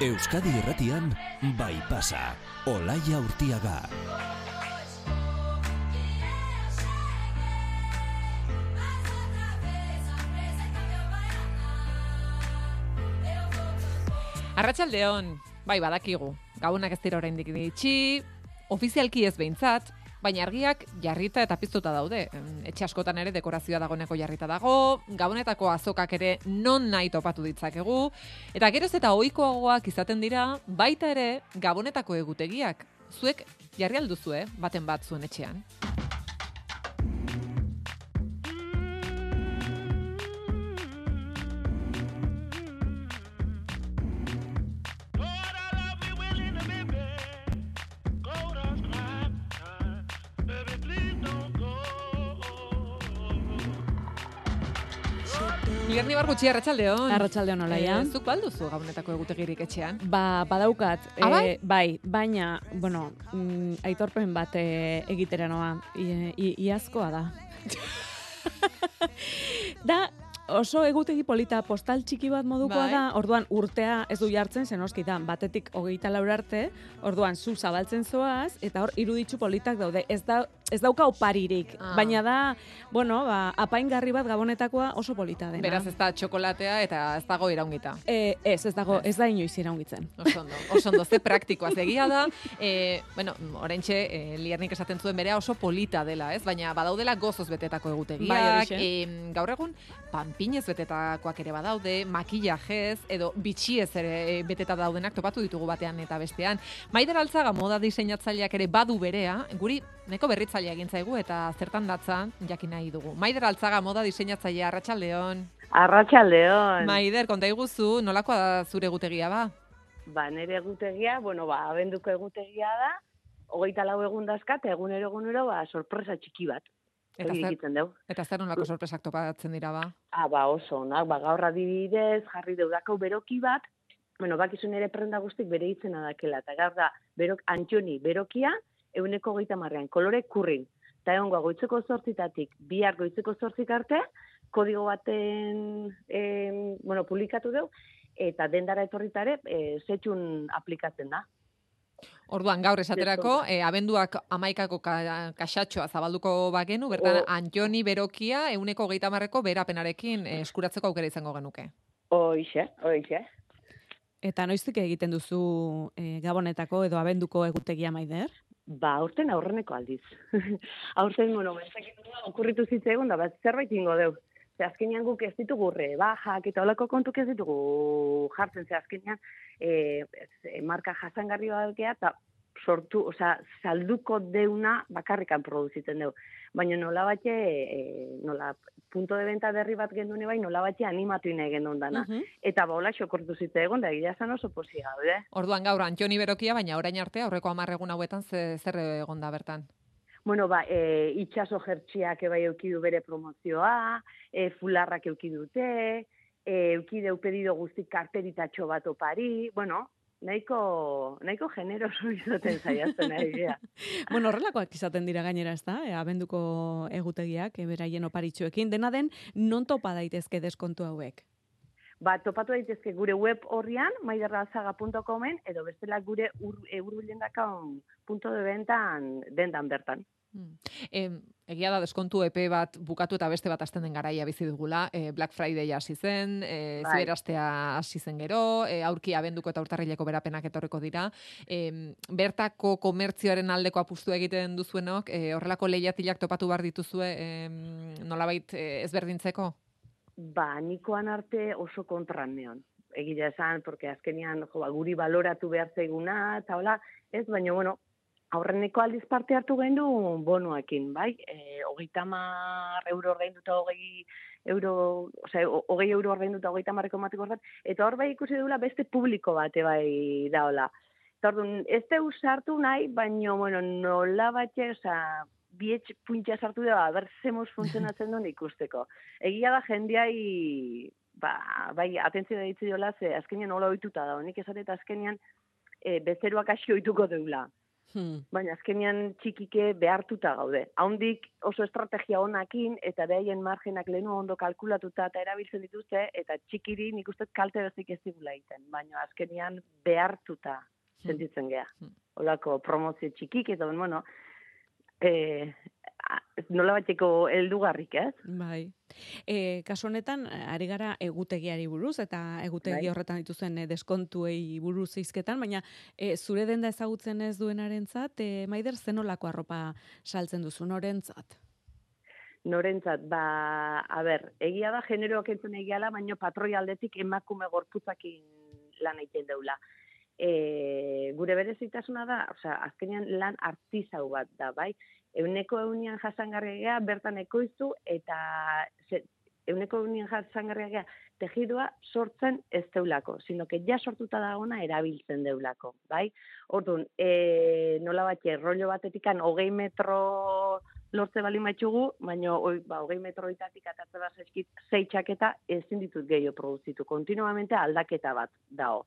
Euskadi Erratian, bai pasa, Olaia Urtiaga. Arratsaldeon, bai badakigu. Gabonak ez dira oraindik ditxi, ofizialki ez behintzat, baina argiak jarrita eta piztuta daude. Etxe askotan ere dekorazioa dagoeneko jarrita dago, gabonetako azokak ere non nahi topatu ditzakegu, eta geroz eta ohikoagoak izaten dira, baita ere gabonetako egutegiak. Zuek jarri alduzue, baten bat zuen etxean. Bargutxi, arratsaldeon. Arratsaldeon olaia. Eh, zuk balduzu gabonetako egutegirik etxean? Ba, badaukat. Ah, bai? bai, baina, bueno, mm, aitorpen bat eh, egitera noa. I, i, iazkoa da. da, oso egutegi polita postal txiki bat modukoa Bai. da, orduan urtea ez du jartzen, zen oski da, batetik hogeita laura arte, orduan zu zabaltzen zoaz, eta hor iruditzu politak daude. Ez da, ez dauka oparirik, Ah. baina da, bueno, ba, apaingarri bat gabonetakoa oso polita dena. Beraz ez da txokolatea eta ez dago iraungita. E, ez, ez dago, ez da inoiz iraungitzen. Oso ondo, oso ondo, ze praktikoa egia da. E, bueno, orentxe, e, liarnik esaten zuen berea oso polita dela, ez? Baina badaudela gozoz betetako egutegiak, Bai, e, gaur egun panpinez betetakoak ere badaude, makillajez, edo bitxiez ere e, beteta daudenak topatu ditugu batean eta bestean. Maider Altzaga moda diseinatzaileak ere badu berea, guri neko berritzailea egin zaigu eta zertan datza jakin nahi dugu. Maider Altzaga moda diseinatzailea Arratsaldeon. Arratxaldeon. Maider, konta iguzu, nolakoa da zure egutegia ba? Ba, nire egutegia, bueno, ba, abenduko egutegia da, hogeita lau egun dazka, eta egunero egunero, ba, sorpresa txiki bat. Eta zer, dugu. eta zer nolako sorpresak topatzen dira ba? Ah, ba, oso, onak, ba, gaur adibidez, jarri deudako beroki bat, bueno, bakizun ere prenda guztik bere itzena dakela, eta gaur da, berok, antxoni, berokia, euneko hogeita marrean, kolore kurrin. Eta egon goitzeko zortzitatik, bihar goitzeko zortzik arte, kodigo baten, em, bueno, publikatu dugu, eta dendara etorritare, e, zetxun aplikatzen da. Orduan, gaur esaterako, e, abenduak amaikako ka, kaxatxoa zabalduko bagenu, bertan O- Antoni Berokia euneko geita marreko berapenarekin e, eskuratzeko aukera izango genuke. Hoixe, hoixe. Eta noiztik egiten duzu e, gabonetako edo abenduko egutegia maider? Ba, aurten aurreneko aldiz. aurten, bueno, bentsakit okurritu zitzaigun, da, bat zerbait ingo deu. Ze azkenean guk ez ditugu rebajak eta olako kontuk ez ditugu jartzen, ze azkenean e, ez, marka jasangarri bat gea, eta sortu, osea, salduko deuna bakarrikan produzitzen dugu. Baina nola batxe, e, nola, punto de venta berri bat gendune bai, nola batxe animatu nahi gendun dana. Mhm. Eta baula xokortu zitzaigun, da egia esan oso posi gaude. Orduan, gaur Antoni Berokia, baina orain arte, aurreko amarregun hauetan ze, zer egon da bertan. Bueno, ba, e, itxaso jertxiak ebai eukidu bere promozioa, e, fularrak euki dute, e, euki deu pedido guztik karteritatxo bat opari, bueno, nahiko, nahiko generoso izaten zaiazten ari gea. Bueno, horrelakoak izaten dira gainera, ez da? E, abenduko egutegiak, e, beraien oparitxoekin. Dena den, non topa daitezke deskontu hauek? Ba, topatu daitezke gure web horrian, maiderrazaga.comen, edo bestela gure ur, e, punto de ventan dendan bertan. Hmm. Em, egia da deskontu epe bat bukatu eta beste bat hasten den garaia bizi dugula. E, Black Friday hasi zen, e, Bai. ziberastea hasi zen gero, e, aurki abenduko eta urtarrileko berapenak etorriko dira. Em, bertako komertzioaren aldeko apustu egiten duzuenok, e, horrelako lehiatilak topatu behar dituzue em, nolabait e, ezberdintzeko? Ba, nikoan arte oso kontran neon. Egia esan, porque azkenean jo, ba, guri baloratu behar zaiguna, eta hola, ez, baina, bueno, aurreneko aldiz parte hartu gendu bonoekin, bai? E, hogeita mar euro ordainduta hogei euro, osea, ho- hogei euro ordainduta hogeita marreko matiko ordan, eta hor bai ikusi dugula beste publiko bate bai daola. Eta orduan, ez deu sartu nahi, baina, bueno, nola batxe, osea, bietx puntxa sartu da, ber zemuz funtzionatzen duen ikusteko. Egia da jendeai, ba, bai, atentzio da ditzi diola, ze azkenean nola ohituta da, nik esatet azkenean e, bezeroak hasi ohituko deula. Hmm. baina azkenean txikike behartuta gaude. Haundik oso estrategia honakin eta behaien margenak lehenu ondo kalkulatuta eta erabiltzen dituzte eta txikiri nik uste kalte bezik ez digula egiten, baina azkenean behartuta sentitzen gea. Hmm. Olako promozio txikik eta bueno, e, nola bateko heldugarrik, ez? Bai. E, kasu honetan, ari gara egutegiari buruz, eta egutegi Bai. horretan dituzen e, deskontuei buruz izketan, baina e, zure denda ezagutzen ez duenarentzat, e, maider zenolako arropa saltzen duzu norentzat? Norentzat, ba, a ber, egia da generoak entzun egiala, baino patroi aldetik emakume gorputzakin lan egiten deula. E, gure berezitasuna da, osea, azkenean lan artizau bat da, bai? Euneko eunian jasangarria bertan ekoizu eta ze, euneko eunian jasangarria tejidua sortzen ez deulako, sino que ja sortuta dagona erabiltzen deulako, bai? Orduan, e, nola batxe, rollo batetikan hogei metro lortze bali maitxugu, baina oi, ba, hogei metroitatik atatze bat zaizkit zei txaketa ezin ditut gehiago produzitu. Kontinuamente aldaketa bat dao.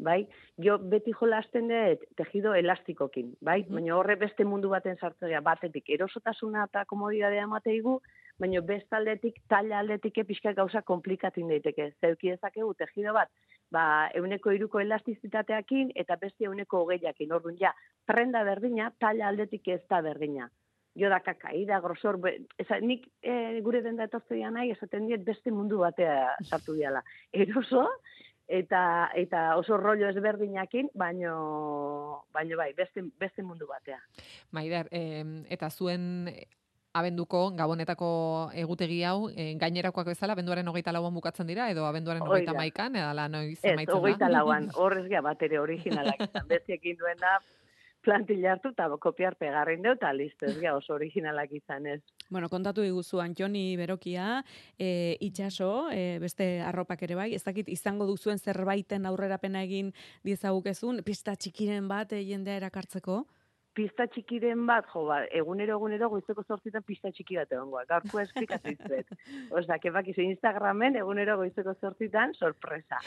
Bai, jo beti jolasten dut tejido elastikokin, bai? Baina horre beste mundu baten sartzea batetik erosotasuna eta komodidadea mateigu, baina beste aldetik, talla aldetik pixka gauza komplikatin daiteke. Zeuki dezakegu tejido bat, ba, euneko iruko elastizitateakin eta beste euneko hogeiakin. Orduan, ja, prenda berdina, talla aldetik ez da berdina. Jo da kakaida, grosor, be, eza, nik e, gure denda etortzea nahi, esaten diet beste mundu batea sartu diala. Eroso, eta eta oso rollo ezberdinakin, baino baino bai, beste beste mundu batea. Maider, em, eta zuen abenduko, gabonetako egutegi hau, e, gainerakoak bezala, abenduaren hogeita lauan bukatzen dira, edo abenduaren hogeita maikan, edala noiz Ez, amaitzen hogeita da. lauan, horrez gea bat ere originalak izan. Beziekin duena plantilla hartu eta kopiar pegarrin deu, eta listo, ez gea oso originalak izan ez. Bueno, kontatu diguzu Antoni Berokia, e, itxaso, e, beste arropak ere bai, ez dakit izango duzuen zerbaiten aurrerapena egin diezagukezun, pista txikiren bat e, jendea erakartzeko? Pista txikiren bat, jo, ba, egunero egunero goizeko zortzitan pista txiki bat egongoa. Gaurko esplikatu izuet. Osa, que bakizu Instagramen egunero goizeko zortzitan sorpresa.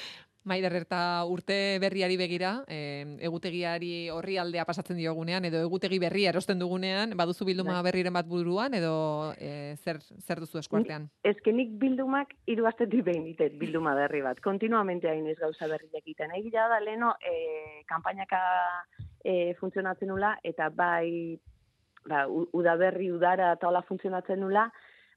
Maider, eta urte berriari begira, eh, egutegiari horri aldea pasatzen diogunean, edo egutegi berria erosten dugunean, baduzu bilduma Bai. berriren bat buruan, edo eh, zer, zer duzu eskuartean? Ezkenik bildumak hiru astetik behin ditet bilduma berri bat. Kontinuamente hain ez gauza berriak egiten. Egia da, leno, e, kampainaka e, funtzionatzen nula, eta bai, ba, udaberri, udara eta hola funtzionatzen nula,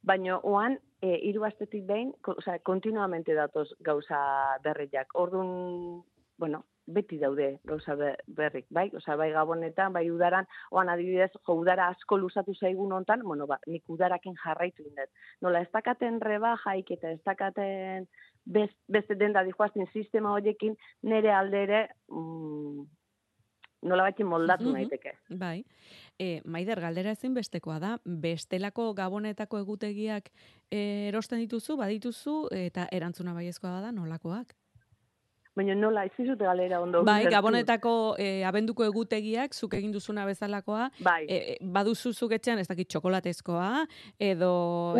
baina oan, e, hiru astetik behin, ko, osea, kontinuamente datoz gauza berriak. Orduan, bueno, beti daude gauza be- berrik, bai? Osea, bai gabonetan, bai udaran, oan adibidez, jo, udara asko luzatu zaigun hontan, bueno, ba, nik udarakin jarraitu indet. Nola, ez dakaten rebajaik eta ez dakaten bez, beste denda dijoazten sistema horiekin, nire alde ere, mm, nola batzen moldatu naiteke. Bai. E, maider, galdera ezin bestekoa da, bestelako gabonetako egutegiak e, erosten dituzu, badituzu, eta erantzuna baiezkoa bada nolakoak? Baina nola, ez dizute galera ondo. Bai, gabonetako e, abenduko egutegiak, zuk egin duzuna bezalakoa, Bai, e, e, baduzu zuk etxean, ez dakit txokolatezkoa, edo,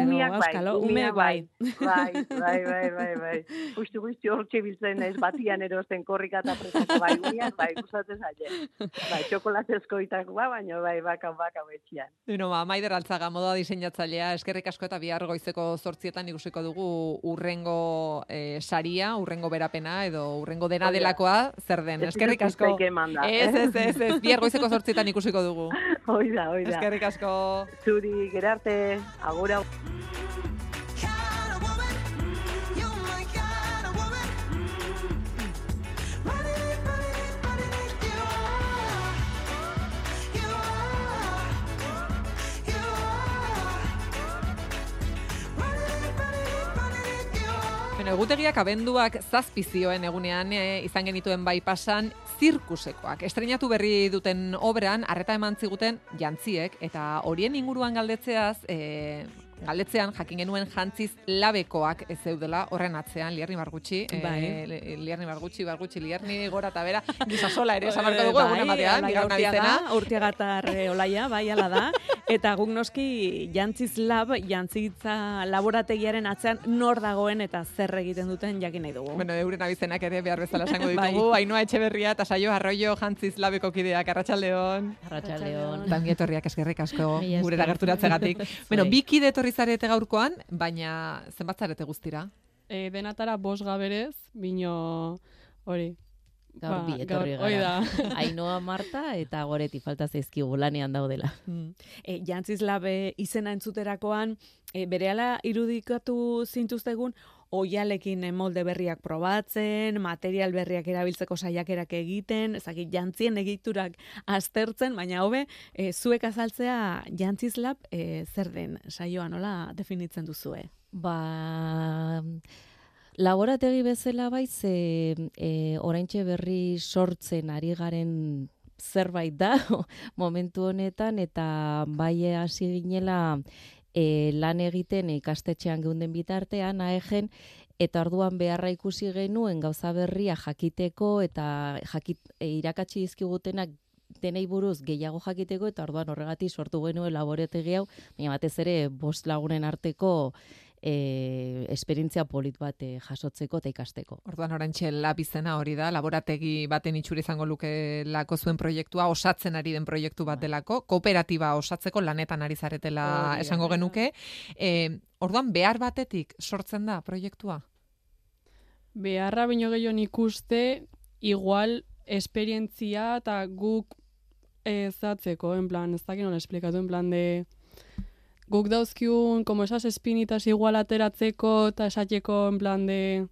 Umiak edo bai, auskalo, umiak umeak bai. bai, bai, bai, bai, bai. Guzti, guzti hortxe biltzen naiz batian erosten korrika eta presako bai, umiak bai, gustatzen zaie. Bai, txokolatezko itakoa, baina bai, baka, baka betxian. Bueno, ba, Maider Altzaga, moda diseinatzailea, eskerrik asko eta bihar goizeko zortzietan ikusiko dugu urrengo eh, saria, urrengo berapena, edo urrengo dena delakoa, zer den, eskerrik asko. Ez, ez, ez, ez, bihar goizeko zortzietan ikusiko dugu. Hoi da, hoi da. Eskerrik asko. Zuri, gerarte, agura. Bueno, egutegiak abenduak zazpi zioen egunean e, izan genituen bai pasan zirkusekoak. Estrenatu berri duten obran, arreta eman ziguten jantziek, eta horien inguruan galdetzeaz, e, Galdetzean, jakin genuen jantziz labekoak ez zeudela horren atzean, Lierni Bargutxi, Bai. eh, Lierni Bargutxi, Bargutxi, Lierni, gora eta bera, gisa sola ere, esan barko dugu, Bai, egun ematean, Alaia bigarren Urtiaga, abizena. Urtiagatar eh, olaia, bai, ala da. Eta guk noski jantziz lab, jantzitza laborategiaren atzean nor dagoen eta zer egiten duten jakin nahi dugu. Bueno, euren abizenak ere behar bezala esango Bai. ditugu. Ainhoa Etxeberria eta Saio Arroio jantziz labeko kideak, Arratxaldeon. Arratxaldeon. Eta ongi etorriak eskerrik asko gurera gerturatzegatik. bueno, Zuei. Etorri zarete gaurkoan, baina zenbat zarete guztira? E, denatara bos gaberez, bino hori. Gaur Ba, bi etorri gaur- gara. da. Ainoa Marta eta goreti falta zaizkigu lanean daudela. Mm. E, jantziz lab e, izena entzuterakoan, e, berehala irudikatu zintuztegun, oialekin molde berriak probatzen, material berriak erabiltzeko saiakerak egiten, ezagik jantzien egiturak aztertzen, baina hobe, e, zuek azaltzea jantziz lab e, zer den saioa nola definitzen duzue? Ba, laborategi bezala bai, ze e, oraintxe berri sortzen ari garen zerbait da momentu honetan, eta bai hasi ginela e, lan egiten ikastetxean geunden bitartean, aegen, eta orduan beharra ikusi genuen gauza berria jakiteko eta jakit, e, irakatsi dizkigutenak denei buruz gehiago jakiteko eta orduan horregatik sortu genuen laborategi hau, baina batez ere bost lagunen arteko e, esperientzia polit bat e, jasotzeko eta ikasteko. Orduan orantxe labizena hori da, laborategi baten itxura izango lukelako zuen proiektua, osatzen ari den proiektu bat delako, kooperatiba osatzeko lanetan ari zaretela da. esango genuke. E, orduan behar batetik sortzen da proiektua? Beharra baino gehiago ikuste, igual esperientzia eta guk ezatzeko, en plan, ez dakit nola esplikatu, en plan de guk dauzkiun, como esas espinitas igual ateratzeko eta esateko, en plan de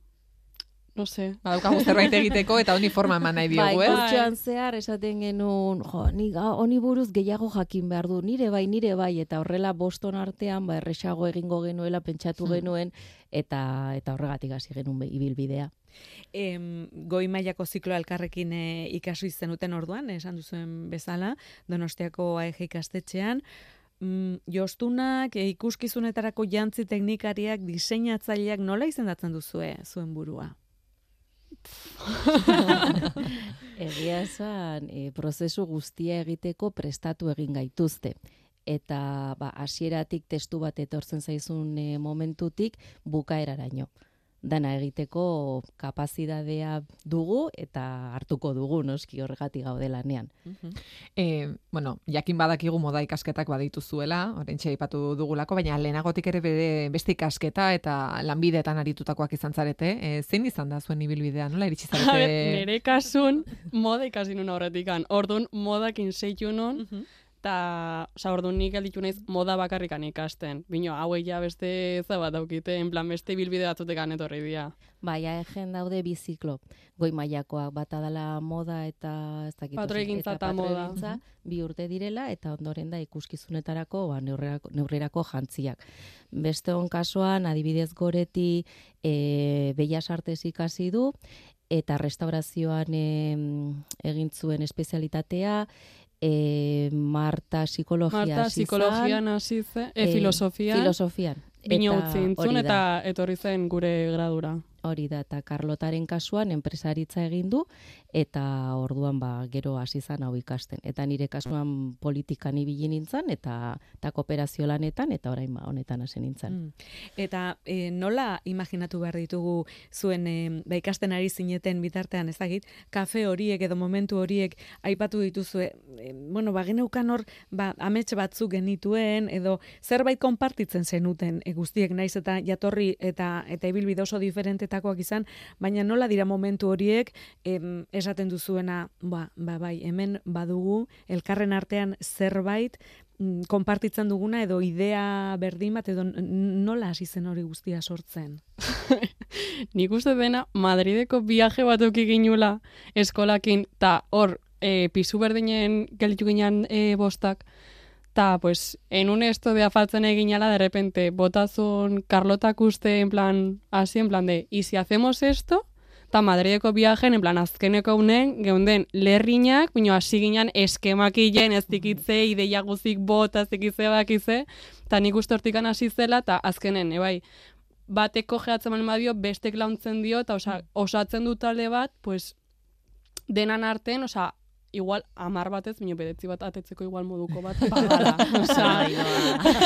no sé, Badaukagu zerbait egiteko eta honi forma eman nahi Bai, diogu, ez? kurtsoan zehar esaten genuen, jo, ni honi buruz gehiago jakin behar du, nire bai, nire bai, eta horrela boston artean, ba, erresago egingo genuela, pentsatu Hmm. genuen, eta eta horregatik hasi genuen ibilbidea. Em, goi mailako zikloa elkarrekin e, ikasi zenuten orduan, esan duzuen bezala, Donostiako AEG ikastetxean, mm, jostunak, e, ikuskizunetarako jantzi teknikariak, diseinatzaileak nola izendatzen duzue zuen burua? Egia esan, e, prozesu guztia egiteko prestatu egin gaituzte. Eta ba, hasieratik testu bat etortzen zaizun e, momentutik bukaeraraino. Dana egiteko kapazidadea dugu eta hartuko dugu noski horregatik gaude lanean. E, bueno, jakin badakigu moda ikasketak baditu zuela, orentxe aipatu dugulako, baina lehenagotik ere bere beste ikasketa eta lanbideetan aritutakoak izan zarete. E, zein izan da zuen ibilbidea, nola iritsi zarete? nire kasun moda ikasi nun aurretikan. Orduan modakin seitu nun, eta, oza, orduan nik gelditu naiz moda bakarrikan ikasten. Bino, hauek ja beste zabat daukite, en plan beste bilbide batzutekan etorri dira. Bai, egen daude biziklo. Goi mailakoak bata dela moda eta ez dakit. oso- Patroigintza eta moda. patroigintza, bi urte direla eta ondoren da ikuskizunetarako ba, neurrerako, neurrerako jantziak. Beste on kasuan, adibidez goreti e, Bellas Artes ikasi du eta restaurazioan em, egin zuen espezialitatea, e, Marta psikologia Marta, hasi zen, psikologian hasi zen, e, eh, filosofian, filosofian. Bino Eta utzi intzun, eta etorri zen gure gradura. Hori da, eta Carlotaren kasuan enpresaritza egin du, eta orduan ba, gero hasi zan hau ikasten. Eta nire kasuan politikan ibili nintzen, eta, eta kooperazio lanetan, eta orain ba, honetan hasi nintzen. Mm. Eta e, nola imaginatu behar ditugu zuen e, ba, ikasten ari zineten bitartean ezagit, kafe horiek edo momentu horiek aipatu dituzue, e, bueno, ba, geneukan hor, ba, amets batzuk genituen, edo zerbait konpartitzen zenuten e, guztiek naiz eta jatorri eta eta ibilbide oso diferentetakoak izan, baina nola dira momentu horiek em, esaten duzuena, ba, ba, bai, hemen badugu elkarren artean zerbait mm, konpartitzen duguna edo idea berdin bat edo nola hasi zen hori guztia sortzen. Nik uste dena Madrideko viaje bat euki ginula eskolakin, ta hor e, pisu berdinen gelditu ginen e, bostak, ta pues en un esto de afaltzen eginala de repente botazun Carlotak uste en plan así en plan de y si hacemos esto? Eta Madrideko viajen, en plan, azkeneko unen, geunden lerrinak, bino hasi ginen eskemakilen, ez dikitze, ideia guzik bota, ez dikitze bakize, eta nik uste hortikan hasi zela, eta azkenen, e, bai, bateko gehatzen bali badio, bestek launtzen dio, eta osa, osatzen du talde bat, pues, denan arten, osa, igual amar batez, bino bedetzi bat atetzeko igual moduko bat. Osa,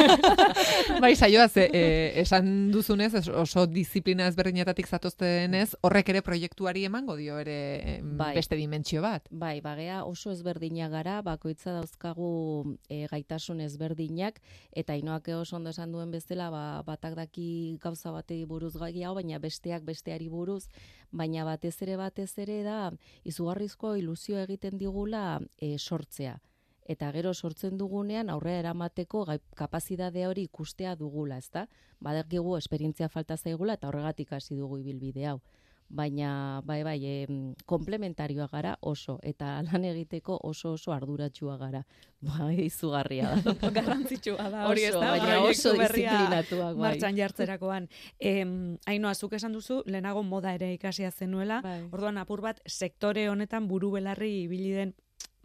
bai, saioa, ze, e, esan duzunez, oso disiplina ezberdinetatik zatoztenez, horrek ere proiektuari emango dio ere Bai. beste dimentsio bat. Bai, bagea oso ezberdina gara, bakoitza dauzkagu e, gaitasun ezberdinak, eta inoak oso ondo esan duen bezala, ba, batak daki gauza batei buruz gehiago, baina besteak besteari buruz, baina batez ere batez ere da, izugarrizko ilusio egiten digula e, sortzea. Eta gero sortzen dugunean aurrera eramateko gai, kapazidade hori ikustea dugula, ezta? Badakigu esperientzia falta zaigula eta horregatik hasi dugu ibilbide hau baina bai bai em, komplementarioa gara oso eta lan egiteko oso oso arduratsua gara. Bai, izugarria da. Garrantzitsua da Hori ez da, baina proiektu oso berria disiplinatuak, bai. martxan jartzerakoan. Em, Ainoa, zuk esan duzu, lehenago moda ere ikasia zenuela, Bai. orduan apur bat sektore honetan buru belarri ibili den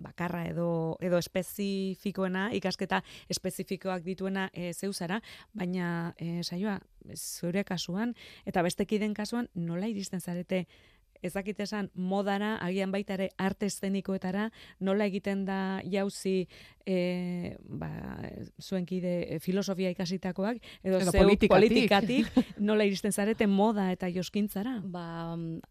bakarra edo edo espezifikoena, ikasketa espezifikoak dituena e, zeu zara, baina e, saioa, zure kasuan, eta beste kideen kasuan, nola iristen zarete ezakit esan modara, agian baita ere arte eszenikoetara, nola egiten da jauzi e, ba, zuen kide e, filosofia ikasitakoak, edo, Edo zeu politikatik. politikatik, nola iristen zarete moda eta joskintzara? Ba, mm,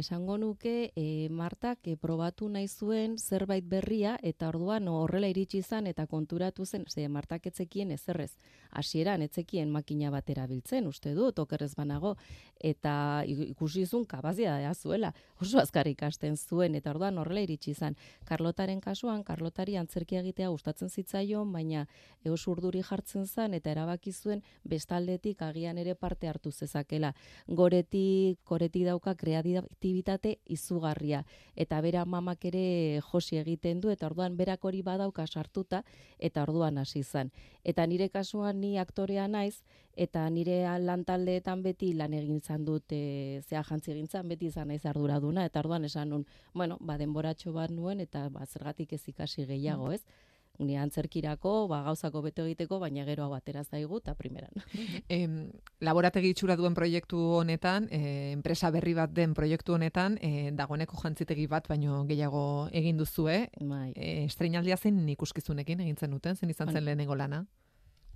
esango nuke, e, Martak e, probatu nahi zuen zerbait berria, eta orduan horrela iritsi izan eta konturatu zen, ze Martak etzekien ezerrez. Hasieran etzekien makina bat erabiltzen, uste dut, okerrez banago, eta ikusi zuen kabazia da zuela, oso azkar ikasten zuen, eta orduan horrela iritsi izan. Karlotaren kasuan, Karlotari antzerkia egitea gustatzen zitzaion, baina eos urduri jartzen zen, eta erabaki zuen bestaldetik agian ere parte hartu zezakela. Goretik, goretik dauka kreatibitate izugarria, eta bera mamak ere josi egiten du, eta orduan berak hori badauka sartuta, eta orduan hasi izan. Eta nire kasuan ni aktorea naiz, eta nire lantaldeetan beti lan egin izan dut, e, zea jantzi egin zan, beti izan naiz arduraduna, eta orduan esan nun, bueno, ba, denboratxo bat nuen, eta ba, zergatik ez ikasi gehiago, ez? Ni antzerkirako, ba, gauzako bete egiteko, baina gero hau atera zaigu, eta primeran. Em, laborategi itxura duen proiektu honetan, e, enpresa berri bat den proiektu honetan, e, dagoeneko jantzitegi bat, baino gehiago egin duzue. Bai. E, estrenaldia zen ikuskizunekin egin zen duten, zen izan zen Bai. lehenengo lana.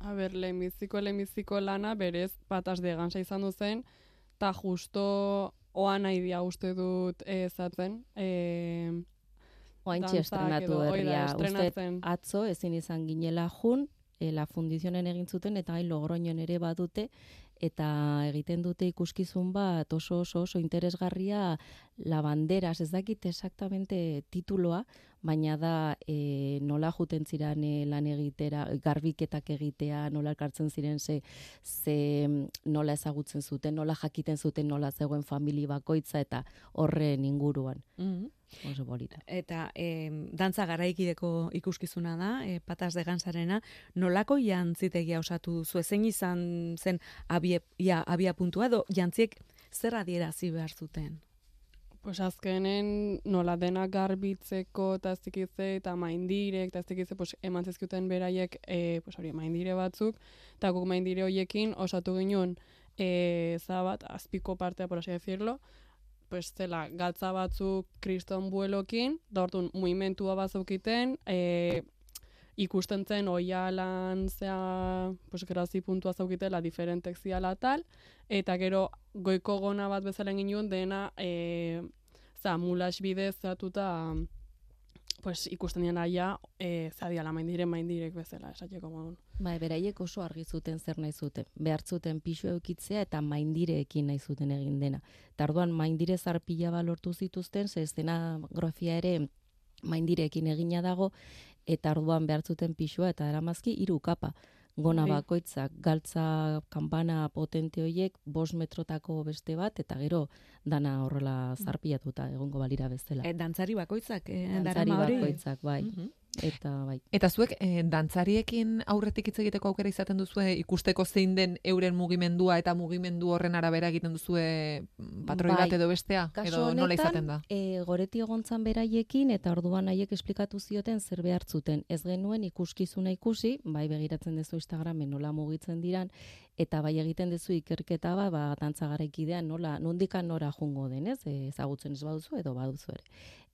A ber, lehenbiziko lehenbiziko lana berez patas de gansa izan du zen, eta justo oan nahi dia uste dut eh, zatzen. E, Oaintxe estrenatu berria. Uste atzo ezin izan ginela jun, e, la fundizionen egin zuten eta hain logroñon ere badute eta egiten dute ikuskizun bat oso oso oso interesgarria labanderas, ez dakit exactamente tituloa, baina da e, nola juten ziren e, lan egitera, garbiketak egitea, nola elkartzen ziren ze, ze mm, nola ezagutzen zuten, nola jakiten zuten nola zegoen famili bakoitza eta horren inguruan. Mhm. Oso polita. Eta e, dantza garaikideko ikuskizuna da, e, patas de gansarena, nolako jantzitegia osatu duzu, zein izan zen abie, ia, abia puntua, edo jantziek zer adierazi behar zuten? Pues azkenen nola denak garbitzeko eta ez dakitze eta maindirek eta ez dakitze pues, eman zizkuten beraiek e, pues, hori, maindire batzuk. Eta guk maindire hoiekin osatu ginen e, zabat, azpiko partea, por así decirlo, pues zela galtza batzuk kriston buelokin, da orduan mugimentua bazaukiten, e, ikusten zen oialan zea, pues grazi puntua zaukitela diferentek ziala tal, eta gero goiko gona bat bezala egin dena e, za, mulas bidez zatuta pues ikusten dien aia e, zadiala maindire maindirek bezala esateko modun. Bai, beraiek oso argi zuten zer nahi zuten. Behar zuten pisu eukitzea eta maindireekin nahi zuten egin dena. Eta orduan maindire zarpila bat lortu zituzten, ze estenografia ere maindireekin egina dago, eta orduan behar zuten pisua eta eramazki hiru kapa. Gona Bai. bakoitzak, galtza kanpana potente hoiek, bost metrotako beste bat, eta gero dana horrela zarpilatuta egongo balira bezala. E, dantzari bakoitzak, e, Dantzari bakoitzak, bai. Mhm. Eta bai. Eta zuek eh, dantzariekin aurretik hitz egiteko aukera izaten duzue ikusteko zein den euren mugimendua eta mugimendu horren arabera egiten duzue mm, patroi Bai. bat edo bestea Kasu edo nola izaten da? E, goreti egontzan beraiekin eta orduan haiek esplikatu zioten zer behar zuten. Ez genuen ikuskizuna ikusi, bai begiratzen duzu Instagramen nola mugitzen diran, eta bai egiten duzu ikerketa ba, ba dantza garaikidean nola, nondikan nora jungo denez, e, ezagutzen ez baduzu edo baduzu ere.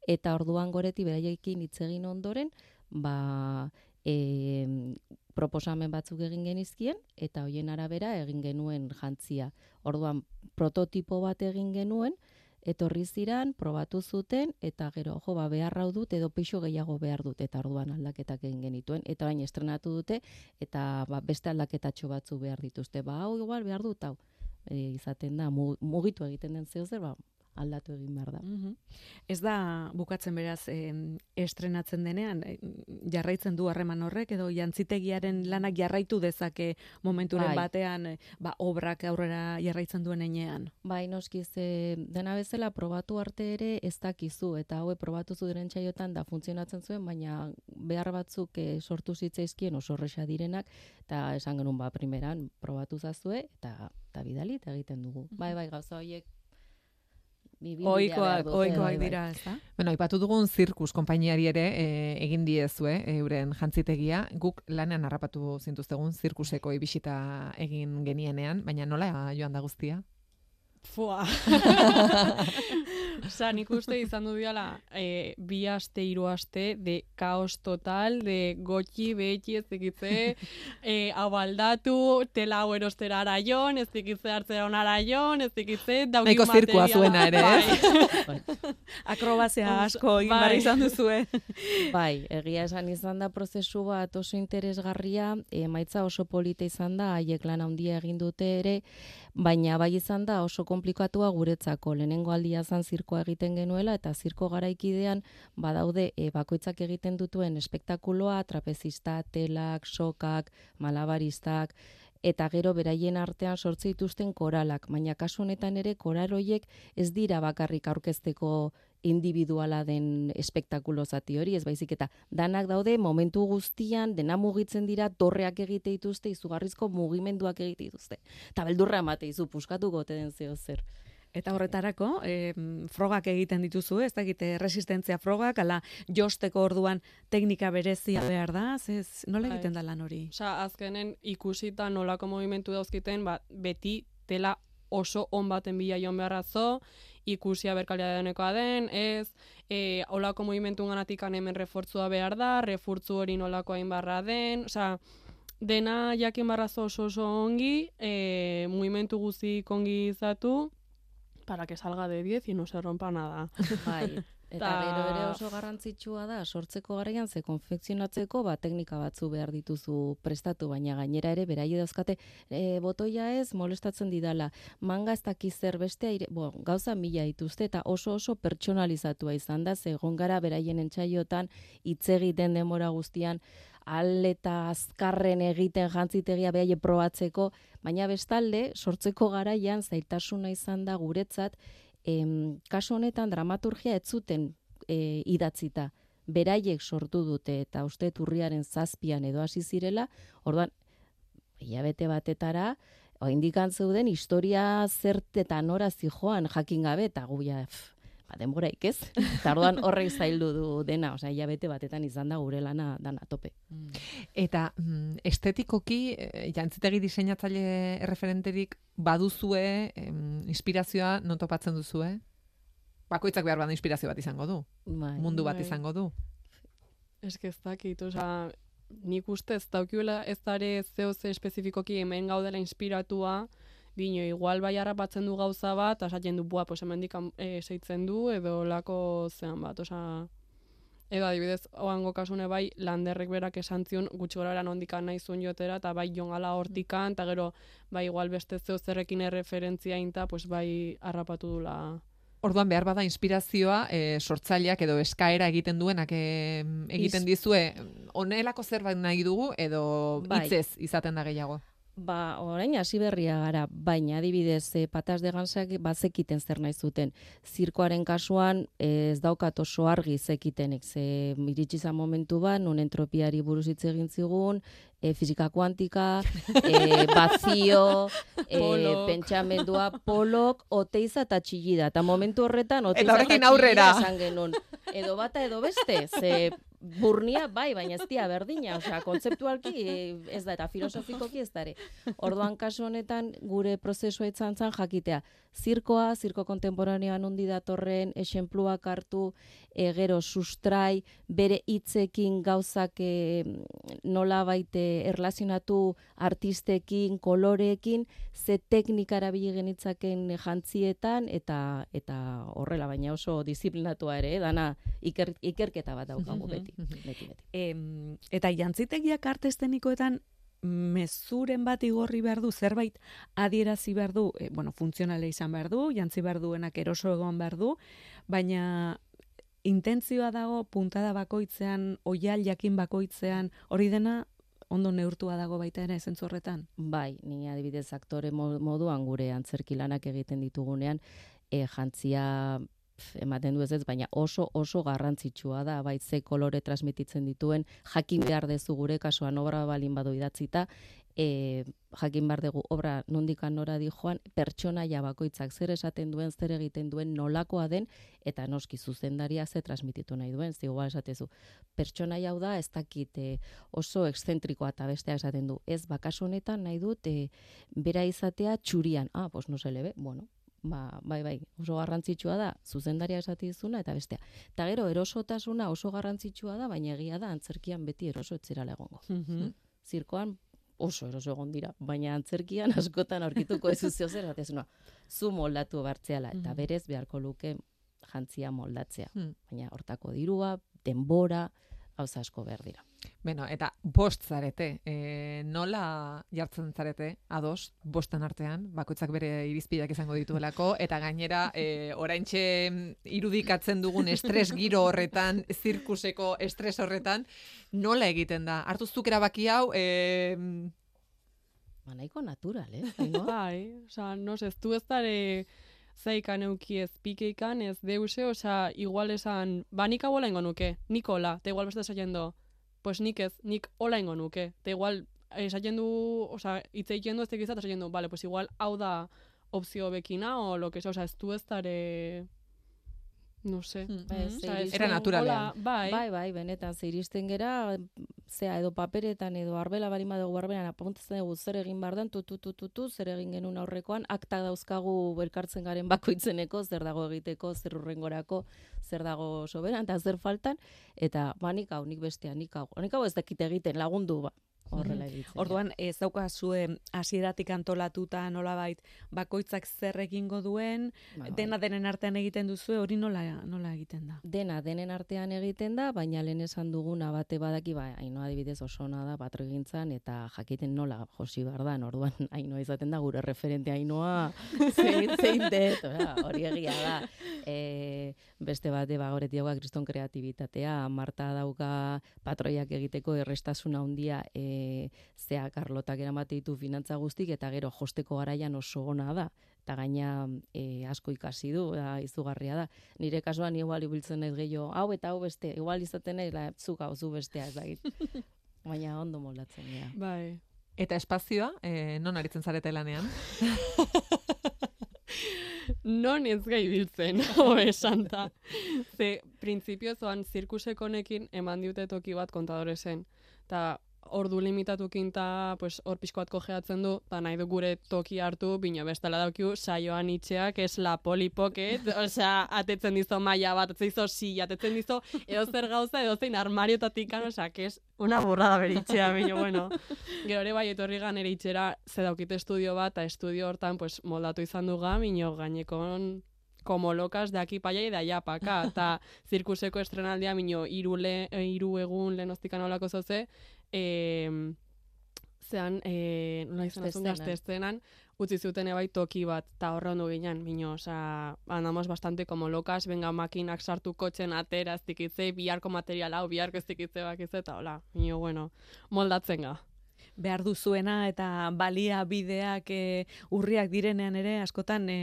Eta orduan goreti beraiekin hitz egin ondoren, ba, e, proposamen batzuk egin genizkien, eta hoien arabera egin genuen jantzia. Orduan, prototipo bat egin genuen, etorri ziran, probatu zuten, eta gero, jo, ba, behar hau dut, edo pixo gehiago behar dut, eta orduan aldaketak egin genituen, eta baina estrenatu dute, eta ba, beste aldaketatxo batzu behar dituzte. Ba, hau igual behar dut, hau. E, izaten da, mu- mugitu egiten den zeo zer, ba, aldatu egin behar da. Mhm. Ez da bukatzen beraz em, estrenatzen denean, eh, jarraitzen du harreman horrek edo jantzitegiaren lanak jarraitu dezake momenturen Bai. batean eh, ba, obrak aurrera jarraitzen duen enean. Bai, noski ze dena bezala probatu arte ere ez dakizu eta haue probatu zu diren txaiotan da funtzionatzen zuen, baina behar batzuk eh, sortu zitzaizkien oso horresa direnak eta esan genuen ba primeran probatu zazue eta eta bidali eta egiten dugu. Bai, bai, gauza horiek dute, ohikoak bai, bai. dira, ezta? Bueno, aipatu dugun zirkus konpainiari ere e, egin diezue euren jantzitegia. Guk lanean harrapatu zintuztegun zirkuseko ibisita egin genienean, baina nola joan da guztia? Fua. Osa, nik uste izan du diala e, bi aste, hiru aste, de kaos total, de gotxi, behetxi, ez dikitze, e, hau aldatu, tela hau erostera araion, ez dikitze hartzera on araion, ez dikitze, dauki Nahiko zirkua materiala. zuena ere, ez? Bai. Akrobazia Oso- asko egin bai. izan duzue. Bai, egia esan izan da prozesu bat oso interesgarria, emaitza oso polita izan da, haiek lan handia egin dute ere, baina bai izan da oso komplikatua guretzako. Lehenengo aldia zan zirkoa egiten genuela eta zirko garaikidean badaude e, bakoitzak egiten dutuen espektakuloa, trapezista, telak, sokak, malabaristak, eta gero beraien artean sortze dituzten koralak, baina kasu honetan ere koral horiek ez dira bakarrik aurkezteko individuala den espektakulo zati hori, ez baizik eta danak daude momentu guztian dena mugitzen dira torreak egite dituzte, izugarrizko mugimenduak egite dituzte. Eta beldurra emate izu puskatuko ote den zeo zer. Eta horretarako, em, frogak egiten dituzu, ez dakite resistentzia frogak, ala josteko orduan teknika berezia behar da, ez, nola Bai. egiten da lan hori? Osa, azkenen ikusita nolako movimentu dauzkiten, ba, beti tela oso on baten bila joan beharrazo, ikusia berkalia denekoa den, ez, e, olako movimentu ganatikan hemen refortzua behar da, refurtzu hori nolako hain barra den, osea, dena jakin barrazo oso oso ongi, e, movimentu guztik ongi izatu, para que salga de 10 y no se rompa nada. Bai. Eta Ta- gero ere oso garrantzitsua da, sortzeko garaian ze konfekzionatzeko ba, teknika batzu behar dituzu prestatu, baina gainera ere beraie dauzkate e, botoia ez molestatzen didala, manga ez dakiz zer beste aire, bo, gauza mila dituzte eta oso oso pertsonalizatua izan da, ze egon gara beraien entsaiotan hitz egiten denbora guztian, al eta azkarren egiten jantzitegia behaie probatzeko, baina bestalde, sortzeko garaian zailtasuna izan da guretzat, em, kasu honetan dramaturgia ez zuten e, idatzita. Beraiek sortu dute eta uste turriaren zazpian edo hasi zirela, orduan, hilabete batetara, oindikan zeuden historia zert eta nora zijoan jakin gabe, eta gu ja, pff, ba, denboraik ez. Eta orduan horrek zaildu du dena, osea, hilabete batetan izan da gure lana dana tope. Eta mm, estetikoki, eh, jantzitegi diseinatzaile erreferenterik baduzue, em, inspirazioa non topatzen duzue? Bakoitzak behar bada inspirazio bat izango du. Bai. Mundu bat Bai. izango du. Ez que ez dakit, osea, nik uste ez daukiula ez dare zeo ze espezifikoki hemen gaudela inspiratua, dino, igual bai harrapatzen du gauza bat, eta esaten du, bua, pues hemendik e, seitzen du, edo lako zean bat, osea, edo adibidez, oango kasune bai, landerrek berak esan zion, gutxi gora bera nondikan nahi zuen jotera, eta bai jongala hortikan, eta gero, bai igual beste zeo zerrekin erreferentzia inta, pues bai harrapatu dula. Orduan behar bada inspirazioa e, sortzaileak edo eskaera egiten duenak e, egiten Iz- dizue honelako zerbait nahi dugu edo Bai. hitzez izaten da gehiago. Ba, orain hasi berria gara, baina adibidez, e, patas de gansak bazekiten zer nahi zuten. Zirkoaren kasuan eh, ez daukat oso argi zekitenek, ze iritsi izan momentu bat, non entropiari buruz hitz egin zigun, e, fizika kuantika, e, bazio, e, Polok. pentsamendua, polok, oteiza eta txillida. Eta momentu horretan, oteiza horrekin eta aurrera. esan genuen. Edo bata edo beste, ze burnia bai, baina ez dia berdina, osea, kontzeptualki eh, ez da, eta filosofikoki ez da ere. Orduan kasu honetan gure prozesua izan zen jakitea. Zirkoa, zirko kontemporaneoan undi datorren, esenpluak hartu, e, gero sustrai, bere hitzekin gauzak e, nola baite erlazionatu artistekin, koloreekin, ze teknika erabili genitzaken jantzietan, eta eta horrela, baina oso disiplinatua ere, eh, dana iker, ikerketa bat daukagu beti, beti, beti. Em, eta jantzitegiak arte estenikoetan mezuren bat igorri behar du, zerbait adierazi behar du, e, bueno, funtzionale izan behar du, jantzi behar duenak eroso egon behar du, baina intentzioa dago puntada bakoitzean, oial jakin bakoitzean, hori dena ondo neurtua dago baita ere zentzu horretan. Bai, ni adibidez aktore mo- moduan gure antzerki lanak egiten ditugunean, e, jantzia ematen du ez ez, baina oso oso garrantzitsua da, bai ze kolore transmititzen dituen, jakin behar dezu gure kasuan obra balin badu idatzita, e, jakin behar dugu obra nondikan nora di joan, pertsonaia bakoitzak zer esaten duen, zer egiten duen, nolakoa den, eta noski zuzendaria ze transmititu nahi duen, ze igual esatezu, pertsonaia hau da, ez dakit e, oso exzentrikoa eta bestea esaten du. Ez, bakaso honetan nahi dut, e, bera izatea txurian. Ah, pues no se lebe, bueno, ba, bai, bai, oso garrantzitsua da, zuzendaria esati dizuna eta bestea. Eta gero, erosotasuna oso garrantzitsua da, baina egia da, antzerkian beti eroso etzirala egongo. Zirkoan oso eroso egon dira, baina antzerkian askotan aurkituko ez zuzio zer, batezuna, zu moldatu bartzeala, eta Mhm. berez beharko luke jantzia moldatzea. Hmm. Baina hortako dirua, denbora, gauza asko behar dira. Beno, eta bost zarete, e, nola jartzen zarete, ados, bostan artean, bakoitzak bere irizpideak izango dituelako, eta gainera, e, oraintxe irudikatzen dugun estres giro horretan, zirkuseko estres horretan, nola egiten da? Hartu zuk erabaki hau, e, Ba, nahiko natural, eh? Bai, osea, no sé, ez du ez dare zeikan euki ez pikeikan, ez deuse, osea, igual esan, ba, nik hau ingo nuke, nik hola, eta igual beste esaten du, pues nik ez, nik hola ingo nuke, eta igual esaten du, osea, hitz egiten du ez tekizat, esaten du, vale, pues igual hau da opzio bekina, o lo que sea, osea, ez du ez dare, no sé. Mm. Osea, ez Era naturalean. Bai, Bai, bai, benetan, ze iristen gera, zea, edo paperetan, edo arbela bari badugu arbelan, apuntatzen dugu zer egin behar den, tutu, tutu, tutu, zer egin genuen aurrekoan, akta dauzkagu elkartzen garen bakoitzeneko, zer dago egiteko, zer urrengorako, zer dago soberan, eta zer faltan, eta ba, nik hau, nik bestea, nik hau, nik hau ez dakit egiten, lagundu, ba, horrela egiten. Orduan, ez daukazue hasieratik antolatuta nolabait bakoitzak zer egingo duen, Ba, bai. dena denen artean egiten duzue, hori nola, nola egiten da? dena denen artean egiten da, baina lehen esan duguna bate badaki, ba, hainoa adibidez oso ona da patrogintzan, eta jakiten nola josi behar da, orduan hainoa izaten da, gure referente hainoa zein, zein dut, osea, hori egia da. E, beste bate, ba, goretik dauka kriston kreatibitatea, Marta dauka patroiak egiteko errestasuna handia e, zea Karlotak eramate ditu finantza guztik, eta gero josteko garaian oso ona da eta gaina e, asko ikasi du, da, izugarria da. Nire kasuan igual ibiltzen naiz gehiago, hau eta hau beste, igual izaten naiz, la, zuk hau, zu bestea, ez dakit. Baina ondo moldatzen dira. bai. eta espazioa, e, non aritzen zarete lanean? non ez gai biltzen, ho esan da. Ze, printzipio zoan zirkuseko honekin eman diute toki bat kontadoresen. Ta ordu limitatukin ta pues, hor pixko bat kojeatzen du, ta nahi du gure toki hartu, bino bestela daukiu saioan itxeak es la polipoket, osea, atetzen dizo maila bat, atetzen dizo silla, atetzen dizo edo zer gauza, edo zein armariotatik, osea, que es una burrada beritxea, bino, bueno. Gero ere bai, etorri gan ere itxera, ze daukite estudio bat, eta estudio hortan, pues, moldatu izan duga, bino, gainekon como locas de aquí para allá y de allá para acá. Eta zirkuseko estrenaldia, mino, iru, le, e, iru egun lehenoztikan olako zoze, e, zean, e, nola izan azun Gazte eszenan, utzi zuten ebai toki bat, eta horre ondo ginen, mino, osea, andamos bastante como locas, venga makinak sartu kotxen atera, ez dikitze, biharko material hau, biharko ez dikitze bakitze, eta hola, mino, bueno, moldatzen ga. behar duzuena eta balia bideak e, urriak direnean ere askotan e,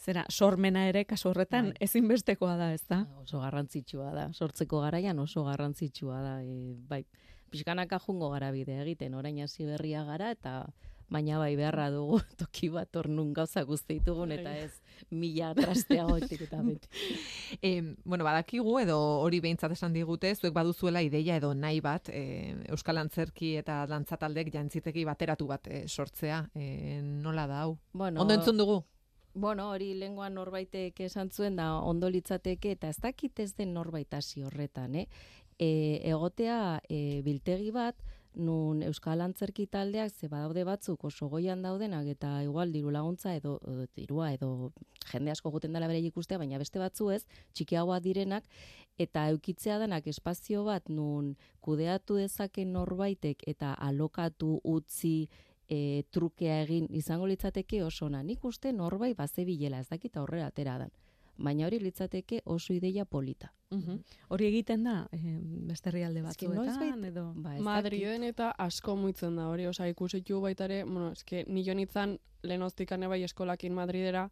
zera sormena ere kasu horretan Bai. ezinbestekoa da, ez da? Oso garrantzitsua da, sortzeko garaian oso garrantzitsua da, e, bai, pixkanaka jungo gara bide egiten, orain hasi berria gara, eta baina bai beharra dugu toki bat ornun gauza guzti ditugun, eta ez mila trasteagoetik eta beti. E, bueno, badakigu edo hori behintzat esan digute, zuek baduzuela ideia edo nahi bat, e, Euskal Antzerki eta dantzataldek jantziteki bateratu bat e, sortzea. E, nola da hau? Bueno, Ondo entzun dugu? Bueno, hori lenguan norbaitek esan zuen da ondo litzateke eta ez dakit ez den norbait hasi horretan, eh? E, egotea e, biltegi bat nun Euskal Antzerki taldeak ze badaude batzuk oso goian daudenak eta igual diru laguntza edo, edo dirua edo jende asko guten dela bere ikustea, baina beste batzu ez, txikiagoa direnak eta eukitzea denak espazio bat nun kudeatu dezake norbaitek eta alokatu utzi e, trukea egin izango litzateke oso. Nik uste norbait bazebilela, ez dakit aurrera atera dan. Baina hori litzateke oso ideia polita. Mhm. Hori egiten da e, beste herrialde batzuetan edo Ba, Madriden eta asko muitzen da hori, osea ikusitu baita ere, bueno, eske ni jo nintzen lehenoztik bai eskolakin Madridera,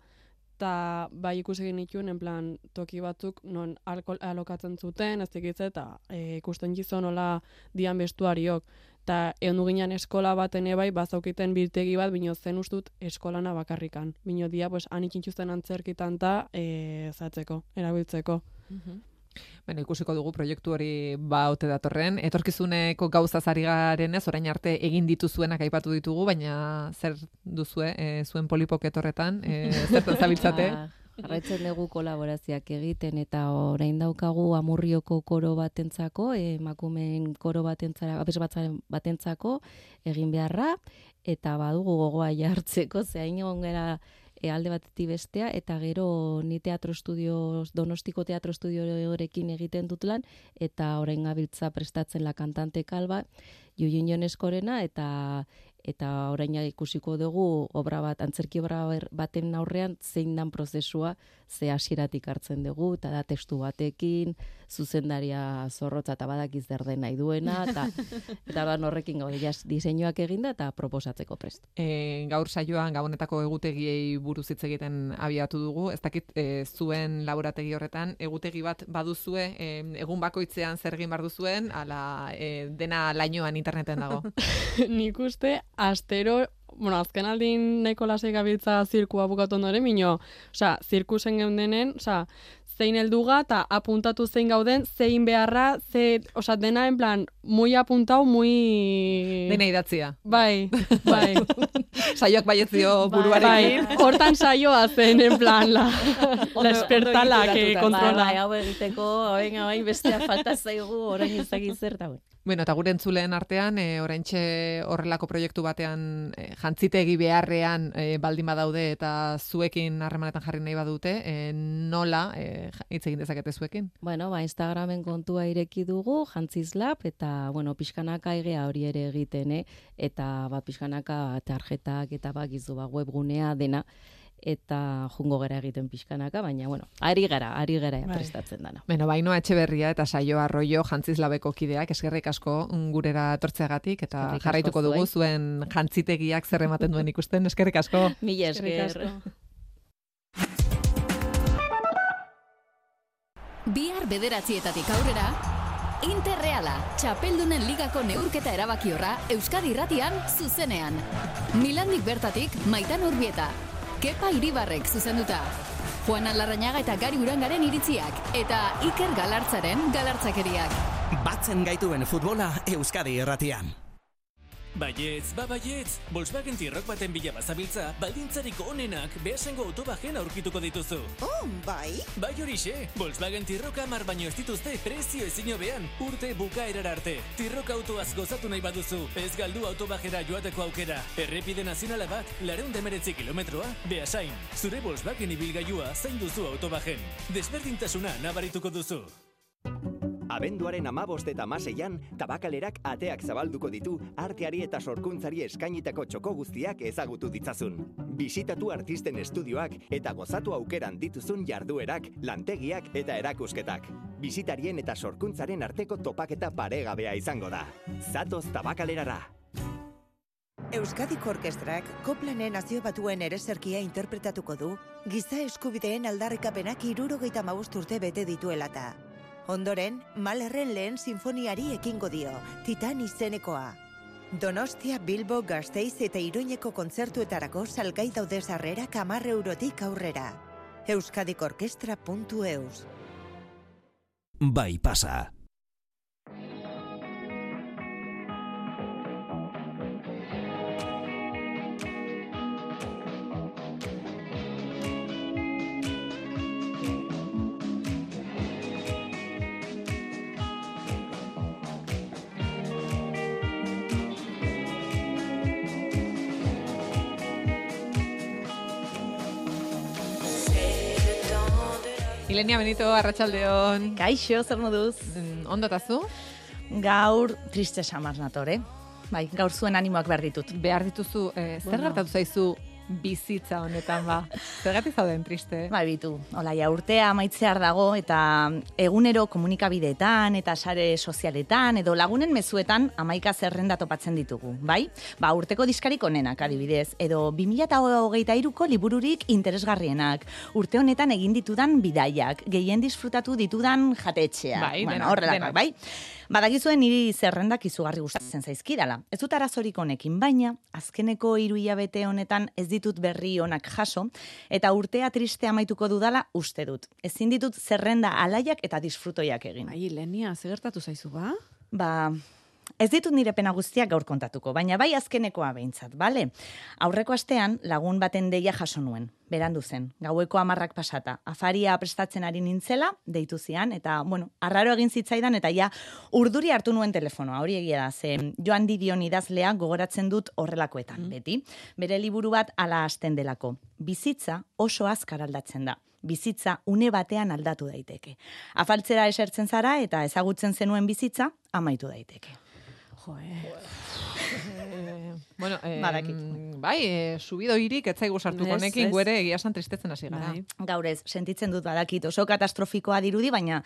eta bai ikusi genituen, en plan, toki batzuk non alkohol alokatzen zuten, ez dakitze, eta e, ikusten gizo nola dian bestuariok. Eta egon ginen eskola baten ebai, bazaukiten biltegi bat, bino zen ustut eskolana bakarrikan. Bino dia, pues, anitxintxuzten antzerkitan eta e, zatzeko, erabiltzeko. Mhm. Bueno, ikusiko dugu proiektu hori ba ote datorren. Etorkizuneko gauzaz ari garenez, orain arte egin dituzuenak aipatu ditugu, baina zer duzue e, zuen polipoket horretan, e, zertan zabiltzate? Jarraitzen dugu kolaborazioak egiten eta orain daukagu amurrioko koro batentzako, emakumeen koro batentzara, abes batentzako egin beharra eta badugu gogoa jartzeko, zehain egon e, alde batetik bestea, eta gero ni teatro estudio, donostiko teatro estudiorekin egiten dut lan, eta orain gabiltza prestatzen la kantante kalba, Julen Joneskorena, eta eta orain ja ikusiko dugu obra bat, antzerki obra baten aurrean zein dan prozesua, ze hasieratik hartzen dugu, eta da testu batekin, zuzendaria zorrotza eta badakiz zer den nahi duena, eta, eta orduan horrekin gaude, jas, diseinuak eginda eta proposatzeko prest. E, gaur saioan gabonetako egutegiei buruz hitz egiten abiatu dugu. Ez dakit e, zuen laborategi horretan egutegi bat baduzue e, egun bakoitzean zer egin bar duzuen, ala e, dena lainoan interneten dago. Nik uste, astero, bueno, azken aldin nahiko lasai gabiltza zirkua bukatu ondoren, mino, osea, zirkusen geundenen, osea, zein helduga eta apuntatu zein gauden, zein beharra, ze, osea, dena en plan, muy apuntau, muy... Dena idatzia. Bai, bai, Saioak baietzio bai, buruarekin. hortan saioa zen, en plan, la, la espertala que itxuratuta. kontrola. Bai, hau egiteko, hain, hain bestea falta zaigu, orain eta bueno. Bueno, eta gure entzuleen artean, e, oraintxe horrelako proiektu batean e, jantzitegi beharrean e, baldin badaude eta zuekin harremanetan jarri nahi badute, e, nola hitz egin dezakete zuekin? Bueno, ba, Instagramen kontua ireki dugu, jantzizlab, eta, bueno, pixkanaka egea hori ere egiten, eh? eta, ba, pixkanaka tarjetak eta bakizu, ba, webgunea dena, eta jungo gara egiten pixkanaka, baina, bueno, ari gara, ari gara Bai. prestatzen dana. Beno, bainoa etxeberria eta saio arroio jantzizlabeko kideak eskerrik asko gurera etortzeagatik eta Eskerrik jarraituko dugu zuei. zuen jantzitegiak zer ematen duen ikusten, eskerrik asko. Mila Eskerrik esker. asko. Bihar bederatzietatik aurrera, Interreala, txapeldunen ligako neurketa erabakiorra Euskadi irratian zuzenean. Milandik bertatik, maitan urbieta. Kepa Iribarrek zuzenduta. Juan Alarrañaga eta Gari Urangaren iritziak, eta Iker Galartzaren galartzakeriak. Batzen gaituen futbola Euskadi erratian. Baietz, ba baietz, Volkswagen Tirrok baten bila bazabiltza, baldintzarik onenak behasengo autobajen aurkituko dituzu. Oh, bai? Bai horixe, Volkswagen Tirrok amar baino ez dituzte prezio ezin hobean, urte bukaerara arte. Tirrok autoaz gozatu nahi baduzu, ez galdu autobajera joateko aukera. Errepide nazionala bat, lareun demeretzi kilometroa, behasain. Zure Volkswagen ibilgailua zain duzu autobajen. Desberdintasuna nabarituko duzu. Abenduaren amabost eta maseian, tabakalerak ateak zabalduko ditu arteari eta sorkuntzari eskainitako txoko guztiak ezagutu ditzazun. Bisitatu artisten estudioak eta gozatu aukeran dituzun jarduerak, lantegiak eta erakusketak. Bisitarien eta sorkuntzaren arteko topaketa paregabea izango da. Zatoz tabakalerara. Euskadiko Orkestrak Koplanen nazio batuen ereserkia interpretatuko du, giza eskubideen aldarrikapenak irurogeita maust urte bete dituelata. Ondoren, Malerren lehen sinfoniari ekingo dio, Titan izenekoa. Donostia, Bilbo, Gasteiz eta Iruñeko kontzertuetarako salgai daude sarrera kamar eurotik aurrera. euskadikorkestra.eus Bai pasa. Ilenia Benito, Arratsaldeon. Kaixo, zer moduz? Ondo eta zu? Gaur triste samar natore. Bai, gaur zuen animoak behar ditut. Behar dituzu, eh, zer Bueno. gertatu zaizu bizitza honetan ba? Zergatik zauden triste? Bai, bitu. Ola, ja, urtea amaitzear dago eta egunero komunikabideetan eta sare sozialetan edo lagunen mezuetan amaika zerrenda topatzen ditugu, bai? Ba, urteko diskarik onenak adibidez, edo 2023ko libururik interesgarrienak, urte honetan egin ditudan bidaiak, gehien disfrutatu ditudan jatetxea. Bai, bueno, denak. bai? Badakizuen niri zerrendak izugarri gustatzen zaizkidala. Ez dut arazorik honekin, baina azkeneko hiru hilabete honetan ez ditut berri onak jaso eta urtea triste amaituko dudala uste dut. Ezin ditut zerrenda alaiak eta disfrutoiak egin. Ai, Lenia, ze gertatu zaizu ba? Ba, ez ditut nire pena guztiak gaur kontatuko, baina bai azkenekoa behintzat, bale? Aurreko astean lagun baten deia jaso nuen, berandu zen, gaueko amarrak pasata. Afaria prestatzen ari nintzela, deitu zian, eta, bueno, arraro egin zitzaidan, eta ja, urduri hartu nuen telefonoa, hori egia da, ze joan didion idazlea gogoratzen dut horrelakoetan, beti. Bere liburu bat ala hasten delako. Bizitza oso azkar aldatzen da. Bizitza une batean aldatu daiteke. Afaltzera esertzen zara eta ezagutzen zenuen bizitza amaitu daiteke. Jo, eh. Eh, bueno, eh, Badakit. bai, eh, subido irik ez zaigu sartuko honekin ez. guere egia esan tristetzen hasi gara. Bai. Gaur ez, sentitzen dut badakit oso katastrofikoa dirudi, baina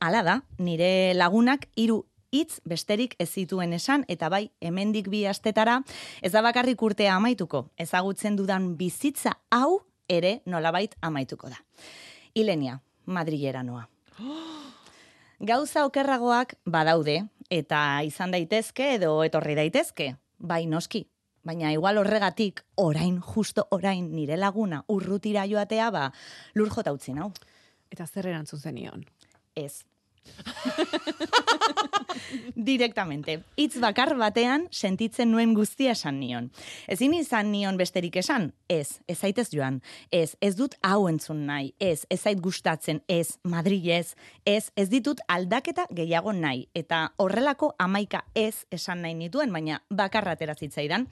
hala da, nire lagunak hiru hitz besterik ez zituen esan, eta bai, hemendik bi astetara, ez da bakarrik urtea amaituko, ezagutzen dudan bizitza hau ere nolabait amaituko da. Ilenia, Madrilera noa. Gauza okerragoak badaude, eta izan daitezke edo etorri daitezke, bai noski. Baina igual horregatik, orain, justo orain, nire laguna urrutira joatea, ba, lur jota utzi nau. Eta zer erantzun zenion? Ez. Direktamente. Hitz bakar batean sentitzen nuen guztia esan nion. Ezin izan nion besterik esan? Ez, ez zaitez joan. Ez, ez dut hau entzun nahi. Ez, ez zait gustatzen. Ez, Madrilez. Ez, ez ditut aldaketa gehiago nahi. Eta horrelako amaika ez esan nahi nituen, baina bakarra atera zitzaidan.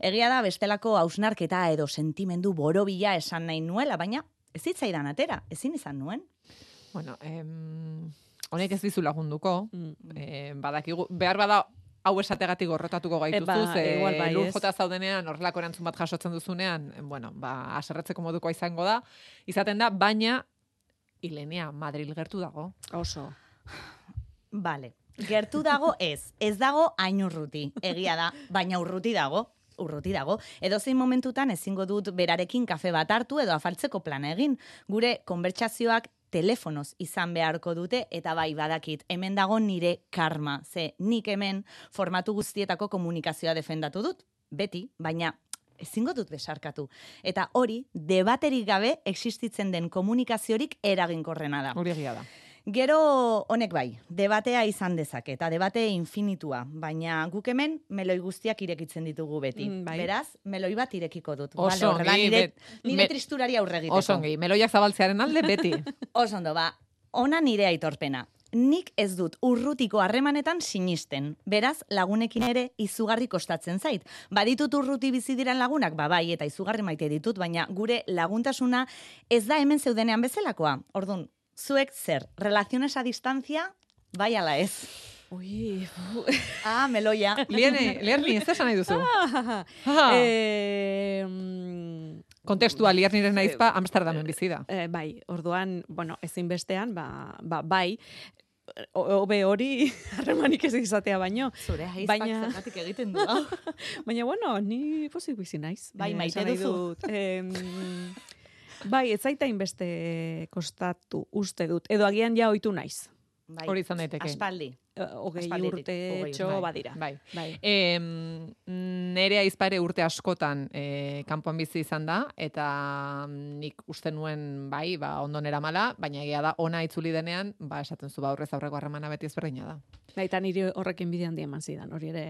Egia da bestelako hausnarketa edo sentimendu borobila esan nahi nuela, baina ez zitzaidan atera. Ezin izan nuen. Bueno, em, honek ez dizu lagunduko, Mm. eh, badakigu, behar bada hau esategatik gorrotatuko gaituzu, ba, ze igual bai, lur jota zaudenean, horrelako erantzun bat jasotzen duzunean, em, bueno, ba, aserretzeko modukoa izango da, izaten da, baina, Ilenia, Madril gertu dago. Oso. Bale. Gertu dago ez. Ez dago hain urruti. Egia da, baina urruti dago urruti dago. Edo zein momentutan ezingo dut berarekin kafe bat hartu edo afaltzeko plana egin. Gure konbertsazioak telefonoz izan beharko dute eta bai badakit hemen dago nire karma. Ze nik hemen formatu guztietako komunikazioa defendatu dut. Beti, baina ezingo dut besarkatu. Eta hori, debaterik gabe existitzen den komunikaziorik eraginkorrena da. Hori egia da. Gero honek bai, debatea izan dezake, eta debate infinitua, baina guk hemen meloi guztiak irekitzen ditugu beti. Mm, bai. Beraz, meloi bat irekiko dut. Oso Vale, ongi, nire, nire me- tristurari aurre egiteko. Oso ongi, meloiak zabaltzearen alde beti. Oso ondo, ba, ona nire aitorpena. Nik ez dut urrutiko harremanetan sinisten. Beraz, lagunekin ere izugarri kostatzen zait. Baditut urruti bizi diran lagunak, ba bai, eta izugarri maite ditut, baina gure laguntasuna ez da hemen zeudenean bezalakoa. Ordun, zuek zer, relaciones a distancia, bai ala ez. Ui, Ah, meloia. Liene, Lierni, ez esan nahi duzu? Ah, Ah. eh, Kontextua Lierniren naizpa Amsterdamen bizi da. eh, bai, orduan, bueno, ezin bestean, ba, ba, bai, o- hobe hori harremanik ez izatea baino. Zure ahizpak zergatik egiten du? Baina, bueno, ni pozik bizi naiz. Bai, Eh, maite duzu. em, bai, ez zaita inbeste kostatu uste dut. Edo agian ja ohitu naiz. Bai. Hori izan daiteke. Aspaldi. Eh, Hogei urte txo Bai, badira. Bai. Bai. Em, nere aizpare urte askotan e, kanpoan bizi izan da, eta nik uste nuen, bai, ba, ondo nera mala, baina egia da, ona itzuli denean, ba, esaten zu, ba, aurrez aurreko harremana beti ezberdina da. Bai, eta niri horrekin bide handi eman zidan, hori ere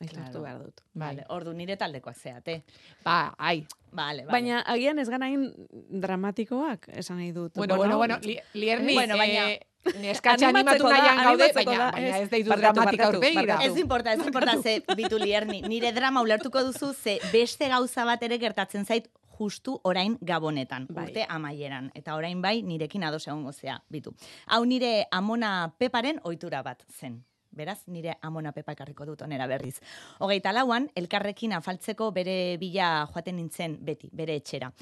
aitortu Claro. behar dut. Vale, ordu nire taldekoak zeate. Ba, ai. Vale, vale. Baina agian ez ganain dramatikoak, esan nahi dut. Bueno, bueno, bueno, li, lierni, Bueno, baina- eh, neskatxa animatu nahian gaude, baina, baina ez. deitu dramatika barkatu. Ez importa, ez importa, ze bitu lierni. Nire drama ulertuko duzu, ze beste gauza bat ere gertatzen zait justu orain gabonetan, Bai. urte amaieran. Eta orain bai, nirekin ados egongo zea, bitu. Hau nire amona peparen ohitura bat zen. Beraz, nire amona pepa ekarriko dut onera berriz. Hogeita lauan, elkarrekin afaltzeko bere bila joaten nintzen beti, bere etxera.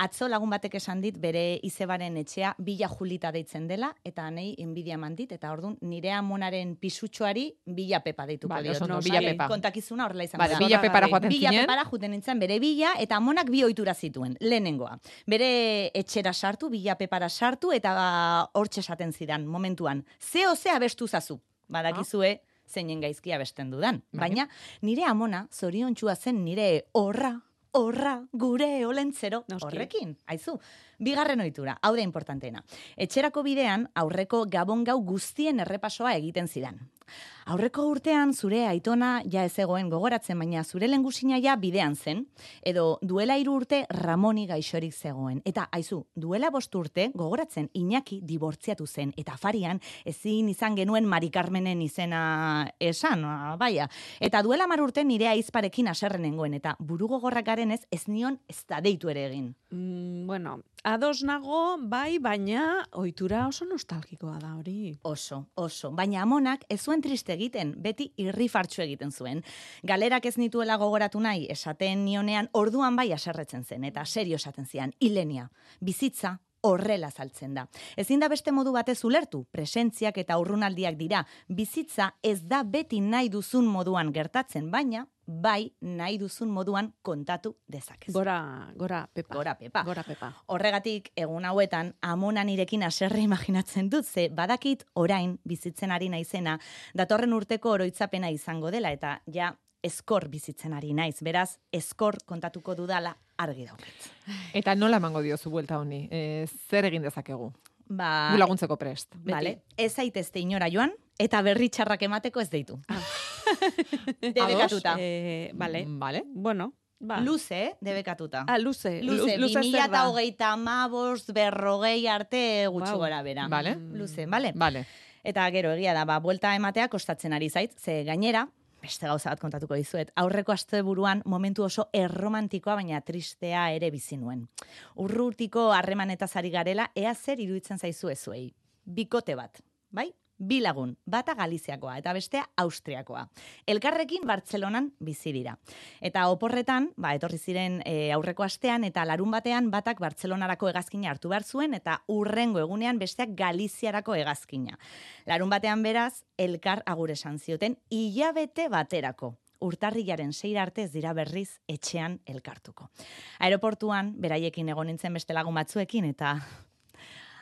Atzo lagun batek esan dit bere izebaren etxea bila julita deitzen dela, eta nei inbidia eman dit, eta ordun nire amonaren pisutxoari bila pepa deituko Vale, diot. No, Bila sare, Pepa. Kontakizuna horrela izango Vale, da. Bila Pepara joaten Bila zinen. pepara juten nintzen bere bila, eta amonak bi ohitura zituen, lehenengoa. Bere etxera sartu, bila pepara sartu, eta hortxe esaten zidan, momentuan. Ze abestu zazu, badakizue, zeinen gaizkia besten dudan. Bai. Baina, nire amona, zoriontxua zen nire horra, horra, gure olentzero, Noski. horrekin, aizu. Bigarren ohitura, hau da importantena. Etxerako bidean, aurreko gabon gau guztien errepasoa egiten zidan. Aurreko urtean zure aitona ja ez egoen gogoratzen, baina zure lengusina ja bidean zen, edo duela hiru urte Ramoni gaixorik zegoen. Eta aizu, duela bost urte gogoratzen Iñaki dibortziatu zen, eta afarian ezin izan genuen Mari Carmenen izena esan, ah, baia. Eta duela mar urte nire aizparekin aserren eta buru gogorrak garenez ez nion ez da deitu ere egin. Mm, bueno, ados nago, bai, baina ohitura oso nostalgikoa da hori. Oso, oso. Baina amonak ez zuen triste egiten, beti irrifartxu egiten zuen. Galerak ez nituela gogoratu nahi, esaten nionean orduan bai aserretzen zen, eta serio esaten zian, ilenia, bizitza horrela saltzen da. Ezin da beste modu batez ulertu, presentziak eta urrunaldiak dira, bizitza ez da beti nahi duzun moduan gertatzen, baina bai nahi duzun moduan kontatu dezakezu. Gora, gora, pepa. Gora pepa. Gora, pepa. Horregatik, egun hauetan, amona nirekin aserre imaginatzen dut, ze badakit orain bizitzen ari naizena, datorren urteko oroitzapena izango dela, eta ja, eskor bizitzen ari naiz, beraz, eskor kontatuko dudala argi dauket. Eta nola emango diozu buelta honi? E, zer egin dezakegu? Ba, Gu laguntzeko prest. Beti. Vale, ez zaitezte inora joan, eta berri txarrak emateko ez deitu. Debekatuta. Eh, vale. Vale. Bueno, ba. Luze, eh, debekatuta. Ah, luze. Luze, Lu- luze 2000 zer eta hogeita amabost, berrogei arte gutxi Guau. gora bera. Vale. Luze, vale? Vale. Eta gero egia da, ba, buelta ematea kostatzen ari zait, ze gainera, beste gauza bat kontatuko dizuet, aurreko asteburuan momentu oso erromantikoa baina tristea ere bizi nuen. Urrutiko harremanetaz ari garela, ea zer iruditzen zaizu ezuei. Bikote bat, bai? Bi lagun, bata Galiziakoa eta bestea Austriakoa. Elkarrekin Bartzelonan bizi dira. Eta oporretan, ba, etorri ziren e, aurreko astean eta larun batean batak Bartzelonarako hegazkina hartu behar zuen eta urrengo egunean besteak Galiziarako hegazkina. Larun batean beraz, elkar agur esan zioten hilabete baterako. Urtarrilaren seira arte ez dira berriz etxean elkartuko. Aeroportuan, beraiekin egon nintzen beste lagun batzuekin eta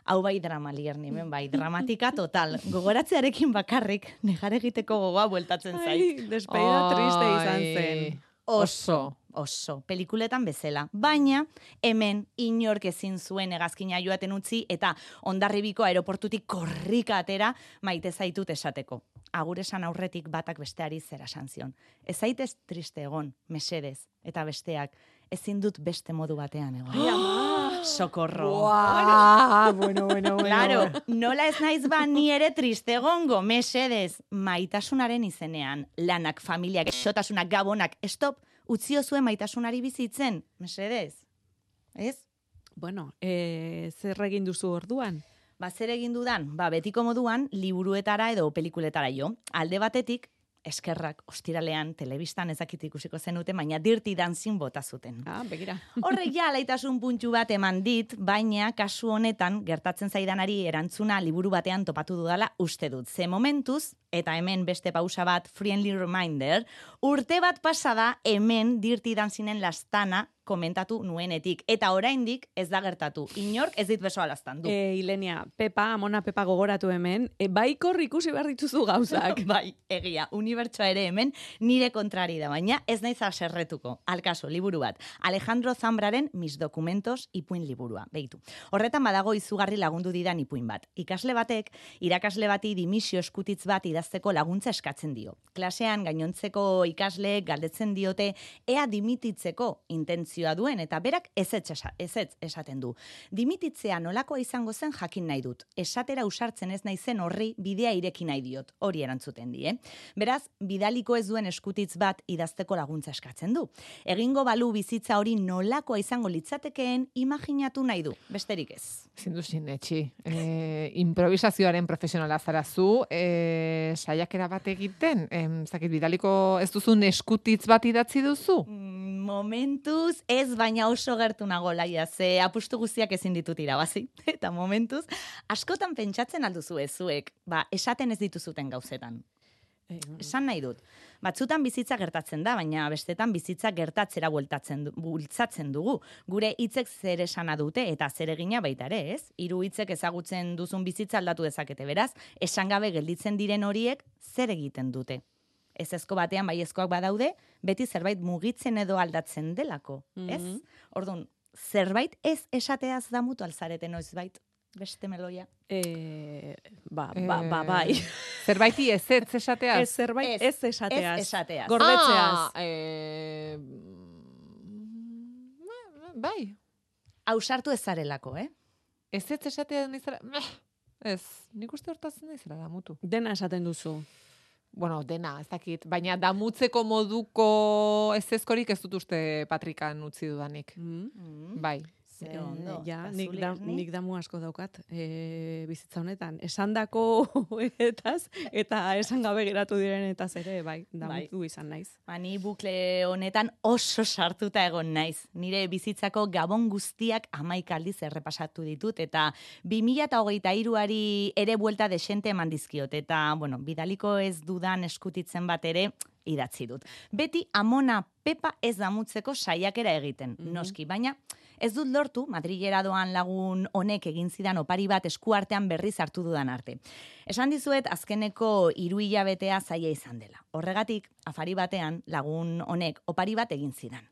hau bai drama lierni, hemen bai, dramatika total. Gogoratzearekin bakarrik, negar egiteko gogoa bueltatzen zait. Ai, despedida triste izan zen. Oso, oso, pelikuletan bezala. Baina, hemen inork ezin zuen hegazkina joaten utzi eta ondarribiko aeroportutik korrika atera maite zaitut esateko. Agur esan aurretik batak besteari zera esan zion. Ez zaitez triste egon, mesedez, eta besteak, ezin dut beste modu batean egon. Sokorro. Bueno, bueno, bueno. Claro, nola ez naiz ba ni ere triste egongo, mesedez, maitasunaren izenean, lanak, familiak, xotasunak, gabonak, stop, utzio zuen maitasunari bizitzen, mesedez. Ez? Bueno, eh, zer egin duzu orduan? Ba, zer egin dudan? Ba, betiko moduan, liburuetara edo pelikuletara jo. Alde batetik, eskerrak ostiralean telebistan ezakit ikusiko zenute, baina dirti danzin bota zuten. Ah, begira. Horrek ja alaitasun puntxu bat eman dit, baina kasu honetan gertatzen zaidanari erantzuna liburu batean topatu dudala uste dut. Ze momentuz, eta hemen beste pausa bat, friendly reminder, urte bat pasada hemen dirti danzinen lastana komentatu nuenetik. Eta oraindik ez da gertatu. Inork ez dit besoa lastan du. E, Ilenia, Pepa, Amona Pepa gogoratu hemen, e, baikor ikusi behar dituzu gauzak. bai, egia, unibertsoa ere hemen nire kontrari da, baina ez naiz aserretuko. Alkaso, liburu bat. Alejandro Zambraren Mis Documentos ipuin liburua. Beitu. Horretan badago izugarri lagundu didan ipuin bat. Ikasle batek, irakasle bati dimisio eskutitz bat idazteko laguntza eskatzen dio. Klasean gainontzeko ikasleek galdetzen diote ea dimititzeko intentzioa duen eta berak ezetz, ezetz esaten du. Dimititzea nolakoa izango zen jakin nahi dut. Esatera usartzen ez naizen horri bidea ireki nahi diot. Hori erantzuten die. Beraz, bidaliko ez duen eskutitz bat idazteko laguntza eskatzen du. Egingo balu bizitza hori nolakoa izango litzatekeen imaginatu nahi du. Besterik ez. Zindu sinetxi. E, improvisazioaren profesionala zarazu, e, saiakera bat egiten, em, zakit, bidaliko ez duzun eskutitz bat idatzi duzu? Mm, Momentuz, ez baina oso gertu nago laia, ze apustu guztiak ezin ditut irabazi. Eta momentuz, askotan pentsatzen alduzu zuek, ba, esaten ez dituzuten gauzetan. Esan nahi dut. Batzutan bizitza gertatzen da, baina bestetan bizitza gertatzera bueltatzen du, bultzatzen dugu. Gure hitzek zer esana dute eta zer egina baita ere, ez? Hiru hitzek ezagutzen duzun bizitza aldatu dezakete beraz, esan gabe gelditzen diren horiek zer egiten dute. Ez ezko batean baiezkoak badaude, beti zerbait mugitzen edo aldatzen delako, ez? Mhm. Orduan, zerbait ez esateaz damutu alzarete noizbait, beste meloia. E, ba, ba, ba, bai. Zerbaiti ez ez esateaz? Ez zerbait ez, esateaz. Ez esateaz. Gordetzeaz. Ah, e, bai. Ausartu ez zarelako, eh? Ez ez esatea nizera... Ez, nik uste hortaz nizera damutu. Dena esaten duzu. Bueno, dena, ez dakit. Baina damutzeko moduko ez ezkorik ez dut uste Patrikan utzi dudanik. Mm. Bai. Ze ondo. ja, Eta nik, da, nik damu asko daukat e, bizitza honetan. Esandako etaz eta esan gabe geratu direnetaz ere, bai, damutu izan naiz. Ba, ni bukle honetan oso sartuta egon naiz. Nire bizitzako gabon guztiak amaik aldiz errepasatu ditut, eta 2008 ari ere buelta desente eman dizkiot, eta, bueno, bidaliko ez dudan eskutitzen bat ere, idatzi dut. Beti amona pepa ez damutzeko saiakera egiten, noski, baina ez dut lortu Madrilera doan lagun honek egin zidan opari bat eskuartean berriz hartu dudan arte. Esan dizuet azkeneko hiru hilabetea zaila izan dela. Horregatik, afari batean lagun honek opari bat egin zidan.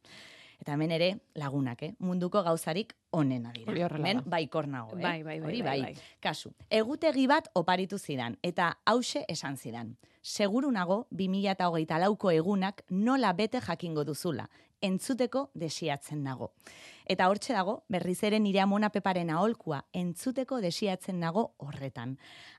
Eta hemen ere lagunak, eh? munduko gauzarik onena dira. Hori horrela Hemen baikor nago, eh? Bai, bai, bai, Hori bai, bai, bai. Kasu, egutegi bat oparitu zidan, eta hause esan zidan. Seguru nago 2008 lauko egunak nola bete jakingo duzula, entzuteko desiatzen nago. Eta hortxe dago, berriz ere nire amona peparen aholkua, entzuteko desiatzen nago horretan.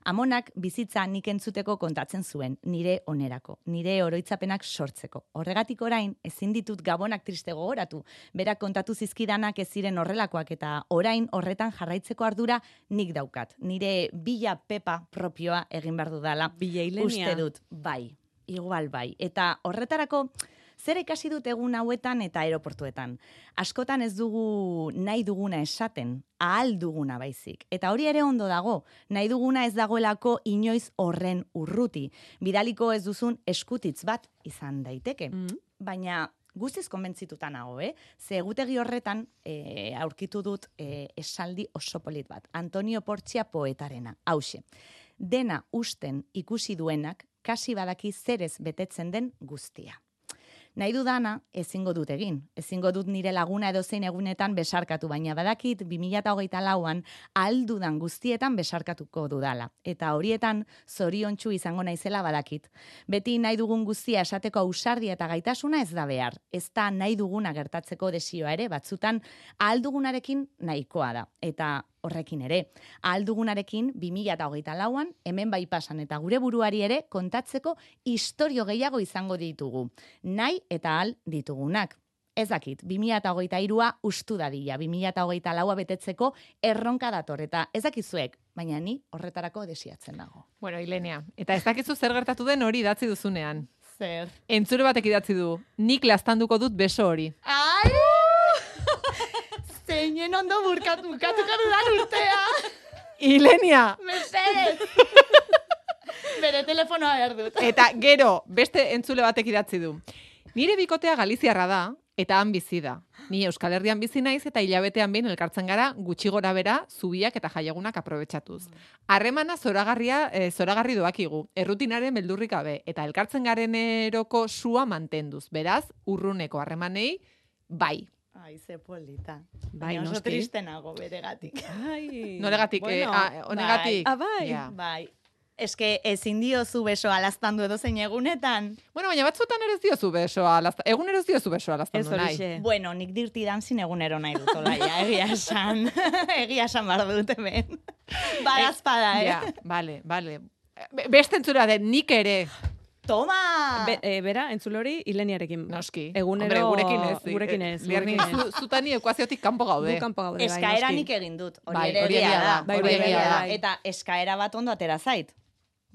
Amonak bizitza nik entzuteko kontatzen zuen, nire onerako, nire oroitzapenak sortzeko. Horregatik orain, ezin ditut gabonak triste gogoratu, berak kontatu zizkidanak ez ziren horrelakoak eta orain horretan jarraitzeko ardura nik daukat. Nire bila pepa propioa egin behar dudala. Bila Ilenia. Uste dut, bai, igual bai. Eta horretarako, zer ikasi dut egun hauetan eta aeroportuetan. Askotan ez dugu nahi duguna esaten, ahal duguna baizik. Eta hori ere ondo dago, nahi duguna ez dagoelako inoiz horren urruti. Bidaliko ez duzun eskutitz bat izan daiteke. Baina guztiz konbentzituta nago, eh? Ze egutegi horretan e, aurkitu dut e, esaldi oso polit bat. Antonio Portzia poetarena. Hauxe, dena usten ikusi duenak, kasi badaki zerez betetzen den guztia. Nahi dudana, ezingo dut egin. Ezingo dut nire laguna edo zein egunetan besarkatu, baina badakit 2008 lauan aldudan guztietan besarkatuko dudala. Eta horietan zoriontsu izango naizela badakit. Beti nahi dugun guztia esateko ausardia eta gaitasuna ez da behar. Ez da nahi duguna gertatzeko desioa ere, batzutan aldugunarekin nahikoa da. Eta horrekin ere. Aldugunarekin 2008 lauan, hemen bai pasan eta gure buruari ere kontatzeko istorio gehiago izango ditugu. Nahi eta al ditugunak. Ez dakit, 2008a ustu dadila, 2008 laua betetzeko erronka dator, eta ez dakizuek, baina ni horretarako desiatzen dago. Bueno, Ilenia, eta ez dakizu zer gertatu den hori idatzi duzunean. Zer. Entzule batek idatzi du, nik lastanduko dut beso hori. Ai! Zeinen ondo burkatu, bukatuko dudan urtea. Ilenia! Mesedez! Bere telefonoa behar dut. Eta gero, beste entzule batek idatzi du. Nire bikotea Galiziarra da, eta han bizi da. Ni Euskal Herrian bizi naiz eta hilabetean behin elkartzen gara gutxi gora bera zubiak eta jaiegunak aprobetxatuz. Harremana zoragarria, e, zoragarri doakigu, errutinaren beldurrik gabe, eta elkartzen garen eroko sua mantenduz. Beraz, urruneko harremanei, bai. Ai, ze polita. Bai, Baina oso noski. triste nago beregatik. Ai. Noregatik, eh, ah, honegatik? Ah, bai. Ja. Bai. Eske ezin diozu beso alaztandu edo zein egunetan. Bueno, baina batzutan ere ez diozu besoa, alazta, egun ere ez diozu besoa alaztandu nahi. Bueno, nik dirti danzin egunero nahi dut, olaia, egia esan. egia esan bar dut hemen. Barazpada, eh? Ja, bale, bale. Be- Beste entzura den, nik ere. Toma! Be, e, bera, entzule hori, Ileniarekin. Noski. Egunero, Hombre, gurekin ez. Gurekin ez. Gurekin ez. zu, zutani ekuaziotik kanpo gaude. Gu kanpo gaude, bai, Eskaera nik egin dut, hori Bai, ere hori egia da. bai, hori bai, egia da. Eta eskaera bat ondo atera zait.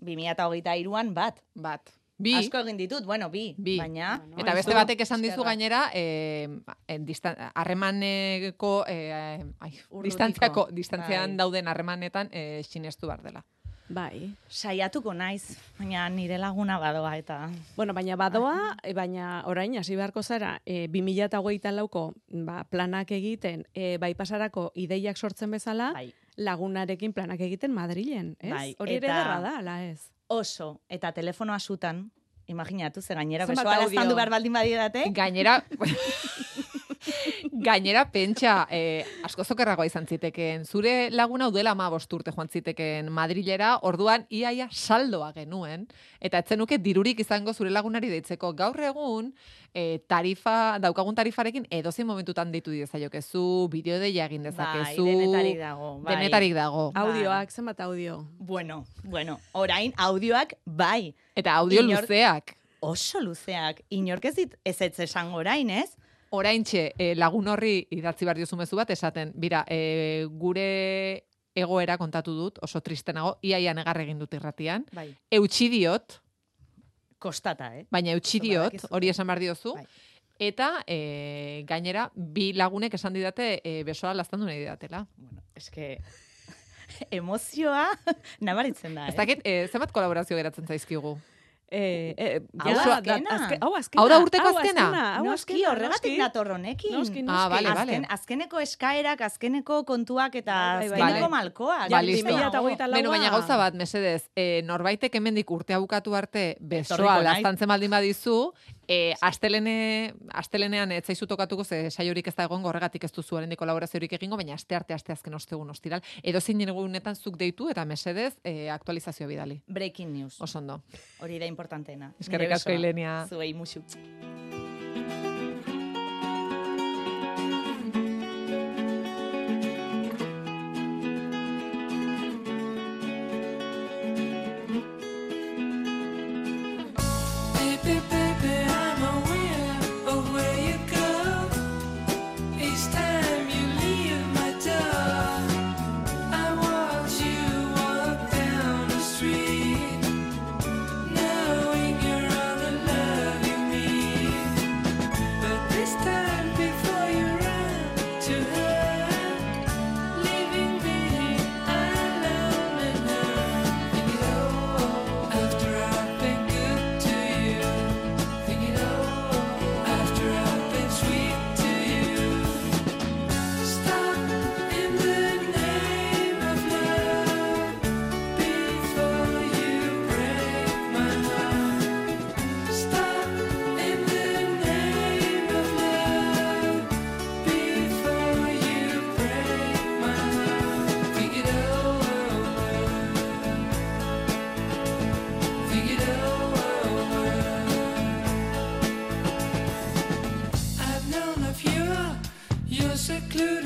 2023an bat. Bat. Bi. Asko egin ditut, bueno, bi. Bi. Baina... Eta beste batek esan dizu gainera, eh, en distan- harremaneko, eh, ai, distantziako, distantzian Bai. dauden harremanetan eh, sinestu behar dela. Bai. Saiatuko naiz, baina nire laguna badoa eta... Bueno, baina badoa, e, baina orain hasi beharko zara, e, 2008 lauko ba, planak egiten, e, bai pasarako ideiak sortzen bezala, Bai. lagunarekin planak egiten Madrilen, ez? Bai, Hori ere eta- derra da, ala ez? Oso, eta telefonoa sutan, imaginatu, ze gainera besoa audio? alaztandu behar baldin badidate. Gainera, gainera pentsa, eh, asko zokerragoa izan zitekeen. Zure laguna udela ama urte joan zitekeen Madrilera, orduan iaia saldoa genuen, eta etzenuke dirurik izango zure lagunari deitzeko. Gaur egun, eh, tarifa, daukagun tarifarekin edozein momentutan deitu diezaiokezu, bideo deia egin Bai, dezakezu. denetarik dago. Bai. Denetarik dago. Audioak, zenbat audio? Bueno, bueno, orain audioak bai. Eta audio Inor- luzeak. Oso luzeak. Inork ez dit ez ez esango orain, ez? Oraintxe eh, lagun horri idatzi behar diozu mezu bat esaten, bira, eh, gure egoera kontatu dut, oso tristenago, iaia negar egin dut irratian. Bai. Eutxi diot, Kostata, eh? baina eutxi diot, hori esan behar diozu. Bai. Eta eh, gainera, bi lagunek esan didate eh, besoa lastandu nahi didatela. Bueno, eske emozioa nabaritzen da, eh? Ez dakit, eh, zenbat kolaborazio geratzen zaizkigu? Eh, eh, Hau ja, da- azkena. azke- hau azkena. Hau da urteko hau azkena? hau azkena, horregatik nator honekin. Ah, bale, bale. Azken, azkeneko eskaerak, azkeneko kontuak eta Bai, bai, bai. azkeneko Vale. malkoak. Ja, listo. 2008 laua. Beno, baina gauza bat, mesedez, eh, norbaitek hemendik urtea bukatu arte besoa lastantzen baldin badizu, eh, astelene, astelenean ez zaizu tokatuko ze saiorik ez da egongo horregatik ez duzu oraindik kolaboraziorik egingo, baina aste arte aste azken ostegun ostiral. Edo zein egunetan zuk deitu eta mesedez eh, aktualizazio bidali. Breaking news. Oso ondo. Hori da importantena. Eskerrik asko. Ilenia. Zuei musu. secluded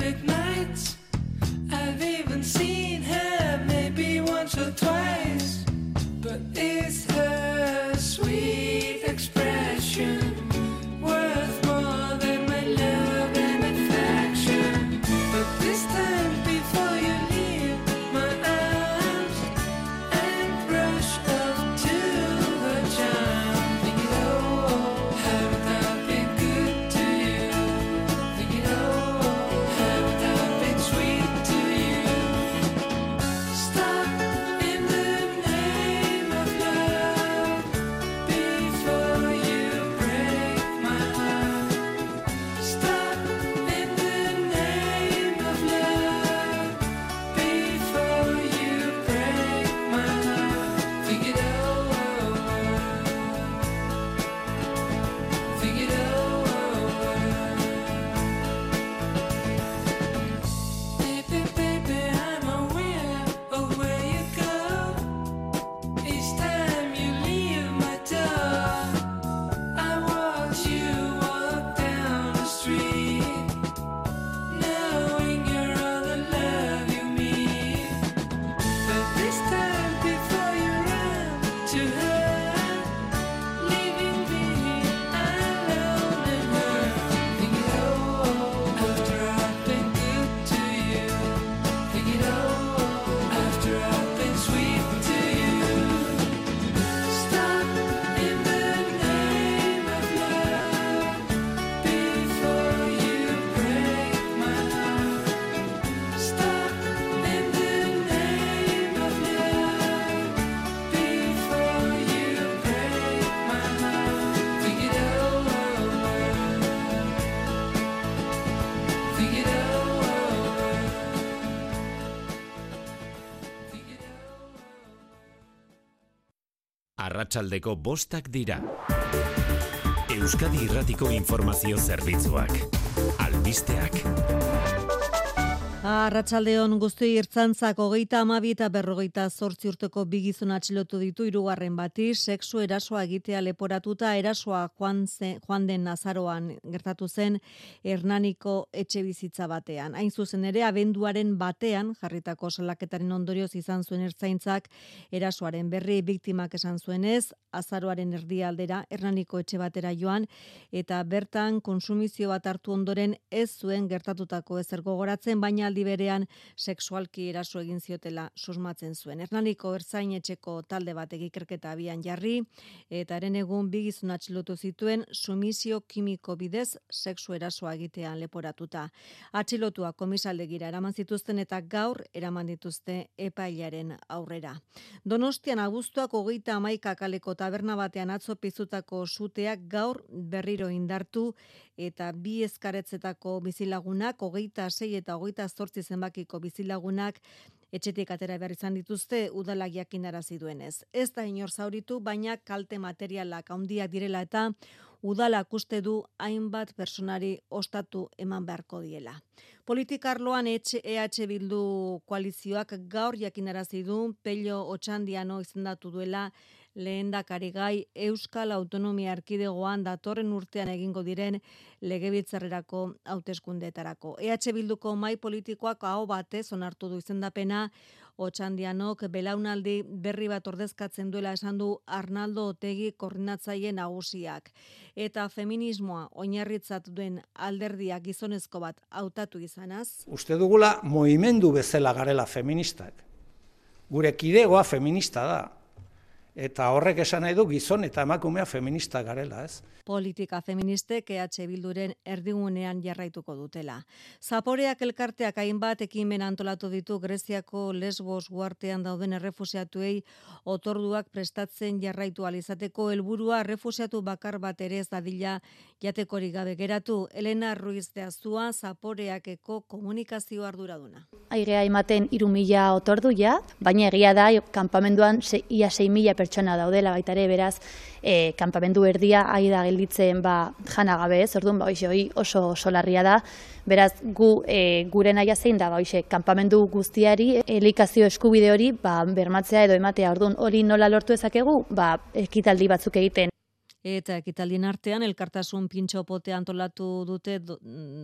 Arratsaldeko bostak dira. Euskadi Irratiko Informazio Zerbitzuak. Albisteak. Arratsaldeon guzti irtzantzak hogeita amabi eta berrogeita zortzi urteko bigizun atxilotu ditu hirugarren bati, sexu erasoa egitea leporatuta erasoa joan, zen, joan den nazaroan gertatu zen Hernaniko etxe bizitza batean. Hain zuzen ere, abenduaren batean, jarritako salaketaren ondorioz izan zuen ertzaintzak, erasoaren berri biktimak esan zuenez, azaroaren erdialdera Hernaniko etxe batera joan, eta bertan konsumizio bat hartu ondoren ez zuen gertatutako ezer gogoratzen, baina aldi berean sexualki eraso egin ziotela susmatzen zuen. Hernaniko ertzain etxeko talde bat egikerketa abian jarri, eta eren egun bigizun atxilotu zituen sumisio kimiko bidez sexu erasoa egitean leporatuta. Atxilotua komisaldegira eraman zituzten eta gaur eraman dituzte epailaren aurrera. Donostian abuztuak hogeita amaika kaleko taberna batean atzo pizutako suteak gaur berriro indartu eta bi eskaretzetako bizilagunak, hogeita sei eta hogeita zortzi zenbakiko bizilagunak, etxetik atera behar izan dituzte udalak jakinarazi duenez. Ez da inor zauritu, baina kalte materialak handiak direla eta udalak uste du hainbat personari ostatu eman beharko diela. Politikarloan EH Bildu koalizioak gaur jakinarazi du Pello Otxandiano izendatu duela lehendakari gai Euskal Autonomia Erkidegoan datorren urtean egingo diren legebiltzarrerako hauteskundeetarako. EH Bilduko mai politikoak aho batez onartu du izendapena Otxandianok belaunaldi berri bat ordezkatzen duela esan du Arnaldo Otegi koordinatzaile nagusiak. Eta feminismoa oinarritzat duen alderdia gizonezko bat hautatu izanaz. Uste dugula moimendu bezala garela feministak. Gure kidegoa feminista da. Eta horrek esan nahi du gizon eta emakumea feminista garela, ez? Politika feministek EH Bilduren erdigunean jarraituko dutela. Zaporeak elkarteak hainbat ekimen antolatu ditu Greziako Lesbos guartean dauden errefusiatuei otorduak prestatzen jarraitu alizateko helburua errefusiatu bakar bat ere ez dadila jatekorik gabe geratu. Elena Ruiz de Azua Zaporeakeko komunikazio arduraduna. Airea ematen iru mila otordu ja, baina egia da kanpamenduan se, ia 6 mila pertsona daudela baita ere beraz e, kanpamendu erdia ari da gelditzen ba jana gabe ez? Orduan ba hoxe oso oso larria da. Beraz gu e, gure naia zein da ba hoxe kanpamendu guztiari elikazio eskubide hori ba bermatzea edo ematea. Orduan hori nola lortu ezakegu ba ekitaldi batzuk egiten. Eta ekitaldien artean elkartasun pintxo pote antolatu dute do,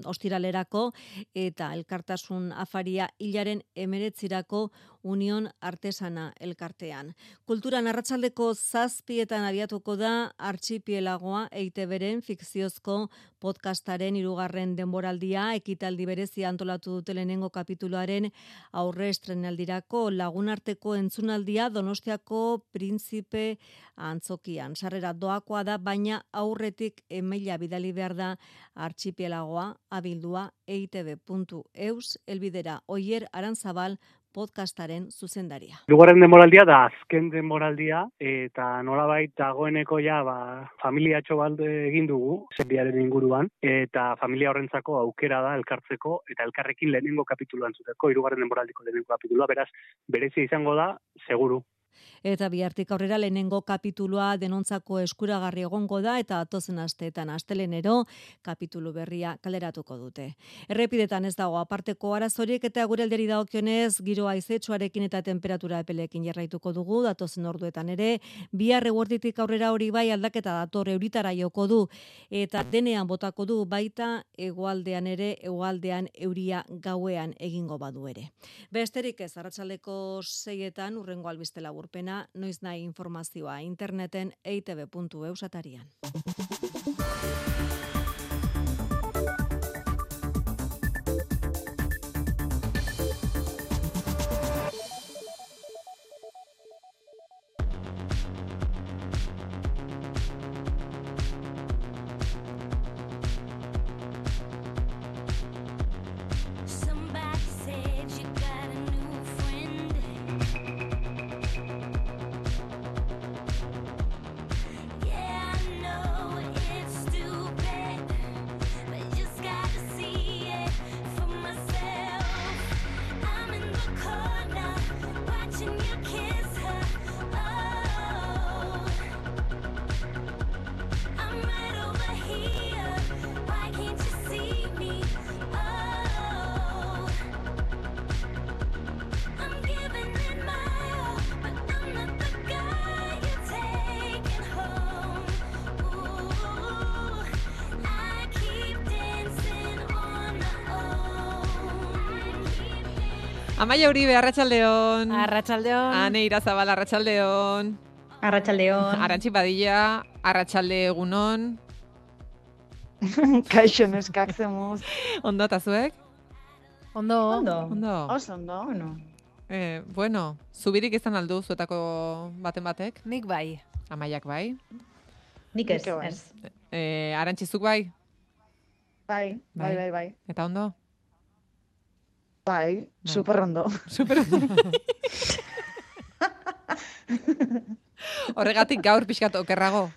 ostiralerako eta elkartasun afaria hilaren emeretzirako Union Artesana elkartean. Kulturan arratsaldeko zazpietan abiatuko da Archipielagoa EITBren fikziozko podcastaren irugarren denboraldia ekitaldi berezi antolatu dute lehenengo kapituluaren aurre estrenaldirako lagunarteko entzunaldia Donostiako Prinzipe antzokian. Sarrera doakoa da, baina aurretik emaila bidali behar da Archipielagoa abildua eitb.eus elbidera oier arantzabal podcastaren zuzendaria. Lugarren denboraldia da azken denboraldia eta nolabait dagoeneko ja ba, familiatxo bat egin dugu zerbiaren inguruan eta familia horrentzako aukera da elkartzeko eta elkarrekin lehenengo kapituluan zuteko, irugarren denboraldiko lehenengo kapitulua, beraz berezia izango da, seguru, Eta bihartik aurrera lehenengo kapitulua denontzako eskuragarri egongo da eta atozen asteetan astelenero kapitulu berria kaleratuko dute. Errepidetan ez dago aparteko arazorik eta gure alderi dagokionez giro aizetsuarekin eta temperatura epelekin jarraituko dugu datozen orduetan ere bihar eguerditik aurrera hori bai aldaketa dator euritara joko du eta denean botako du baita egoaldean ere egoaldean euria gauean egingo badu ere. Besterik ez arratsaleko seietan urrengo albiste laburpena noiz nahi informazioa interneten eitb.eus Amaia Uribe, Arratsaldeon. Arratsaldeon. Ane Irazabal, Arratsaldeon. Arratsaldeon. Arantxi Badilla, Arratsalde egunon. Kaixo neskak zemuz. Ondo eta zuek? Ondo. Ondo. Ondo. Oso ondo. Bueno. Eh, bueno, zubirik izan aldu zuetako baten batek? Nik bai. Amaiak bai. Nik ez, ez. Eh, Arantxizuk bai? Bai, bai, bai, bai. Eta ondo? Bai, super ondo. Super Horregatik gaur pixkat okerrago.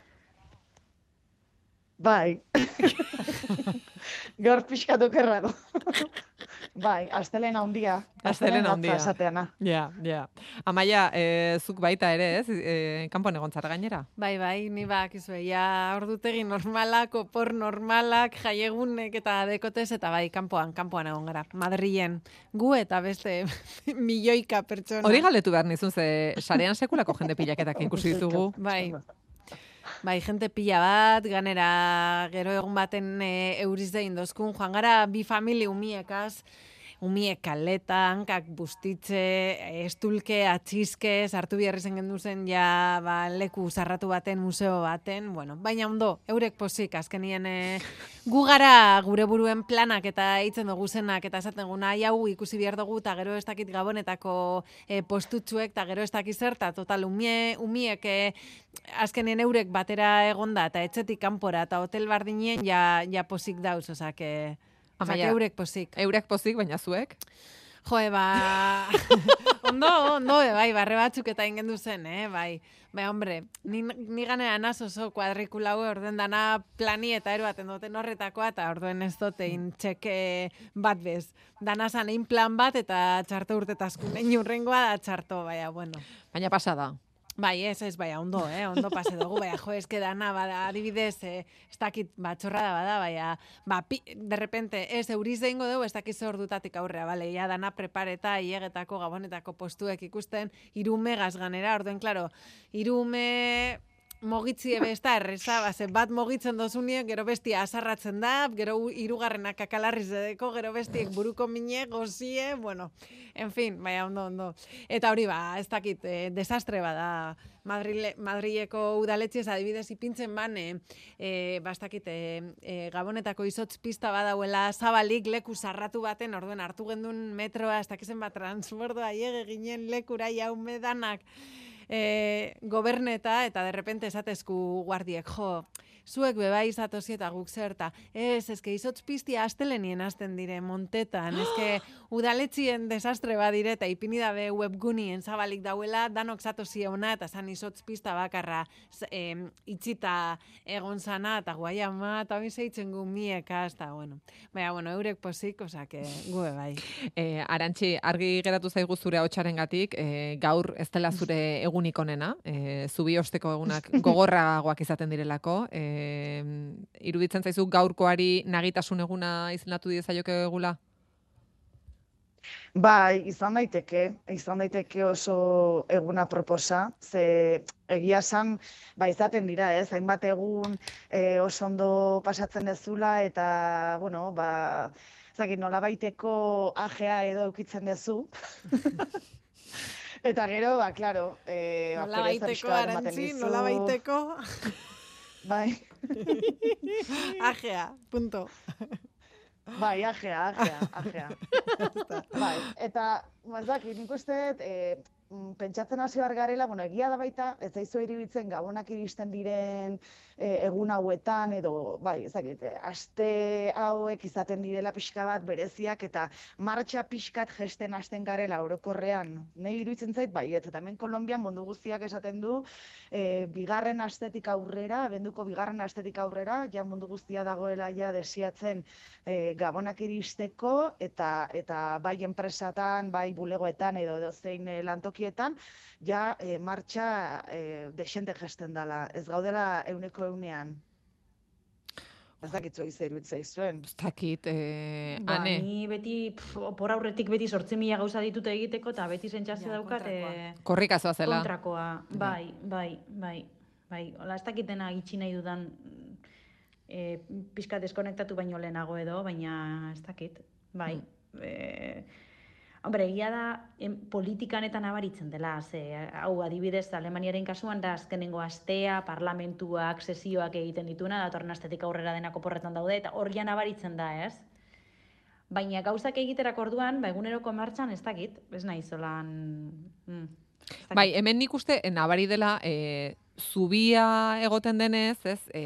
Bai. Gaur pixkat okerrago. Bai, astelena handia. Astelena handia. Esateana. Ja, ja. Amaia, eh, zuk baita ere, ez? Eh, kanpoan egon zara gainera. Bai, bai, ni bakizue, ja ordutegi normalak, opor normalak, jaiegunek eta dekotez, eta bai, kanpoan, kanpoan egon gara. Madrilen, gu eta beste milioika pertsona. Hori galdetu behar nizun, ze sarean sekulako jende pilaketak ikusi ditugu. Bai. Bai, jente pila bat, ganera gero egun baten e, euriz dein dozkun, joan gara bi famili umiekaz, umiek kaleta, hankak bustitze, estulke, atxiske, sartu biharri zen gendu zen ja ba, leku zarratu baten, museo baten, bueno, baina ondo, eurek posik, azkenien e, gu gara gure buruen planak eta hitzen dugu zenak, eta esaten dugu nahi hau ikusi behar dugu, eta gero ez dakit gabonetako e, postutxuek, eta gero ez dakit zer, eta total umie, umiek e, azkenien eurek batera egonda, eta etxetik kanpora, eta hotel bardinien ja, ja posik dauz, osake, Amaia, osake eurek posik. Eurek pozik, baina zuek? Joe, ba... ondo, ondo, e, bai, barre batzuk eta ingendu zen, eh, bai. Bai, hombre, ni, ni ganera naz oso kuadrikulau orden dana plani eta eroaten duten horretakoa, eta orduen ez dotein txeke bat bez. Dana zan egin plan bat eta txarto urtetaskun. Egin urrengoa da txarto, baina, bueno. Baina pasada. Bai, ez, ez, baina, ondo, eh, ondo pase dugu, baina, jo, eske dana, bada, adibidez, eh, ez dakit, ba, txorrada bada, baina, ba, pi, de repente, ez, euriz deingo dugu, ez dakit zer ordutatik aurrea, bale, ja, dana prepareta, iegetako, gabonetako postuek ikusten, irume ganera, orduen, klaro, irume mogitzi ebe ez da erreza, ba, bat mogitzen dozunie, gero bestia azarratzen da, gero hirugarrenak akalarriz edeko, gero bestiek buruko mine, gozie, bueno, en fin, baina ondo, ondo. Eta hori ba, ez dakit, eh, desastre bada, Madrile, Madrileko udaletxiez adibidez ipintzen ban, eh, eh, ba, ez dakit, eh, eh, gabonetako izotz pista badauela zabalik leku zarratu baten, orduen hartu gendun metroa, ez dakizen bat transbordo aiege ginen lekura jaume danak, e, goberneta eta de repente esatezku guardiek, jo, zuek bebai zatozi eta guk zerta. Ez, eske izotz piztia astelenien hasten dire montetan, eske udaletxien desastre badire eta ipini dabe webgunien zabalik dauela, danok zatozi ona eta zan izotz pista bakarra em, itxita egon zana eta guai ama eta hori zeitzen gu mieka, eta bueno. Baina, bueno, eurek posik, osake, gu bai. E, Arantxi, argi geratu zaigu zure hotxarengatik, e, gaur ez dela zure egunik onena, e, zubi osteko egunak gogorragoak izaten direlako. E, iruditzen zaizu gaurkoari nagitasun eguna izendatu diezaioke egula? Bai, izan daiteke, izan daiteke oso eguna proposa, ze egia esan, ba, izaten dira, ez, hainbat egun e, oso ondo pasatzen dezula, eta, bueno, ba, ezakit, nola baiteko ajea edo eukitzen dezu. eta gero, ba, klaro, e, ba, Nola baiteko, arantzi, nola baiteko. Bai. Ajea, punto. Bai, ajea, ajea, ajea. bai, eta, ez dakit, nik uste e, mm, pentsatzen hasi behar garela, bueno, egia da baita, ez zaizu iribitzen gabonak iristen diren e, egun hauetan, edo, bai, ez dakit, e, aste hauek izaten direla pixka bat bereziak, eta martxa pixkat gesten hasten garela orokorrean. Nei iruditzen zait, bai, eta hemen Kolonbian mundu guztiak esaten du, e, bigarren astetik aurrera, abenduko bigarren astetik aurrera, ja mundu guztia dagoela ja desiatzen e, gabonak iristeko, eta, eta bai enpresatan, bai bulegoetan edo edozein e, lantokietan, ja e, martxa e, desente gesten dala. Ez gaudela euneko eunean. Ez dakitzu izan zaizuen. Ez dakit, eh, Ba, ane. ni beti, opor aurretik beti sortzi mila gauza ditute egiteko, eta beti sentsazio daukat, eh, Korrika zoazela. kontrakoa, bai, bai, bai, bai, hola, ez dakitena itxi nahi dudan, e, pixka deskonektatu baino lehenago edo, baina ez dakit, bai. Mm. E, Hombre, egia da em, politikan eta nabaritzen dela, ze, hau adibidez Alemaniaren kasuan da azkenengo astea, parlamentuak, sesioak egiten dituena, datorren astetik aurrera denak oporretan daude, eta hor ja nabaritzen da, ez? Baina gauzak egiterak orduan, ba, eguneroko martxan ez dakit, ez nahi zolan... Mm. Bai, hemen nik uste eh, nabari dela e, zubia egoten denez, ez, e,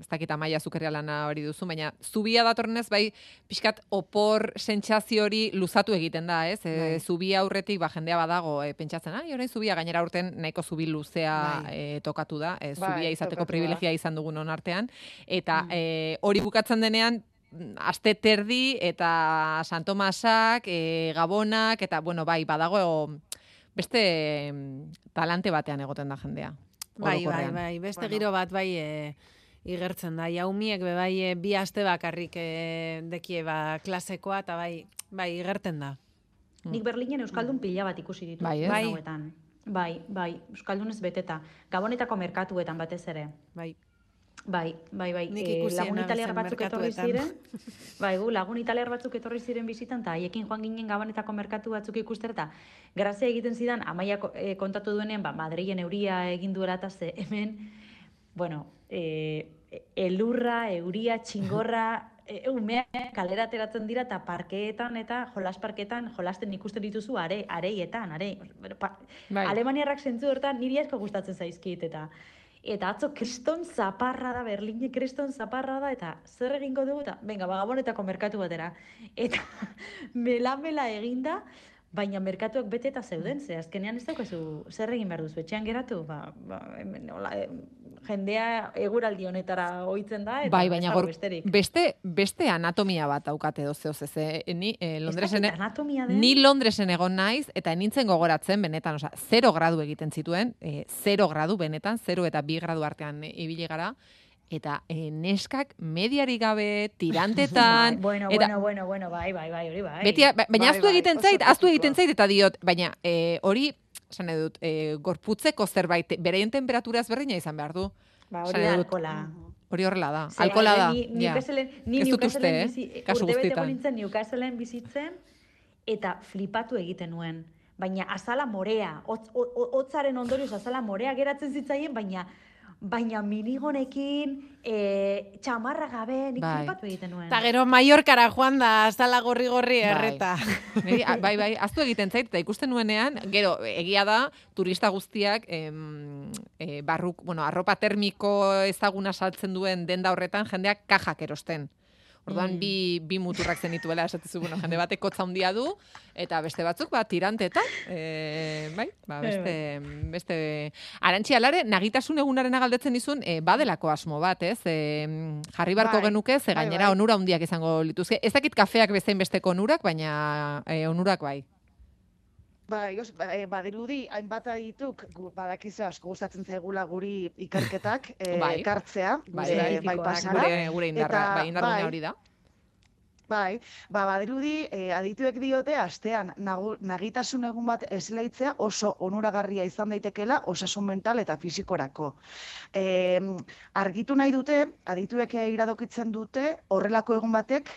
ez dakit amaia zukeria lana hori duzu, baina zubia datorrenez, bai, pixkat opor sentsazio hori luzatu egiten da, ez? E, Bai. zubia aurretik, ba, jendea badago, e, pentsatzen, ai, orain zubia gainera urten nahiko zubi luzea e, tokatu da, e, zubia Bai, izateko privilegia izan dugun artean, eta e, hori bukatzen denean, mm, aste terdi eta Santomasak, e, Gabonak, eta, bueno, bai, badago beste mm, talante batean egoten da jendea. Bai, bai, bai, beste giro bat bai e, igertzen da. Jaumiek be bai e, bi aste bakarrik e, dekie ba klasekoa eta bai, bai igerten da. Nik Berlinen Euskaldun pila bat ikusi ditut. Bai, ez? bai. Bai. Bai, bai, Euskaldunez beteta. Gabonetako merkatuetan batez ere. Bai. Bai, bai, bai. Nik Eh, ikusiena lagun italiar batzuk etorri ziren. Bai, gu, lagun italiar batzuk etorri ziren bizitan, eta haiekin joan ginen gabonetako merkatu batzuk ikuster, eta grazia egiten zidan, amaia eh, kontatu duenean, ba, Madrilen euria egin duela, eta ze hemen, bueno, eh, elurra, euria, txingorra, e, umeak kalera ateratzen dira eta parkeetan eta jolas parketan jolasten ikusten dituzu are, areietan, are. Pa, Bai. Alemaniarrak zentzu hortan niri asko gustatzen zaizkit eta eta atzo kriston zaparra da, Berline kriston zaparra da, eta zer egingo dugu, eta, venga, bagabonetako merkatu batera. Eta mela-mela eginda, baina merkatuak bete eta zeuden, ze azkenean ez daukazu zer egin behar duzu, etxean geratu, ba, ba, hemen, hola, jendea eguraldi honetara ohitzen da, eta Bai, ez baina dago gor, besterik. beste, beste anatomia bat daukate doze oze, ze, ni eh, Londresen, den. ni Londresen egon naiz, eta nintzen gogoratzen, benetan, oza, zero gradu egiten zituen, eh, zero gradu benetan, zero eta bi gradu artean eh, ibili gara, eta eh, neskak mediari gabe, tirantetan, Bai, bueno, eta bueno, bueno, bueno, bai, bai, bai, hori bai. Beti, ba- baina Bai, aztu bai, egiten oso zait, aztu egiten zait, eta diot, baina eh, hori, esan nahi dut, eh, gorputzeko zerbait, bereien temperatura ezberdina izan behar du. Ba, hori da alkola. Hori horrela da, Ze, alkola da. Ni, ja. Ni Ez dut eh? urte nintzen Newcastleen bizitzen, eta flipatu egiten nuen. Baina azala morea, hotz- ho- ho- hotzaren ondorioz azala morea geratzen zitzaien, baina baina minigonekin, e, txamarra gabe, nik Bai. flipatu egiten nuen. Eta gero Mallorkara joan da, azala gorri-gorri Bai. erreta. Niri, a- bai, bai, aztu egiten zait, eta ikusten nuenean, gero, egia da, turista guztiak, em, e, barruk, bueno, arropa termiko ezaguna saltzen duen denda horretan, jendeak kajak erosten. Orduan, Mm. bi, bi muturrak zenituela, esatezu, bueno, jende batek kotza handia du, eta beste batzuk, ba, tirantetan, e, bai, ba, beste, beste, arantxi alare, nagitasun egunaren galdetzen dizun, e, badelako asmo bat, ez? E, jarri barko Bai, genuke, ze bai, gainera bai. onura handiak izango lituzke. Ez dakit kafeak bezain besteko onurak, baina e, onurak bai. Bai, os, ba, eh, badirudi, hainbat adituk, badakizu asko gustatzen zaigula guri ikerketak eh, Bai. ekartzea, Bai, gure bai. bai pasara. Gure, gure indarra, Eta, bai, indargune bai, hori da. Bai, ba, badirudi, eh, adituek diote, astean, nagu, nagitasun egun bat eslaitzea oso onuragarria izan daitekela osasun mental eta fisikorako. E, argitu nahi dute, adituek iradokitzen dute, horrelako egun batek,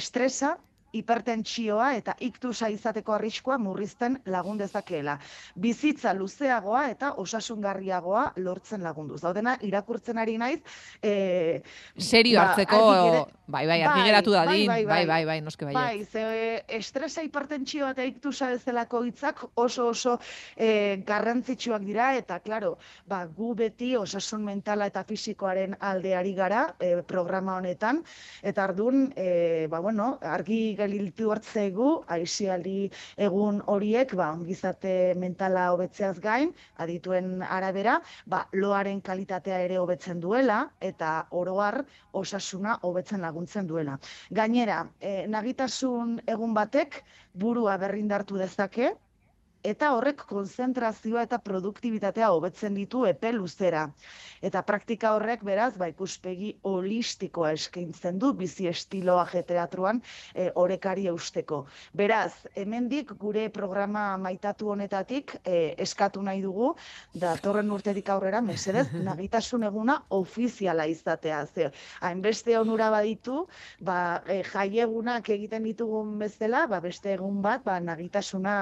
estresa, hipertentsioa eta iktusa izateko arriskua murrizten lagun dezakeela. Bizitza luzeagoa eta osasungarriagoa lortzen lagunduz. Daudena irakurtzen ari naiz, eh, Serio ba, hartzeko, argi gere- bai, bai, argi geratu dadin, bai, bai, bai, bai, noske bai. Bai, ze eh, estresa hipertentsioa eta iktusa bezalako hitzak oso oso eh, garrantzitsuak dira eta claro, ba, gu beti osasun mentala eta fisikoaren aldeari gara eh, programa honetan eta ardun eh, ba, bueno, argi gelditu hartzegu aisialdi egun horiek ba, ongizate mentala hobetzeaz gain, adituen arabera, ba, loaren kalitatea ere hobetzen duela eta oroar osasuna hobetzen laguntzen duela. Gainera, eh, nagitasun egun batek burua berrindartu dezake, eta horrek konzentrazioa eta produktibitatea hobetzen ditu epe luzera. Eta praktika horrek beraz, ba, ikuspegi holistikoa eskaintzen du bizi estiloa teatruan e, orekari eusteko. Beraz, hemendik gure programa maitatu honetatik e, eskatu nahi dugu, da torren urtetik aurrera, mesedez, nagitasun eguna ofiziala izatea. Ze, hainbeste onura baditu, ba, e, jaiegunak egiten ditugun bezala, ba, beste egun bat, ba, nagitasuna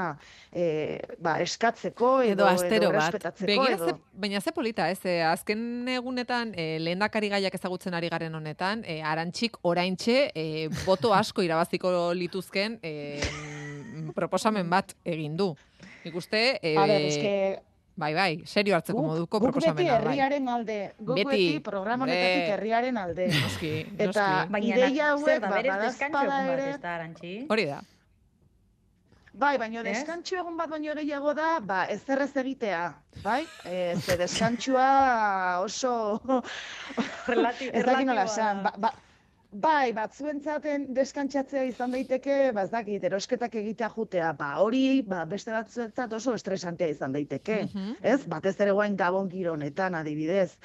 e, ba, eskatzeko edo, Edo astero bat. errespetatzeko. Begira, edo... ze, baina ze polita, ez? E, azken egunetan, e, lehendakari gaiak ezagutzen ari garen honetan, e, arantxik oraintxe e, boto asko irabaziko lituzken e, proposamen bat egin du. Nik uste... E, A ber, eske, Bai, bai, serio hartzeko moduko Guk beti proposamena, bai. herriaren alde, guk Beti, beti, programa honetatik herriaren alde. Noski, Eta noski. Baina ideia zer hauek, ba, bat, ere... Hori da. Bai, baina Ez? deskantxo egun bat baino gehiago da, ba, ez errez egitea, bai? E, ze deskantxua oso... Relati- ez dakit nola esan, ba, ba, Bai, batzuen deskantxatzea izan daiteke, ba, ez dakit, erosketak egitea jutea, ba, hori, ba, beste batzuentzat oso estresantea izan daiteke, ez? Batez ere guain gabon giro honetan, adibidez.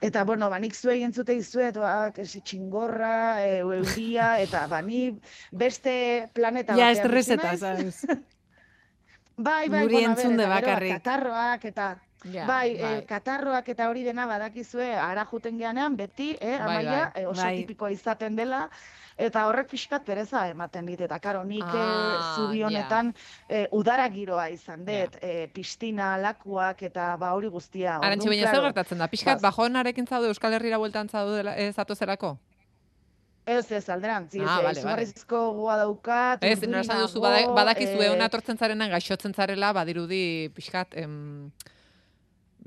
Eta, bueno, ba, nik zuei entzute izuet, ba, kesi txingorra, e, euria, eta, ba, ni beste planeta Ja, batean bizi estreseta. Bai, bai, Guri bueno, entzun de bakarrik. katarroak eta Ja, bai, bai. eh, katarroak eta hori dena badakizue ara juten geanean beti, eh, Bai, amaia bai, eh, oso bai. tipikoa izaten dela eta horrek pixkat pereza ematen dit eta karo nik eh, Ah, zubi honetan eh, udara giroa izan dut, eh, pistina, lakuak eta ba hori guztia. Orduan, baina zer claro, gertatzen da? Pixkat, ba, bajonarekin zaude Euskal Herrira bueltan zaude ez zatozelako? Ez, ez, alderantzi, Ah, ez, vale, vale. goa daukat, Ez, nora esan duzu, nago, bada, badakizue eh, zarenan gaixotzen zarela, badirudi pixkat, em,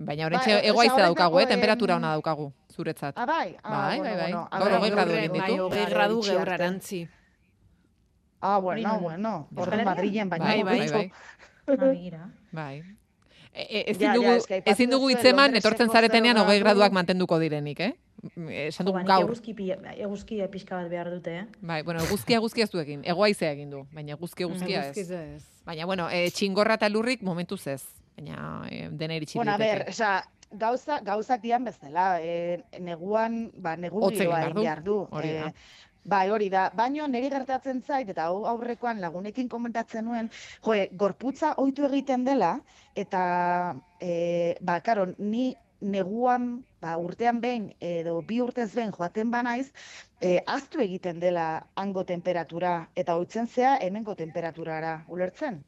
baina Ba, horrentxe e- egoa osea, ize daukagu, eh? temperatura em, ona daukagu, zuretzat. Ah, bai? Ah, Bai, bueno, bai, bai. bueno, Gaur hogei gradu egin ditu. bai, Hogei gradu itxi geur arte. arantzi. Ah, bueno, non? bueno. Herrian? Madrilen baina. Bai, bai, bai. Ah. Bai. E, e, ezin dugu, ezin dugu hitzeman etortzen zaretenean hogei gradu. graduak mantenduko direnik, eh? Mm, Esan dugu ba, gaur. eguzki, eguzki pixka bat behar dute, eh? Bai, bueno, eguzkia eguzkia ez du egin. Egoa egin du, baina eguzki eguzkia ez. ez. Baina, bueno, e, txingorra eta lurrik momentuz ez. Baina, e, dena iritsi Bueno, a ber, gauza, gauzak dian bezala, e, neguan, ba, negu giroa behar egin du. behar du. Hori da. E, Bai, hori da. Baino niri gertatzen zait, eta hau aurrekoan lagunekin komentatzen nuen, jo, gorputza ohitu egiten dela, eta, e, ba, karo, ni neguan, ba, urtean behin, edo bi urtez behin joaten banaiz, e, aztu egiten dela hango temperatura, eta ohitzen zea hemengo temperaturara, ulertzen?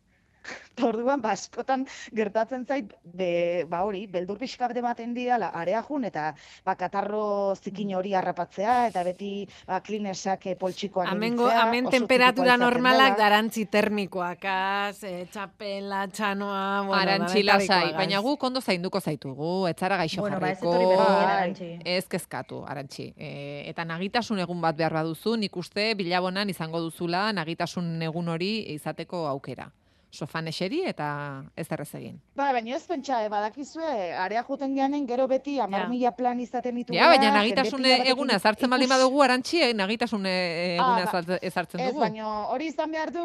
Orduan, ba, askotan gertatzen zait, be, ba hori, beldur pixka bat ematen didala, area jun, eta ba, katarro zikin hori harrapatzea, eta beti ba, klinesak eh, poltsikoan Amengo, ibiltzea, amen temperatura normalak dela. darantzi termikoak, az, e, txapela, txanoa, bueno, danatarikoagaz. lasai, baina guk ondo zainduko zaitugu, ez zara gaixo Bueno, ba, jarriko. Arantxi. Ez kezkatu, Arantxi. E, eta nagitasun egun bat behar baduzu, nik uste bilabonan izango duzula nagitasun egun hori izateko aukera. Sofan eseri eta ez errez egin. Ba, baina ez pentsa, eh, badakizue, area juten geanen gero beti amar mila plan izaten ditugula. Ja, baina jende nagitasun pila batekin eguna ezartzen baldin badugu arantxi, eh, nagitasun eh, Ah, eguna ba- ezartzen- ezartzen Ez, dugu. baina hori izan behar du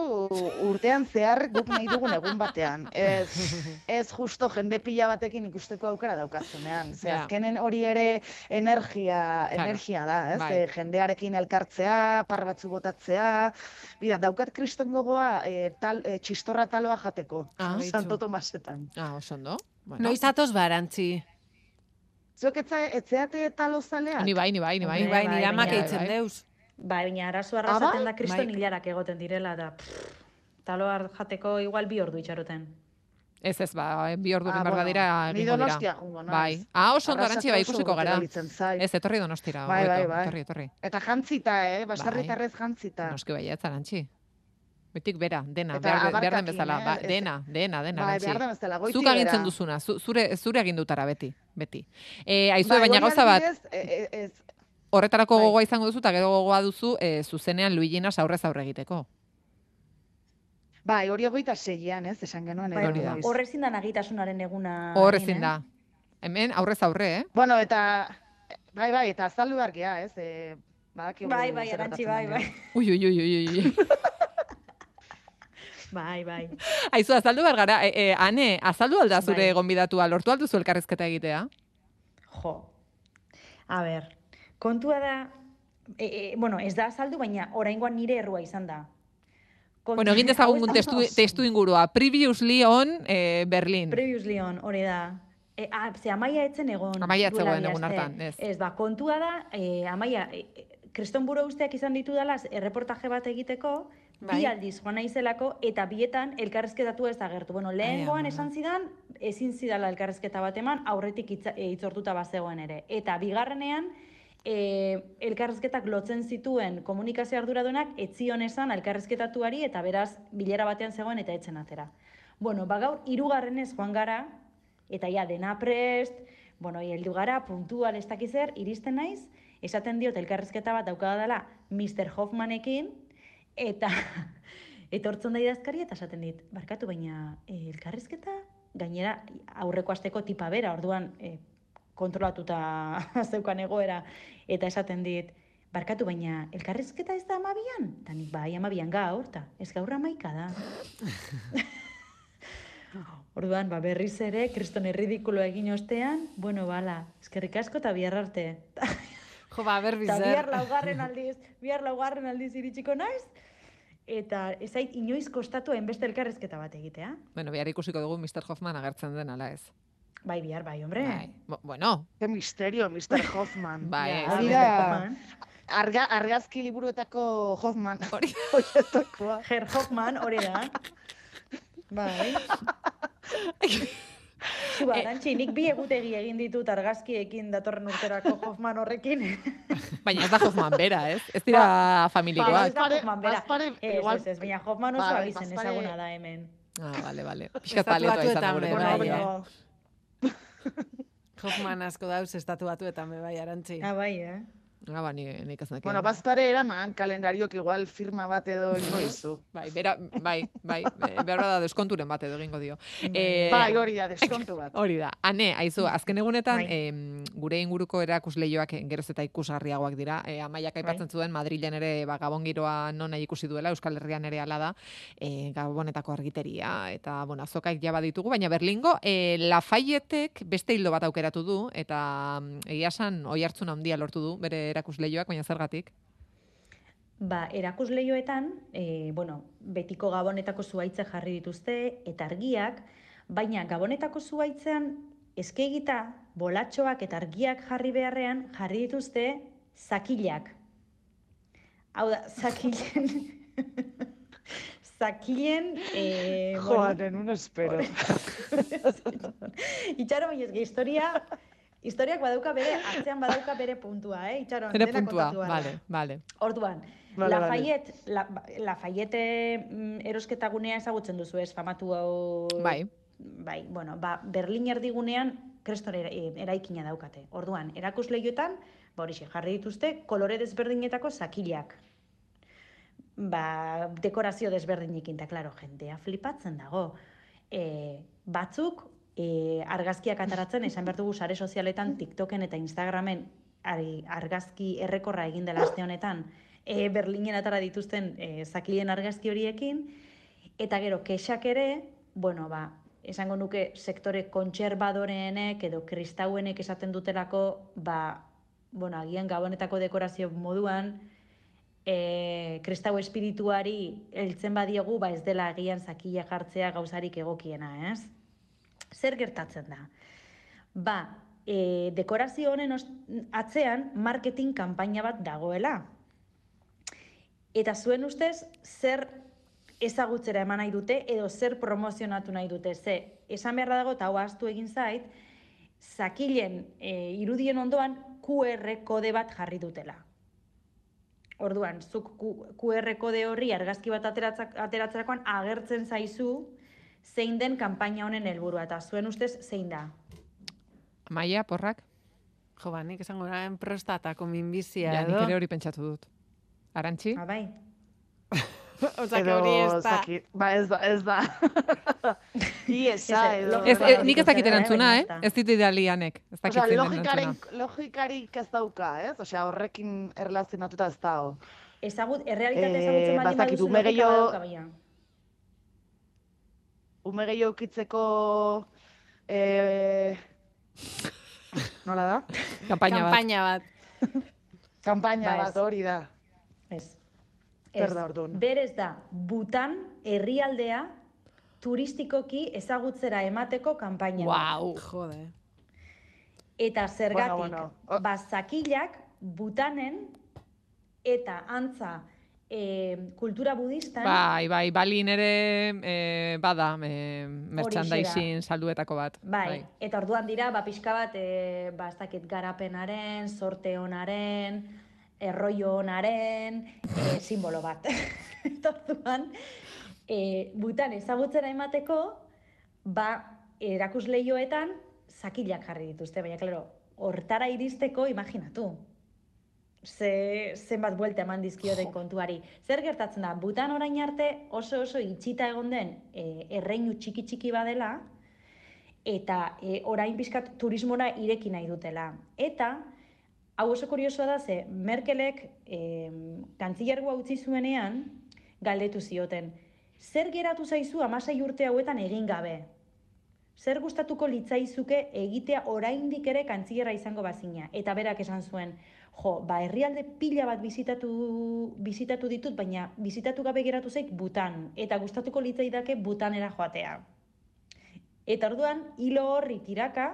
urtean zehar guk nahi dugun egun batean. Ez, ez justo jende pila batekin ikusteko aukera daukazunean. Ze azkenen hori ere energia, energia da, ez? Bai. Jendearekin elkartzea, par batzu botatzea. Bida, daukat kriston gogoa e, tal, e, txistorra taloa jateko. Ah, Santo Tomasetan. Ah, oso ondo. Bueno. Noiz atoz barantzi. Zuek etza, etzeate talo zaleak? Ni bai, ni bai, ni bai. Ni bai, nire amak baina- eitzen deuz. Bai, baina arazoa Ah, arrasaten bai? da kriston Bai. hilarak egoten direla, eta pff, taloa jateko igual bi ordu itxaroten. Ez ez, ba, bi orduren Ah, bueno, badira ni dira. Donostia joango naiz. Bai. Ah, oso ondo arantxi, bai, ikusiko gara. Ez, etorri donostira. Bai, bai, bai. Etorri, etorri. Eta jantzita, eh? Basarritarrez jantzita. Noski bai, ez arantxi. Betik bera, dena, Eta behar, behar den bezala, eh, ba, ez- dena, dena, dena, Bai, behar den bezala, goitik Zuk agintzen duzuna, zu, zure, zure agindutara beti, beti. E, aizue, Bai, baina gauza bat, adibidez, e- e- ez, horretarako bai. gogoa izango duzu, eta gero gogoa duzu, e, zuzenean Luiginas aurrez aurre egiteko. bai, hori egoita seian, ez, esan genuen. Bai, hori da. nagitasunaren eguna. Hor egin, ezin eh? da. Hemen aurrez aurre, eh? Bueno, eta, bai, bai, eta azaldu behar ez, e, badakigu Bai, bai, gertatzen bai, bai. Ui, ui, ui, ui, ui. Bai, bai. Aizu, azaldu behar gara, e, e, ane, azaldu alda zure Bai. gonbidatua, lortu alduzu elkarrezketa egitea? Jo. A ber, kontua da, e, e, bueno, ez da azaldu, baina oraingoan nire errua izan da. Kontu- Bueno, egin dezagun testu, testu ingurua. Previously on eh, Berlin. Previously on, hori da. E, a, ze amaia etzen egon. Amaia bi egun hartan, ez. Ez, ba, kontua da, e, amaia, e, e, kriston buru usteak izan ditu dala erreportaje bat egiteko, Bai. bi aldiz joan naizelako, eta bietan elkarrezketatu ez da gertu. Bueno, lehengoan esan zidan, ezin zidala elkarrezketa bat eman, aurretik hitza, e, hitzortuta bazegoen ere. Eta bigarrenean, e, elkarrezketak lotzen zituen komunikazio arduradunak etzion esan elkarrezketatuari eta beraz bilera batean zegoen eta etzen atera. Bueno, ba gaur hirugarrenez joan gara eta ja dena prest, bueno, heldu gara puntual ez dakiz zer, iristen naiz, esaten diot elkarrezketa bat daukada dela Mr. Hoffmanekin eta etortzen da idazkari eta esaten dit, barkatu baina eh, elkarrezketa gainera aurreko asteko tipa bera, orduan eh, kontrolatuta zeukan egoera, eta esaten dit, barkatu baina, elkarrezketa ez da amabian? Ta nik bai, amabian gaur, ta ez gaur amaika da. Orduan, ba, berriz ere, kriston erridikulo egin ostean, bueno, bala, eskerrik asko eta bihar arte. Jo, ba, ber Eta bihar laugarren aldiz, bihar laugarren aldiz iritsiko naiz, eta ez zait inoiz kostatu hainbeste elkarrezketa bat egitea. Bueno, behar ikusiko dugu Mr. Hoffman agertzen den, ala ez. Bai, bihar, bai, hombre. Bai. Bo- Bueno, Qué misterio, Mr. Hoffman. Bai, Ja. Hori da, Hoffman. arga, argazki liburuetako Hoffman. Hori. Horietakoa. Herr Hoffman, hori da. Bai. Zu, arantxi, nik bi egutegi egin ditut argazkiekin datorren urterako Hoffman horrekin. baina ez da Hoffman bera, ez? Ez dira Ba, familikoak. ez da Hoffman bera. Bazpare, Ez, igual- ez, ez, baina Hoffman oso Bai, abizen ezaguna da hemen. Ah, vale, vale. Pixkat paletua izan da gure bai, eh? Hoffman asko dauz estatu batuetan be, bai, arantzi. Ah, bai, eh? Ah, ba, ni, nik ez nekien. Bueno, bazpare eraman, kalendariok igual firma bat edo ingo izu. Bai, bera, bai, bai, eh, behar da deskonturen bat edo egingo dio. Eh, Bai, hori da, deskontu bat. Hori da. Ane, aizu, azken egunetan, Bai. em, gure inguruko erakusleioak geroz eta ikusgarriagoak dira. E, amaiak aipatzen zuen, Madrilen ere ba, Gabon giroa non ikusi duela, Euskal Herrian ere ala da, e, Gabonetako argiteria, eta, bueno, azokaik jaba ditugu, baina Berlingo, e, Lafayetek beste hildo bat aukeratu du, eta mm, egia esan, oi hartzun handia lortu du, bere erakusleioak, baina zergatik. Ba, erakusleioetan, e, bueno, betiko gabonetako zuaitze jarri dituzte, eta argiak, baina gabonetako zuaitzean eskegita, bolatxoak eta argiak jarri beharrean jarri dituzte zakilak. Hau da, zakilen... zakilen... E, Joanen, un espero. Itxaro, baina historia... Historiak badauka bere, atzean badauka bere puntua, eh? Itxaron, Bere puntua, vale, vale. Orduan, Vale, vale. Lafayette, la, Lafayette mm, erosketa gunea ezagutzen duzu ez, famatu hau... Bai. Bai, bueno, ba, Berlin erdigunean kreston era, e, eraikina daukate. Orduan, erakusleioetan, ba horixe, jarri dituzte, kolore desberdinetako zakilak. Ba, dekorazio desberdinekin, eta klaro, jendea flipatzen dago. E, batzuk, e, argazkiak ataratzen, esan behar dugu sare sozialetan, TikToken eta Instagramen argazki errekorra egin dela aste honetan, e, Berlinen atara dituzten e, zakilen argazki horiekin, eta gero, kexak ere, bueno, ba, esango nuke sektore kontserbadoreenek edo kristauenek esaten dutelako, ba, bueno, agian gabonetako dekorazio moduan, e, kristau espirituari heltzen badiogu, ba ez dela agian zakila jartzea gauzarik egokiena, ez? Zer gertatzen da? Ba, e, dekorazio honen atzean marketing kanpaina bat dagoela. Eta zuen ustez, zer ezagutzera eman nahi dute edo zer promozionatu nahi dute. Ze, esan beharra dago, eta hau ahaztu egin zait, zakilen e, irudien ondoan QR kode bat jarri dutela. Orduan, zuk QR kode horri argazki bat ateratzerakoan agertzen zaizu zein den kanpaina honen helburua eta zuen ustez zein da. Maia, porrak? Jo, ba, nik esango nahen prostatako minbizia Ja, nik edo. ere hori pentsatu dut. Arantxi? Ah, bai. Osea, que hori ez da. zaki- Ba, ez da, ez da. Iesa Ez, edo... Ez, eh, nik ez dakit erantzuna, eh? ez. Ez dit idealianek. Ez dakit Osea, den logikaren, logikarik ez dauka, ez? Osea, horrekin erlazionatuta ez dago. Ezagut, errealitatea Eh, ezagutzen baldin bazakit, baduzu logika badauka baina. Ume gehiago ukitzeko e, nola da? Kanpaina bat. Kanpaina bat. Kanpaina Ba, ez. bat hori da. Ez. Zer da orduan? Berez da, Butan herrialdea turistikoki ezagutzera emateko kanpaina. bat. Wow. Jode. Eta zergatik, Bueno, ba, zakilak Butanen eta antza e, kultura budistan Bai, bai, balin ere e, bada e, merchandising salduetako bat. Bai, eta orduan dira, ba, pixka bat, e, ba, ez dakit garapenaren, sorte honaren, erroio honaren, e, simbolo bat. eta orduan, e, butan ezagutzera emateko, ba, erakusleioetan zakilak jarri dituzte, baina, klaro, hortara iristeko, imaginatu. Ze, zenbat buelta eman dizkioten kontuari. Zer gertatzen da, butan orain arte oso oso itxita egon den e, erreinu txiki txiki badela, eta e, orain pixkat turismora ireki nahi dutela. Eta, hau oso kuriosoa da, ze Merkelek e, kantzilergoa utzi zuenean, galdetu zioten, zer geratu zaizu amasei urte hauetan egin gabe? Zer gustatuko litzaizuke egitea oraindik ere kantzilera izango bazina? Eta berak esan zuen, jo, ba, herrialde pila bat bizitatu, bizitatu ditut, baina bizitatu gabe geratu zaik butan, eta gustatuko litzaidake butanera joatea. Eta orduan, hilo horri tiraka,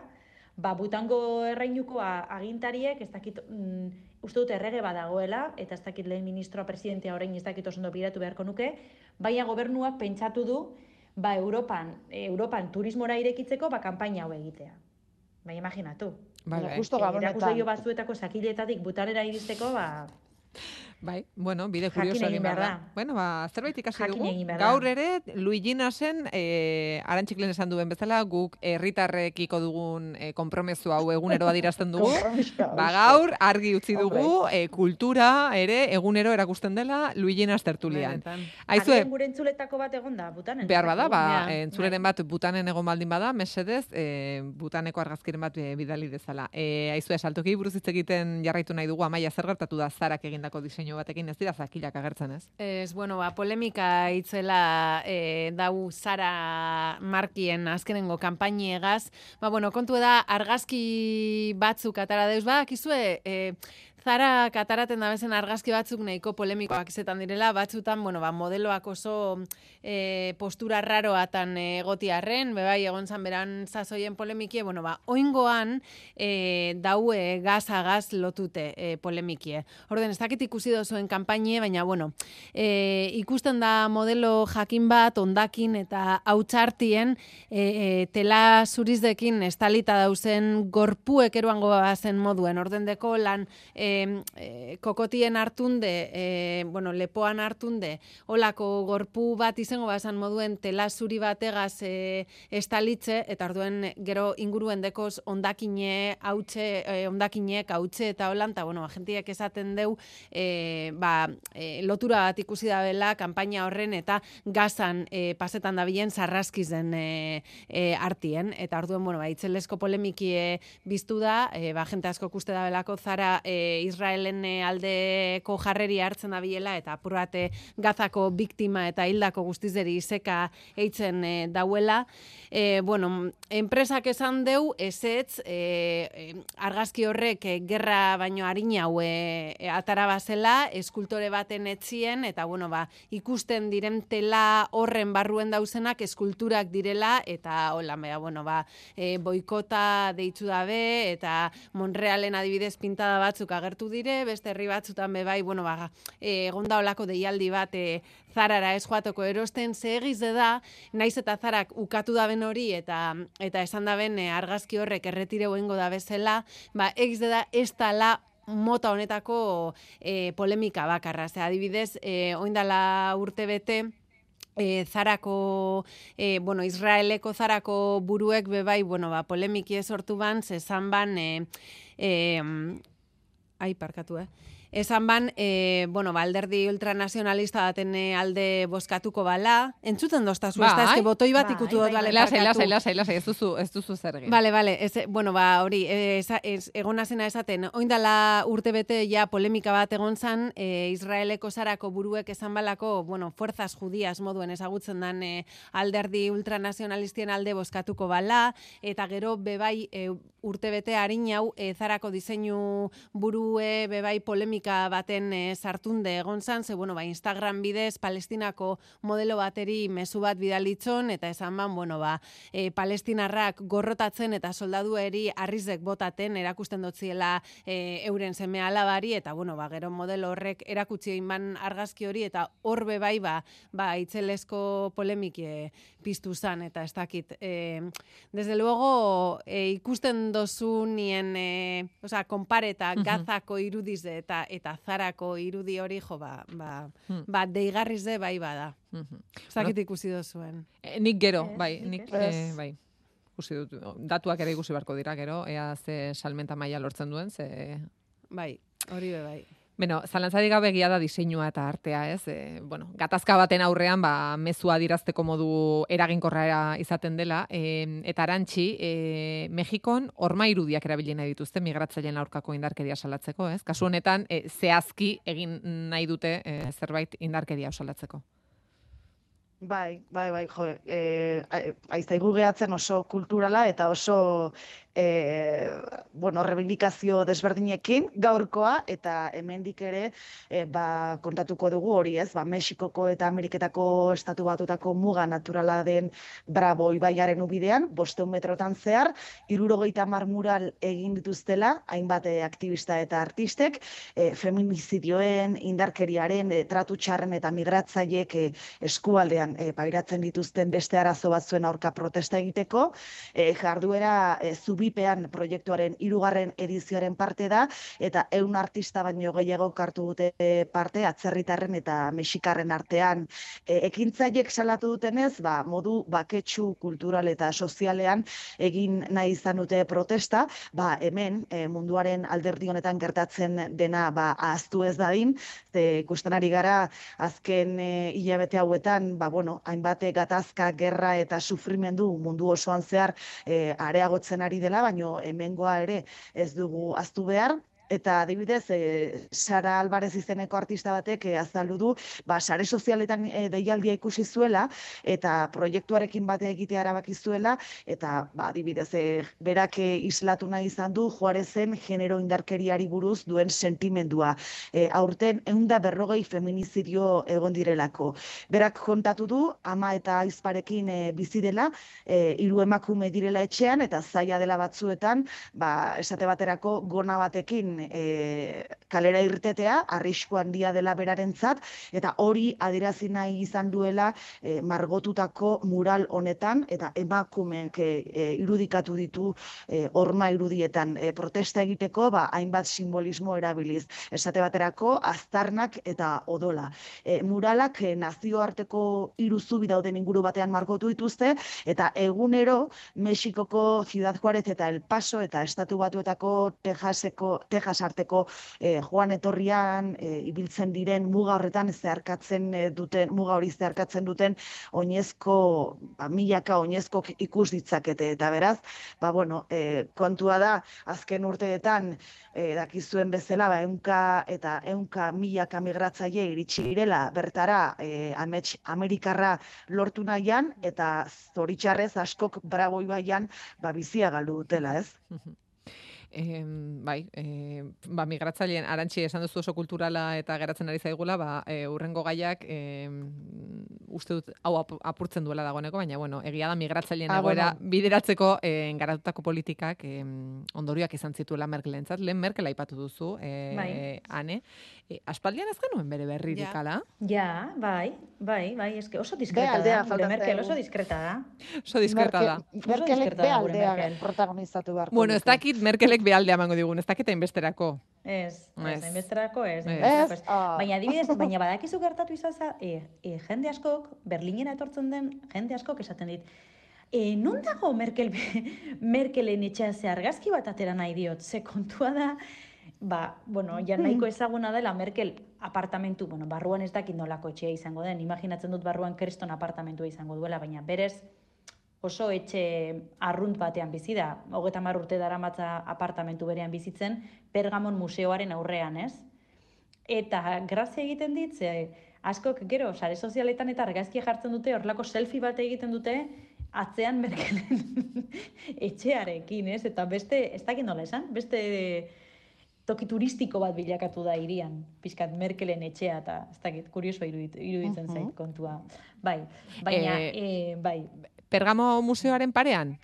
ba, butango erreinuko a- agintariek, ez dakit, mm, uste dut errege badagoela, eta ez dakit lehen ministroa presidentea orain ez dakit oso ondo biratu beharko nuke, baina gobernuak pentsatu du, ba, Europan, Europan turismora irekitzeko, ba, kanpaina hau egitea. Bai, imaginatu. Bai, bai. Justo gabonetan. Erakusleio batzuetako sakiletatik butanera iristeko, ba, Bai, bueno, bide kurioso egin behar da. Bueno, ba, zerbait ikasi Jakin dugu. Gaur ere, Luiginasen, e, arantxiklen esan duen bezala, guk herritarrekiko dugun e, konpromezu hau egunero adirazten dugu. Ba, gaur, argi utzi dugu, e, kultura ere egunero erakusten dela Luiginas tertulian. Aizue, gure entzuletako bat egon da, butanen. behar bada, ba, Ja. entzuleren bat butanen egon baldin bada, mesedez, e, butaneko argazkiren bat e, bidali dezala. E, aizue, saltoki buruz hitz egiten jarraitu nahi dugu, amaia zer gertatu da zarak egindako diseinu batekin, ez dira zakilak agertzen, ez? Ez, bueno, ba, polemika itzela e, dau Zara markien azkenengo kanpainiegaz. Ba, bueno, kontu da, argazki batzuk atara deuz, ba, kizue, e, Zara kataraten da bezen argazki batzuk nahiko polemikoak izetan direla, batzutan, bueno, ba, modeloak oso e, postura raroatan egotiarren, bebai, egon zan beran zazoien polemikie, bueno, ba, oingoan e, daue gaz a gaz lotute e, polemikie. Orden, ez dakit ikusi dozuen kanpainie, baina, bueno, e, ikusten da modelo jakin bat, ondakin eta hautsartien e, e, tela zurizdekin estalita dauzen gorpuek eruango zen moduen. Ordendeko lan e, e, kokotien hartunde, e, bueno, lepoan hartunde, olako gorpu bat izango bazan moduen tela zuri bategaz e, estalitze, eta orduen gero inguruen dekoz ondakine, hautxe, e, ondakinek, hautxe eta holan, eta bueno, agentiek esaten deu, e, ba, e, lotura bat ikusi da bela, kanpaina horren eta gazan e, pasetan dabilen sarraskizen e, e, artien. Eta orduen, bueno, ba, itzelesko polemikie biztu da, e, ba, jente asko kuste da belako zara e, Israelen e, aldeko jarreri hartzen dabilela eta apurate gazako biktima eta hildako guztizeri izeka eitzen e, dauela. E, bueno, enpresak esan deu, ezetz, e, argazki horrek gerra baino harina hau e, e, atara bazela, eskultore baten etzien, eta bueno, ba, ikusten diren tela horren barruen dauzenak eskulturak direla, eta hola, bea, bueno, ba, e, boikota deitzu dabe, eta Monrealen adibidez pintada batzuk agertu dire, beste herri batzutan be bai, bueno, ba, e, egonda olako deialdi bat e, zarara ez joateko erosten, ze egiz da, naiz eta zarak ukatu daben hori, eta eta esan daben e, argazki horrek erretire egingo da bezala, ba, egiz da ez tala mota honetako e, polemika bakarra. Ze adibidez, e, oindala urte bete, e, zarako, e, bueno, Israeleko zarako buruek bebai, bueno, ba, polemiki sortu ban, zezan ban, e, e, ai, parkatu, eh? Esan ban, e, bueno, ba, alderdi ultranazionalista baten eh, alde boskatuko bala, entzuten doztazu, ez da, Bai. eske botoi bat ikutu dut, bale, Lasai, barkatu. lasai, lasai, lasai, ez duzu, ez duzu zer egin. Bale, bale, ez, bueno, ba, hori, esa- ez, egona zena esaten, oindala urte bete ja polemika bat egon zan, e, Israeleko zarako buruek esan balako, bueno, fuerzas judias moduen ezagutzen dan e, alderdi ultranazionalistien alde boskatuko bala, eta gero bebai e, urte bete harin hau e, zarako diseinu burue bebai polemika baten e, sartunde egon zan, ze, bueno, ba, Instagram bidez palestinako modelo bateri mezu bat bidalitzon, eta esan ban, bueno, ba, e, palestinarrak gorrotatzen eta soldadueri arrizek botaten erakusten dotziela e, euren seme alabari eta bueno, ba, gero modelo horrek erakutsi egin ban argazki hori eta hor be bai ba, ba itzelesko polemik piztu zan eta ez dakit. E, desde luego e, ikusten dozu nien, e, osea, konpareta Mhm. gazako irudiz eta eta zarako irudi hori jo ba, ba, Hmm. ba deigarriz de bai bada. Ez dakit ikusi dozuen. Eh, nik gero, bai, nik, eh, bai. Ikusi dut, datuak ere ikusi beharko dira gero, ea ze salmenta maila lortzen duen, ze... Bai, hori be bai. Beno, zalantzarik gabe egia da diseinua eta artea, ez? E, bueno, gatazka baten aurrean, ba, mezua dirazteko modu eraginkorra izaten dela. E, eta arantxi, e, Mexikon orma irudiak erabili nahi dituzte migratzaileen aurkako indarkeria salatzeko, ez? Kasu honetan, e, zehazki egin nahi dute e, zerbait indarkeria salatzeko. Bai, bai, bai, jo, eh, aiztaigu gehatzen oso kulturala eta oso e, bueno, rebindikazio desberdinekin gaurkoa eta hemendik ere e, ba, kontatuko dugu hori ez, ba, Mexikoko eta Ameriketako estatu batutako muga naturala den Bravo ibaiaren ubidean, bosteun metrotan zehar, irurogeita mar mural egin dituztela, hainbat eh, aktivista eta artistek, e, feminizidioen, indarkeriaren, e, tratu txarren eta migratzaiek e, eskualdean e, pairatzen dituzten beste arazo batzuen aurka protesta egiteko, e, jarduera e, zubipean proiektuaren hirugarren edizioaren parte da, eta eun artista baino gehiago hartu dute e, parte atzerritarren eta mexikarren artean. E, ekintzaiek salatu dutenez, ba, modu baketsu kultural eta sozialean egin nahi izan dute protesta, ba, hemen e, munduaren alderdi honetan gertatzen dena ba, ahaztu ez dadin, ze ikusten ari gara azken e, hilabete hauetan, ba, bueno, hainbat gatazka, gerra eta sufrimendu mundu osoan zehar e, areagotzen ari dela, baino hemengoa ere ez dugu aztu behar, Eta adibidez, e, Sara Alvarez izeneko artista batek e, azaldu du, ba, sare sozialetan e, deialdia ikusi zuela, eta proiektuarekin bate egitea erabaki zuela, eta ba, adibidez, e, berak e, islatu nahi izan du Juarezen genero indarkeriari buruz duen sentimendua. E, aurten eunda berrogei feminizidio egon direlako. Berak kontatu du, ama eta aizparekin e, bizi dela, e, hiru emakume direla etxean, eta zaila dela batzuetan, ba, esate baterako gona batekin e, kalera irtetea, arrisku handia dela berarentzat, eta hori adierazi nahi izan duela e, margotutako mural honetan, eta emakumeek e, irudikatu ditu e, horma irudietan e, protesta egiteko, ba, hainbat simbolismo erabiliz. Esate baterako, aztarnak eta odola. E, muralak e, nazioarteko hiru zubi dauden inguru batean margotu dituzte, eta egunero Mexikoko Ciudad Juarez eta El Paso eta Estatu Batuetako Texaseko, Texas arteko eh, joan etorrian eh, ibiltzen diren muga horretan zeharkatzen eh, duten, muga hori zeharkatzen duten oinezko, ba, milaka oinezko ikus ditzakete. Eta beraz, ba, bueno, eh, kontua da, azken urteetan, eh, dakizuen bezala, ba, eunka eta eunka milaka migratzaile iritsi direla bertara eh, amets, Amerikarra lortu nahian, eta zoritxarrez askok Bravo ibaian ba, bizia galdu dutela, ez? E, bai, e, ba, migratzaileen arantxi esan duzu oso kulturala eta geratzen ari zaigula, ba, e, urrengo gaiak e, uste dut hau ap- apurtzen duela dagoeneko, baina bueno, egia da migratzaileen Ah, egoera bueno. bideratzeko e, garatutako politikak e, ondorioak izan zituela Merkelentzat. Lehen Merkel aipatu duzu, e, Bai. ane. E, aspaldian ez genuen bere berririk, Ja. ala? Ja, bai, bai, bai, eske oso Be diskreta aldea da, gure falta Merkel, oso diskreta da. Oso diskreta da. Merkelek diskreta be da gure aldea Merkel. protagonizatu beharko Bueno, ez dakit Merkelek behaldea emango digun, ez dakit hainbesterako. Ez, ez, hainbesterako ez. Ez. hainbesterako Ez? ez. Ah. Baina adibidez, baina badakizu gertatu izan za, e, e, jende askok, Berlinera etortzen den jende askok esaten dit, e, non dago Merkel, Merkelen etxea ze argazki bat atera nahi diot, ze kontua da, ba, bueno, ja nahiko ezaguna dela Merkel apartamentu, bueno, barruan ez dakit nolako etxea izango den, imaginatzen dut barruan kriston apartamentua izango duela, baina berez oso etxe arrunt batean bizi da, hogeta mar urte daramatza apartamentu berean bizitzen, Pergamon museoaren aurrean, ez? Eta grazia egiten dit, ze askok gero, sare sozialetan eta argazkia jartzen dute, horlako selfie bat egiten dute, atzean Merkelen etxearekin, ez? Eta beste, ez dakit nola esan, beste toki turistiko bat bilakatu da irian, pizkat Merkelen etxea, eta ez dakit, kurioso irudit, iruditzen Mhm. zait kontua. Bai, baina, Eh, eh, bai, Pergamo museoaren parean?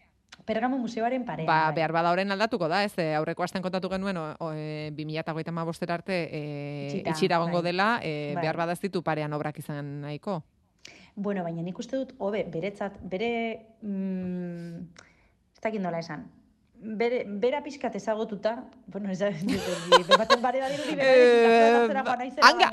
Pergamo museoaren parean. Ba, bai. behar bada horren aldatuko da, ez, e, aurreko astean kontatu genuen, o, o, e, 2008 arte e, Itxita, itxira egongo bai. dela, e, Bai. behar bada ez ditu parean obrak izan nahiko. Bueno, baina nik uste dut, hobe, beretzat, bere, mm, ez dakit nola esan, bere, bera pixkat ezagututa, bueno, ez da, bematen bare badirudi, Eh, bera ba, joan naizela, Ange, baina-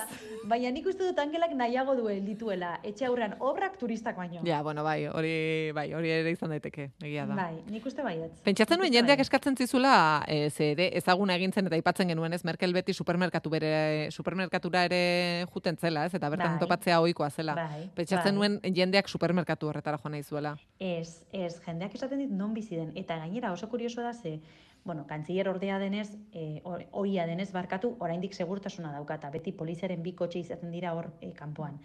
angelak Baina nik uste dut angelak nahiago duen dituela, etxe aurrean obrak turistak baino. Ja, bueno, bai, hori, bai, hori ere izan daiteke, egia da. Bai, nik uste baietz. Pentsatzen nuen uste jendeak eskatzen zizula, e, ze ere ezaguna egin zen eta aipatzen genuen ez, Merkel beti supermerkatu bere, supermerkatura ere juten zela, ez, eta bertan Bai. topatzea ohikoa zela. Bai, Pentsatzen bai. nuen jendeak supermerkatu horretara joan nahi zuela. Ez, ez, jendeak esaten dit non bizi den. Eta gainera oso kurioso da ze, bueno, kantziller ordea denez, e, oia denez barkatu, oraindik segurtasuna dauka, eta beti poliziaren bi kotxe izaten dira hor e, kanpoan.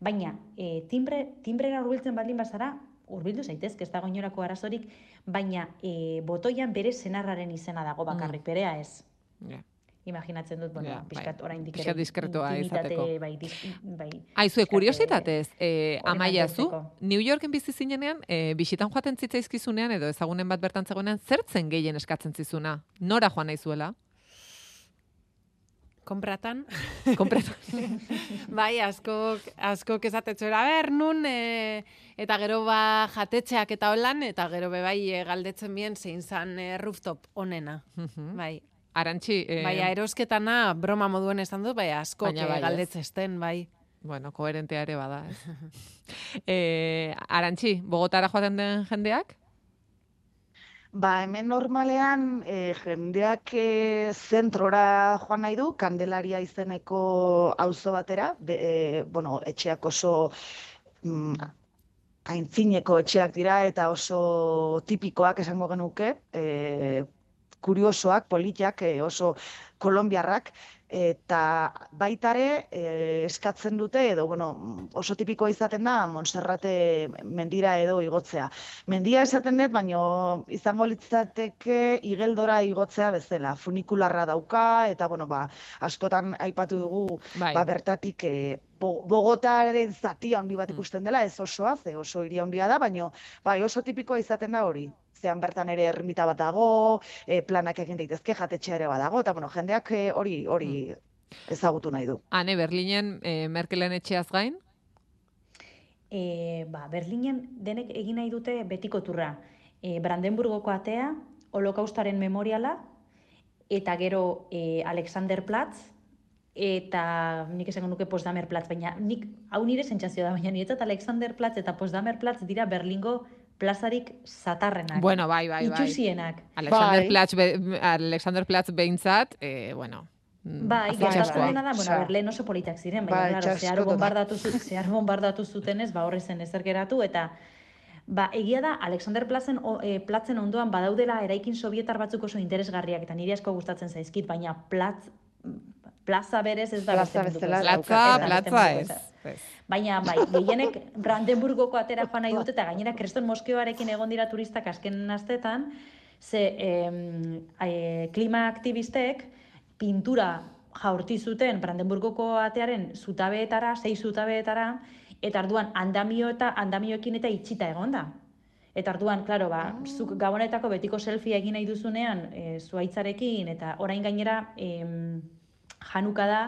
Baina, e, timbre, timbrera hurbiltzen baldin bazara, hurbildu zaitezke, ez dago inorako arazorik, baina e, botoian bere senarraren izena dago bakarrik, berea ez. Ja. Imaginatzen dut, bueno, Ja, bai. pixkat oraindik Pixkat diskretoa intimitate, izateko. bai, dis, bai, Aizue, kuriositatez, e, hori amaia zu. New Yorken bizi zinenean, e, bisitan joaten zitzaizkizunean, edo ezagunen bat bertan zegoenean, zertzen gehien eskatzen zizuna? Nora joan nahi zuela? Konpratan. Konpratan. bai, askok, askok esatetzuera, ber, nun, e, eta gero ba jatetxeak eta holan, eta gero be bai e, galdetzen bien zein zan e, rooftop onena. Bai. Arantxi, eh, Bai, erosketana broma moduen esan dut, bai, Baina bai, e, ez? galdetzesten, bai. Bueno, koherentea ere bada, ez? e, Arantxi, Bogotara joaten den jendeak? Ba, hemen normalean e, jendeak e, zentrora joan nahi du, Kandelaria izeneko auzo batera, be, e, bueno, etxeak oso mm, aintzineko etxeak dira eta oso tipikoak esango genuke, e, kuriosoak, politiak, e, oso kolombiarrak, eta baitare e, eskatzen dute edo bueno, oso tipikoa izaten da Monserrate mendira edo igotzea. Mendia esaten dut, baino izango litzateke igeldora igotzea bezala. Funikularra dauka eta bueno, ba, askotan aipatu dugu Bai. ba, bertatik e, Bo- Bogotaren zati handi bat ikusten dela, ez osoa, ze oso hiri handia da, baino bai, oso tipikoa izaten da hori. Zean bertan ere ermita bat dago, e, planak egin daitezke, jatetxea ere badago, eta bueno, jendeak e, hori hori ezagutu nahi du. Hane, Berlinen e, Merkelen etxeaz gain? E, ba, Berlinen denek egin nahi dute betiko turra. E, Brandenburgoko atea, holokaustaren memoriala, eta gero e, Alexanderplatz, eta nik esango nuke Potsdamerplatz, baina nik, hau nire sentsazio da, baina niretzat Alexanderplatz eta Potsdamerplatz dira Berlingo plazarik zatarrenak. Bueno, bai, bai, bai. Itxusienak. Alexander Bai. Platz, be, Alexander Platz behintzat, e, bueno, mm, Bai, gertatzen dena da, bueno, Osea, a ber, lehen oso politak ziren, bai, baina, claro, zehar bombardatu, zehar bombardatu zutenez, ba, horre zen ezer geratu, eta Ba, egia da, Alexander Plazen, o, e, platzen ondoan badaudela eraikin sovietar batzuk oso interesgarriak, eta niri asko gustatzen zaizkit, baina platz, plaza berez ez da Plaza beste munduko bezala ezer. Platza, Ez Baina, bai, gehienek Brandenburgoko atera joan nahi dute, eta gainera Kreston Moskeoarekin egon dira turistak azken astetan, ze em, e, klima aktivistek pintura jaurti zuten Brandenburgoko atearen zutabeetara, sei zutabeetara, eta arduan andamio eta andamioekin eta itxita egon da. Eta arduan, klaro, ba, zuk gabonetako betiko selfie egin nahi duzunean, e, zuaitzarekin, eta orain gainera, em, januka da,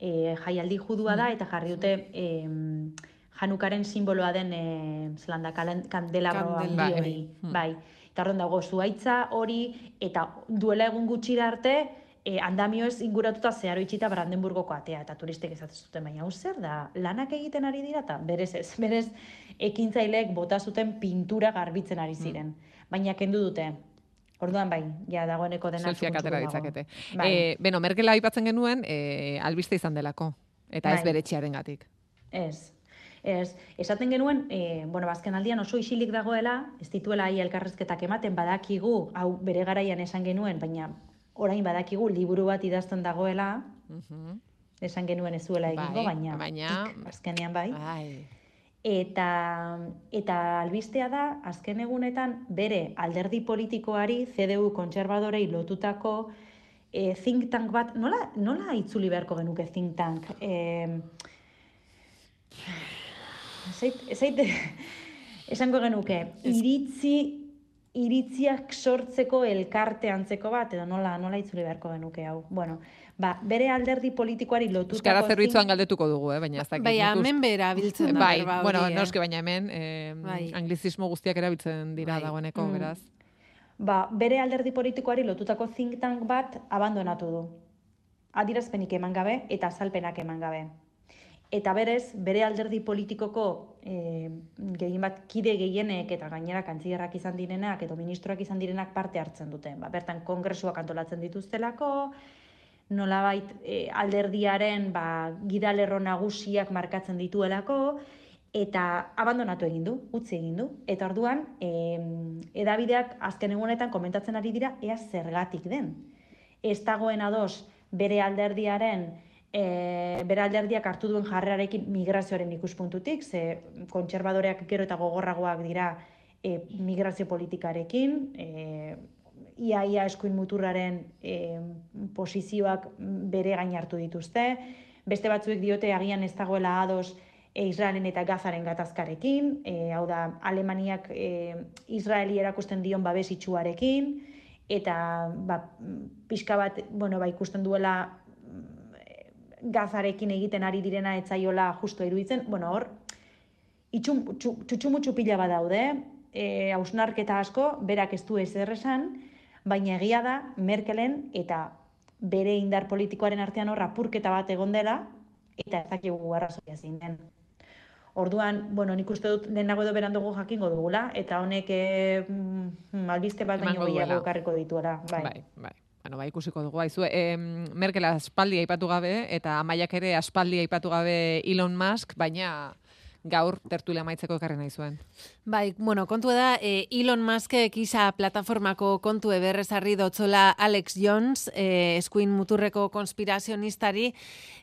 e, jaialdi judua da, eta jarri dute em, janukaren simboloa den e, zelanda, kalen- kandelabro handi Kandela, hori. bai. Bai. Eta arduan dago zuaitza hori, eta duela egun gutxira arte, e, andamioez inguratuta zeharo itxita Brandenburgoko atea, eta turistek esaten zuten, baina hau zer da, lanak egiten ari dira, eta berez ez, berez ekintzaileek bota zuten pintura garbitzen ari ziren. Baina kendu dute. Orduan bai, ja dagoeneko dena Selfieak atera ditzakete. Bai. Eh, beno, Merkela aipatzen genuen, eh, albiste izan delako. Eta ez Bai. bere etxearengatik. Ez. Ez, esaten genuen, e, bueno, bazken aldian oso isilik dagoela, ez dituela ai elkarrezketak ematen badakigu, hau bere garaian esan genuen, baina orain badakigu liburu bat idazten dagoela, esan genuen ez zuela egingo, Bai, baina, baina- tik, azkenean bai. Bai. Eta, eta albistea da, azken egunetan, bere alderdi politikoari, CDU kontserbadorei lotutako e, think tank bat, nola, nola itzuli beharko genuke think tank? E, zait, zait, esango genuke, iritzi, iritziak sortzeko elkarte antzeko bat, edo nola, nola itzuli beharko genuke hau. Bueno, ba, bere alderdi politikoari lotutako... Euskara zerbitzuan galdetuko dugu, eh? baina ez dakit. Bai, hemen bera biltzen da Bai, berba bueno, eh? noski, baina hemen eh, Bai. anglizismo guztiak erabiltzen dira dagoeneko, Mm. beraz. Ba, bere alderdi politikoari lotutako think tank bat abandonatu du. Adirazpenik eman gabe eta azalpenak eman gabe. Eta berez, bere alderdi politikoko e, gehien bat kide gehienek eta gainera kantzierrak izan direnak edo ministroak izan direnak parte hartzen dute. Ba, bertan kongresuak antolatzen dituztelako, nolabait e, alderdiaren ba, gidalerro nagusiak markatzen dituelako, eta abandonatu egin du, utzi egin du. Eta orduan, e, edabideak azken egunetan komentatzen ari dira ea zergatik den. Ez dagoen ados bere alderdiaren e, bere alderdiak hartu duen jarrerarekin migrazioaren ikuspuntutik, ze kontserbadoreak gero eta gogorragoak dira e, migrazio politikarekin, e, iaia eskuin muturraren e, posizioak bere gain hartu dituzte, beste batzuek diote agian ez dagoela ados e, Israelen eta Gazaren gatazkarekin, e, hau da, Alemaniak e, Israeli erakusten dion babes itxuarekin, eta ba, pixka bat, bueno, ba, ikusten duela gazarekin egiten ari direna etzaiola justo iruditzen, bueno, hor, itxum, txu- txutxumutxu pila bat daude, e, hausnarketa asko, berak ez du ezer esan, baina egia da Merkelen eta bere indar politikoaren artean hor apurketa bat egon dela, eta ez dakigu arrazoia zein den. Orduan, bueno, nik uste dut lehenago edo berandugu jakingo dugula, eta honek e, mm, albiste bat baino gehiago ekarriko dituela. Bai. bai. bai. Bueno, bai, ikusiko dugu. Aizu, eh, Merkel aspaldi aipatu gabe, eta Amaiak ere aspaldi aipatu gabe Elon Musk, baina gaur tertulia maitzeko ekarri nahi zuen. Bai, bueno, kontua da, e, Elon Muskek isa plataformako kontu eberrezarri dotzola Alex Jones, e, eskuin muturreko konspirazionistari,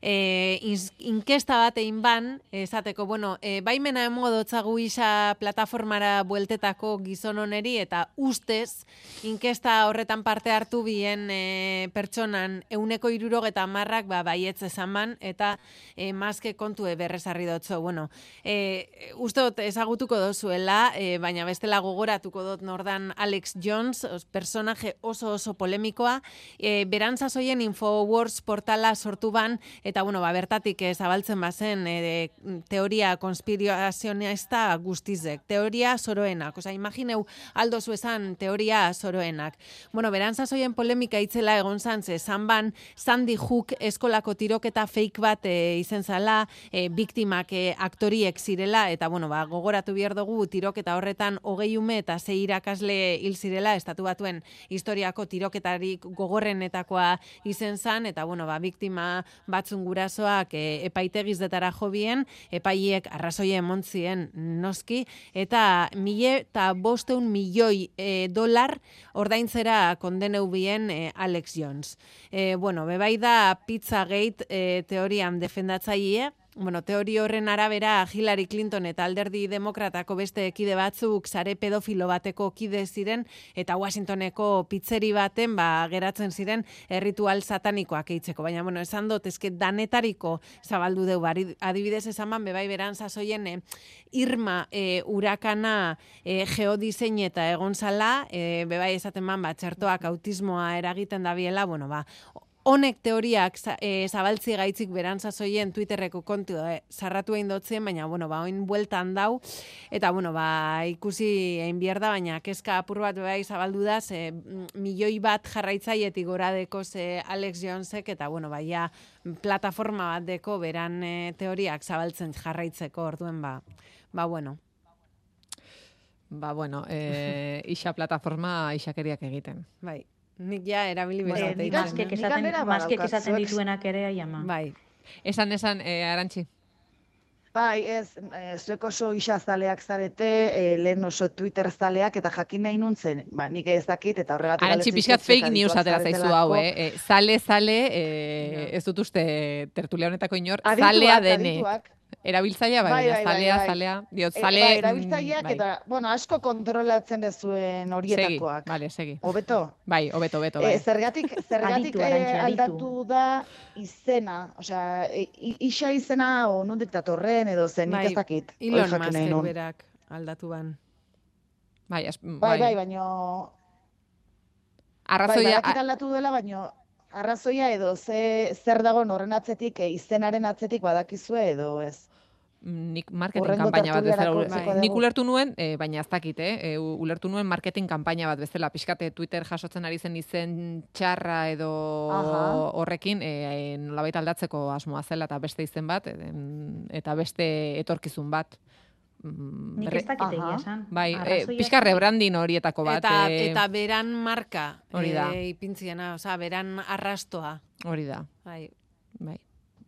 e, inkesta bat egin ban, esateko, bueno, e, baimena emo dotzagu isa plataformara bueltetako gizon oneri, eta ustez, inkesta horretan parte hartu bien e, pertsonan euneko irurogeta marrak ba, baietz esan ban, eta e, Muskek kontu eberrezarri dotzo, bueno, e, uste dut ezagutuko dozuela, e, baina bestela gogoratuko dut nordan Alex Jones, os, personaje oso oso polemikoa, e, berantzazoien Infowars portala sortu ban, eta bueno, ba, bertatik e, zabaltzen bazen e, teoria konspirazionista guztizek, teoria soroenak, oza, imagineu aldo esan teoria soroenak. Bueno, berantzazoien polemika itzela egon zan, ze zan ban, Sandy Hook eskolako tiroketa fake bat e, izen zala, e, biktimak e, aktoriek zirela, eta bueno, ba, gogoratu behar dugu tiroketa horretan hogei ume eta zei irakasle hil zirela, estatu batuen historiako tiroketarik gogorrenetakoa izen zan, eta bueno, ba, biktima batzun gurasoak e, epaitegizdetara jobien, epaiek arrazoia emontzien noski, eta mile eta bosteun milioi e, dolar ordaintzera kondeneu bien e, Alex Jones. E, bueno, bebai da Pizzagate e, teorian defendatzaile, Bueno, teori horren arabera Hillary Clinton eta alderdi demokratako beste kide batzuk sare pedofilo bateko kide ziren eta Washingtoneko pizzeri baten ba, geratzen ziren erritual satanikoak eitzeko. Baina, bueno, esan dut, eske danetariko zabaldu deu, bari, adibidez esan bebai beran sasoien eh, Irma eh, urakana eh, geodisein eta egon zala, eh, bebai esaten ban, ba, txertoak autismoa eragiten dabiela, bueno, ba, honek teoriak za- eh, zabaltzi gaitzik berantzazoien Twitterreko kontu eh, sarratu egin dotzen, baina, bueno, ba, oin bueltan dau, eta, bueno, ba, ikusi egin behar da, baina, kezka apur bat bai zabaldu da, ze mm, milioi bat jarraitzaietik gora deko ze Alex Jonesek, eta, bueno, ba, ja, plataforma bat deko beran eh, teoriak zabaltzen jarraitzeko orduen, ba, ba, bueno. ba, bueno, e, isa plataforma isakeriak egiten. Bai, nik ja erabili Bueno, bezate. maskek Nik esaten- galdera maskek esaten dituenak ere ama. Bai. Esan, esan, e, arantxi. Bai, ez, eh, zuek oso isazaleak zarete, eh, lehen oso Twitter zaleak, eta jakin nahi nuntzen, ba, nik ez dakit, eta horregatik... Arantxi pixkat fake news atera zaizu hau, eh? E, zale, zale, e, ez dut uste tertulia honetako inor, Adituak, zalea denek. adituak. Erabiltzailea, bai, Bai, baina bai, bai, zalea, bai. zalea, diot, zale... bai, erabiltzaileak bai. eta, bueno, asko kontrolatzen dezuen horietakoak. Segi, vale, segi. Hobeto? Bai, hobeto, hobeto, Eh, bai. zergatik, zergatik Aditu, eh, Arantxa, aditu. aldatu da izena, osea, e, isa izena o nondik datorren edo zen, nik ez dakit. Elon nuen. berak aldatu ban. Bai, es, Bai, bai, baino... Arrazoia- Bai, aldatu duela, baino arrazoia edo ze, zer dago horren atzetik, e, izenaren atzetik badakizue edo ez. nik marketing kanpaina bat bezala nik ulertu nuen, eh, baina ez dakit, eh, u- ulertu nuen marketing kanpaina bat bezala, pixkate Twitter jasotzen ari zen izen txarra edo Aha. horrekin, eh, nolabait aldatzeko asmoa zela eta beste izen bat, em, eta beste etorkizun bat. Mm, Nik ez dakit egia esan. Bai, Arrazoia pixka rebranding horietako bat. Eta, eh, eta beran marka Hori da. eh, ipintziena, osea, beran arrastoa. Hori da. Bai. Bai.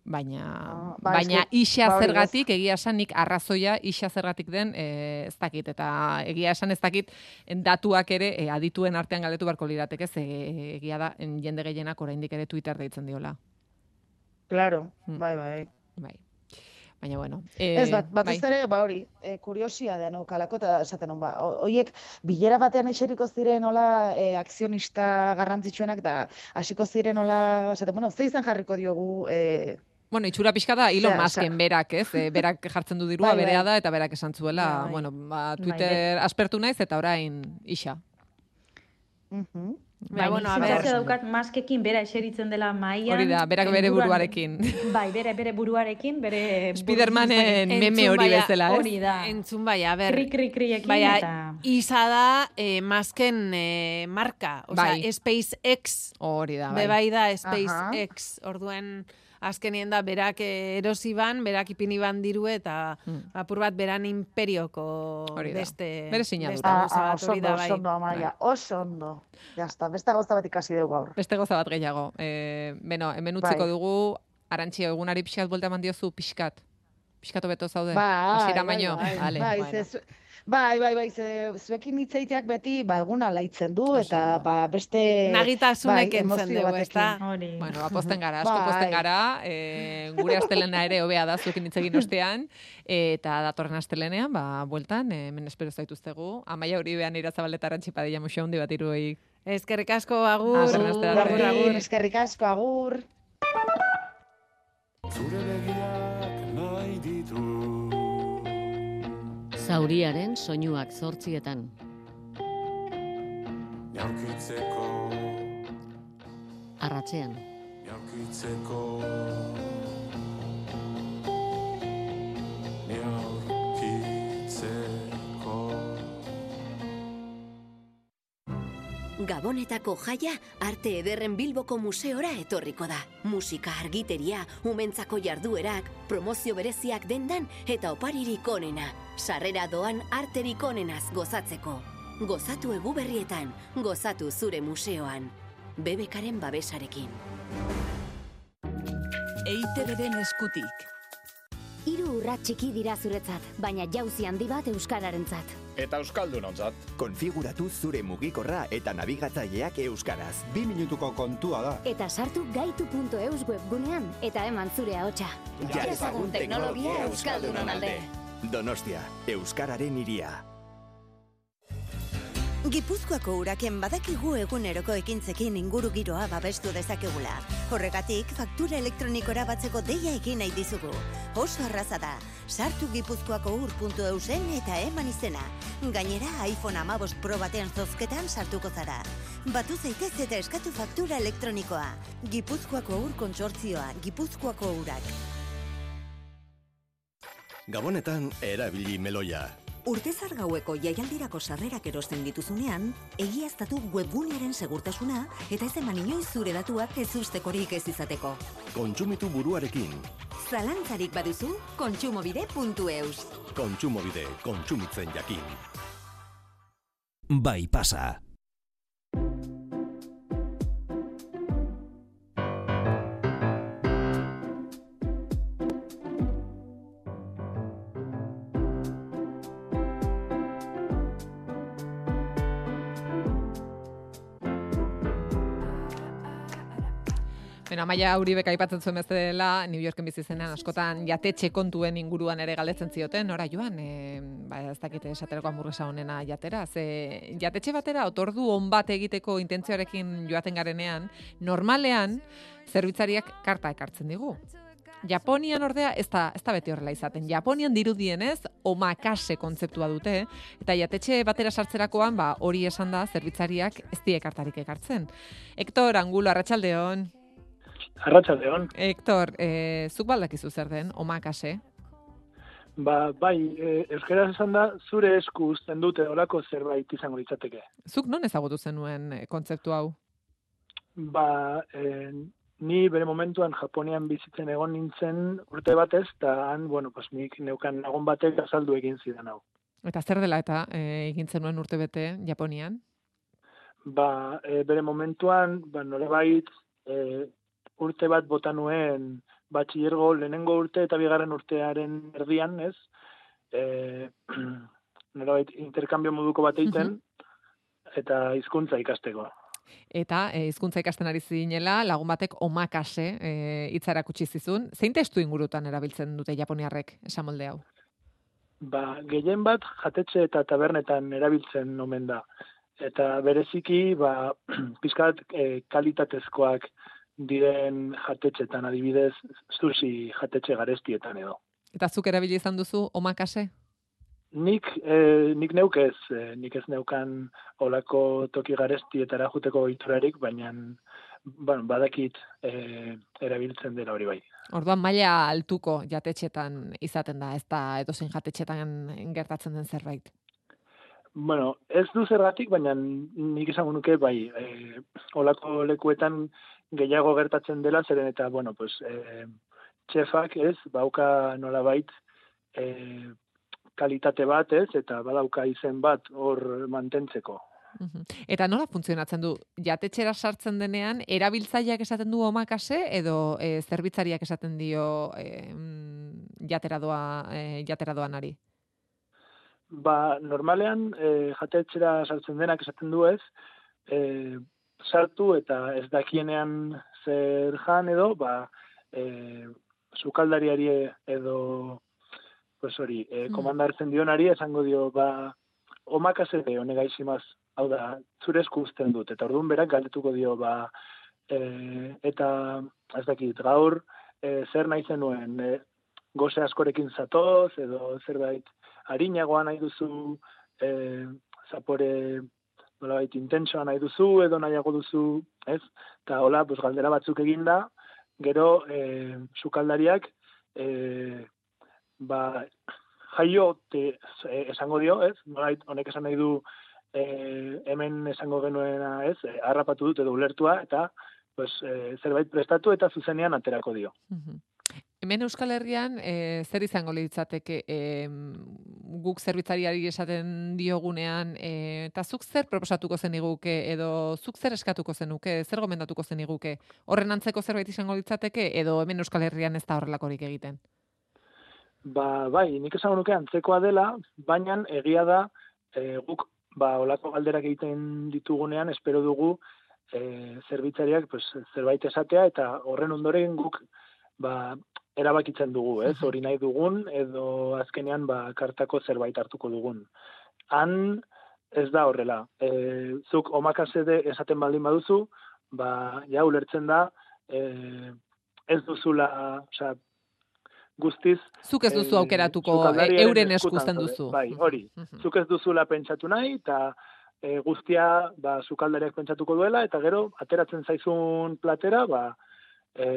Baina, ba, baina eske- isa ba, zergatik, egia esan nik arrazoia isa zergatik den eh, ez dakit. Eta egia esan ez dakit datuak ere eh, adituen artean galdetu beharko lirateke, ze egia da en jende gehienak oraindik ere Twitter deitzen diola. Claro, Mm. bai, bai. Bai. Baina bueno. Ez, bat, batez bai. ere, ba hori, e, kuriosia da, no, kalako, eta esaten hon, ba, hoiek bilera batean eseriko ziren hola e, akzionista garrantzitsuenak, da hasiko ziren hola, esaten, bueno, ze izan jarriko diogu, e, Bueno, itxura pixka da Elon Musken berak, ez? E, berak jartzen du dirua, Bai, bai. berea da, eta berak esan zuela, Bai. bueno, ba, Bai, Twitter aspertu naiz, eta orain isa. Mhm. Bai, bueno, a ber. sentsazioa daukat maskekin bera eseritzen dela mailan. Hori da, berak bere buruarekin. Bai, bere bere buruarekin, bere Spidermanen meme hori baia- bezala, ez? Hori da. Entzun bai, a ber. Kri, kri, kriekin Baina, eta- iza da eh, masken eh, marka. Osea, Bai. SpaceX. Hori da, bai. bai da. SpaceX. Orduen azkenien da berak erosi ban, berak ipini ban diru eta apur bat beran imperioko. Hori da. beste Bere sinadura. beste Ah, ah, bat oso hori ondo, da oso bai. ondo, Amaia, oso ondo. Ya está, beste gauza bat ikasi dugu gaur. Beste goza bat gehiago. E, beno, hemen utziko Bai. dugu, arantxi egunari pixkat buelta eman diozu pixkat. Pixkat hobeto zaude. Bai, Hasiera bai, baino. bai, Vale, bai, bueno. ze zu- bai, bai, bai, ze zuekin hitz egiteak beti, ba, eguna laitzen du, eta, ba, beste... Nagitasunek bai, entzen dugu, ezta? Bueno, ba, posten gara, asko Bai. posten gara, e, gure astelena ere hobea da zuekin hitz egin ostean, eta datorren astelenean, ba, bueltan, e, hemen espero zaituztegu, amaia hori behan irazabaldeta arantxi padilla museo handi bat iruei. Eskerrik asko, agur. Astera arte. Agur, agur, eskerrik asko, agur. Zure begiak nahi ditu Zauriaren soinuak zortzietan. Jaurkitzeko, Arratzean. jaurkitzeko Jaurkitzeko Gabonetako jaia arte ederren Bilboko museora etorriko da. Musika argiteria, umentzako jarduerak, promozio bereziak dendan eta oparirik onena. Sarrera doan arterik onenaz gozatzeko. Gozatu egu berrietan, gozatu zure museoan. Bebekaren babesarekin. EITB-den eskutik. Hiru urrat txiki dira zuretzat, baina jauzi handi bat euskararentzat. Eta euskaldunontzat. Konfiguratu zure mugikorra eta nabigatzaileak euskaraz. Bi minutuko kontua da. Eta sartu gaitu.eus webgunean eta eman zure ahotsa. Ja ezagun teknologia euskaldunon alde. Donostia, euskararen iria. Gipuzkoako uraken badakigu eguneroko ekintzekin inguru giroa babestu dezakegula. Horregatik, faktura elektronikora batzeko deia egin nahi dizugu. Oso arraza da, sartu gipuzkoako ur.eusen eta eman izena. Gainera, iPhone 15 Pro baten zozketan sartuko zara. Batu zaitez eta eskatu faktura elektronikoa. Gipuzkoako ur kontsortzioa, Gipuzkoako urak. Gabonetan erabili meloia. Urtezar gaueko jaialdirako sarrerak erosten dituzunean, egiaztatu webgunearen segurtasuna eta ez eman inoiz zure datuak ez ustekorik ez izateko. Kontsumitu buruarekin. Zalantzarik baduzu, kontsumobide.eus. Kontsumobide, kontsumitzen jakin. bai pasa. Bueno, Amaia Uribek aipatzen zuen bezala, New Yorken bizi zenean askotan jatetxe kontuen inguruan ere galdetzen zioten, nora joan, e, ba, ez dakite esaterako hamburguesa honena jatera, ze jatetxe batera otordu on bat egiteko intentzioarekin joaten garenean, normalean zerbitzariak karta ekartzen digu. Japonian ordea ez da, ez da beti horrela izaten. Japonian dirudienez omakase kontzeptua dute eta jatetxe batera sartzerakoan ba hori esan da zerbitzariak ez die kartarik ekartzen. Hector Angulo Arratsaldeon. Arratsaldeon. Hector, eh zuk baldakizu zer den omakase? Ba, bai, e, euskaraz esan da, zure esku uzten dute olako zerbait izango litzateke. Zuk non ezagutu zenuen eh, kontzeptu hau? Ba, e, ni bere momentuan Japonian bizitzen egon nintzen urte batez, eta han, bueno, pues, nik neukan lagun batek azaldu egin zidan hau. Eta zer dela eta eh, egin zenuen urte bete Japonian? Ba, e, bere momentuan, ba, nolabait, e, urte bat bota nuen batxillergo lehenengo urte eta bigarren urtearen erdian, ez? E, nolabait, interkambio moduko bat egiten, eta hizkuntza ikasteko. Eta eh, hizkuntza ikasten ari zinela, lagun batek omakase eh, hitza erakutsi zizun. Zein testu ingurutan erabiltzen dute japoniarrek esamolde hau? Ba, gehien bat jatetxe eta tabernetan erabiltzen omen da. Eta bereziki, ba, pizkat e, kalitatezkoak diren jatetxetan, adibidez, sushi jatetxe garestietan edo. Eta zuk erabili izan duzu omakase? Nik, eh, nik neuk ez, eh, nik ez neukan olako toki garestietara juteko oiturarik, baina bueno, badakit eh, erabiltzen dela hori bai. Orduan maila altuko jatetxetan izaten da, ez da edozein jatetxetan gertatzen den zerbait. Bueno, ez du zergatik, baina nik esango nuke bai, eh, olako lekuetan gehiago gertatzen dela, zeren eta, bueno, pues, eh, txefak ez, bauka nolabait eh, kalitate bat ez, eta badauka izen bat hor mantentzeko. Eta nola funtzionatzen du? Jatetxera sartzen denean, erabiltzaileak esaten du omakase, edo e, zerbitzariak esaten dio e, jatera, doa, e, jatera doanari? Ba, normalean, e, jatetxera sartzen denak esaten du ez, e, sartu eta ez dakienean zer jan edo, ba, e, sukaldariari edo pues hori, e, komandartzen dionari esango dio, ba, omakase de onegaizimaz, hau da, zure esku uzten dut, eta orduan berak galdetuko dio, ba, e, eta ez dakit, gaur, e, zer nahi zenuen, e, goze askorekin zatoz, edo zerbait harinagoa nahi duzu, e, zapore nolabait intentsoa nahi duzu, edo nahiago duzu, ez? Eta hola, pues, galdera batzuk eginda, gero e, sukaldariak e, ba, jaio te, e, esango dio, ez? Nolait, honek esan nahi du e, hemen esango genuena, ez? E, harrapatu dut edo ulertua, eta pues, e, zerbait prestatu eta zuzenean aterako dio. Hemen Euskal Herrian, e, zer izango litzateke e, guk zerbitzariari esaten diogunean, e, eta zuk zer proposatuko zeniguke, edo zuk zer eskatuko zenuke, zer gomendatuko zeniguke, horren antzeko zerbait izango litzateke, edo hemen Euskal Herrian ez da horrelakorik egiten? Ba, bai, nik esango nuke antzekoa dela, baina egia da e, guk ba olako galderak egiten ditugunean espero dugu e, zerbitzariak pues, zerbait esatea eta horren ondoren guk ba, erabakitzen dugu, ez? Hori nahi dugun edo azkenean ba kartako zerbait hartuko dugun. Han ez da horrela. E, zuk omakasede esaten baldin baduzu, ba ja ulertzen da e, ez duzula, osea, guztiz Zuk ez duzu eh, aukeratuko e, euren eskusten daude. duzu. Bai, hori. Zuk ez duzula pentsatu nahi, eta e, guztia ba, sukaldariak pentsatuko duela, eta gero, ateratzen zaizun platera, ba, e,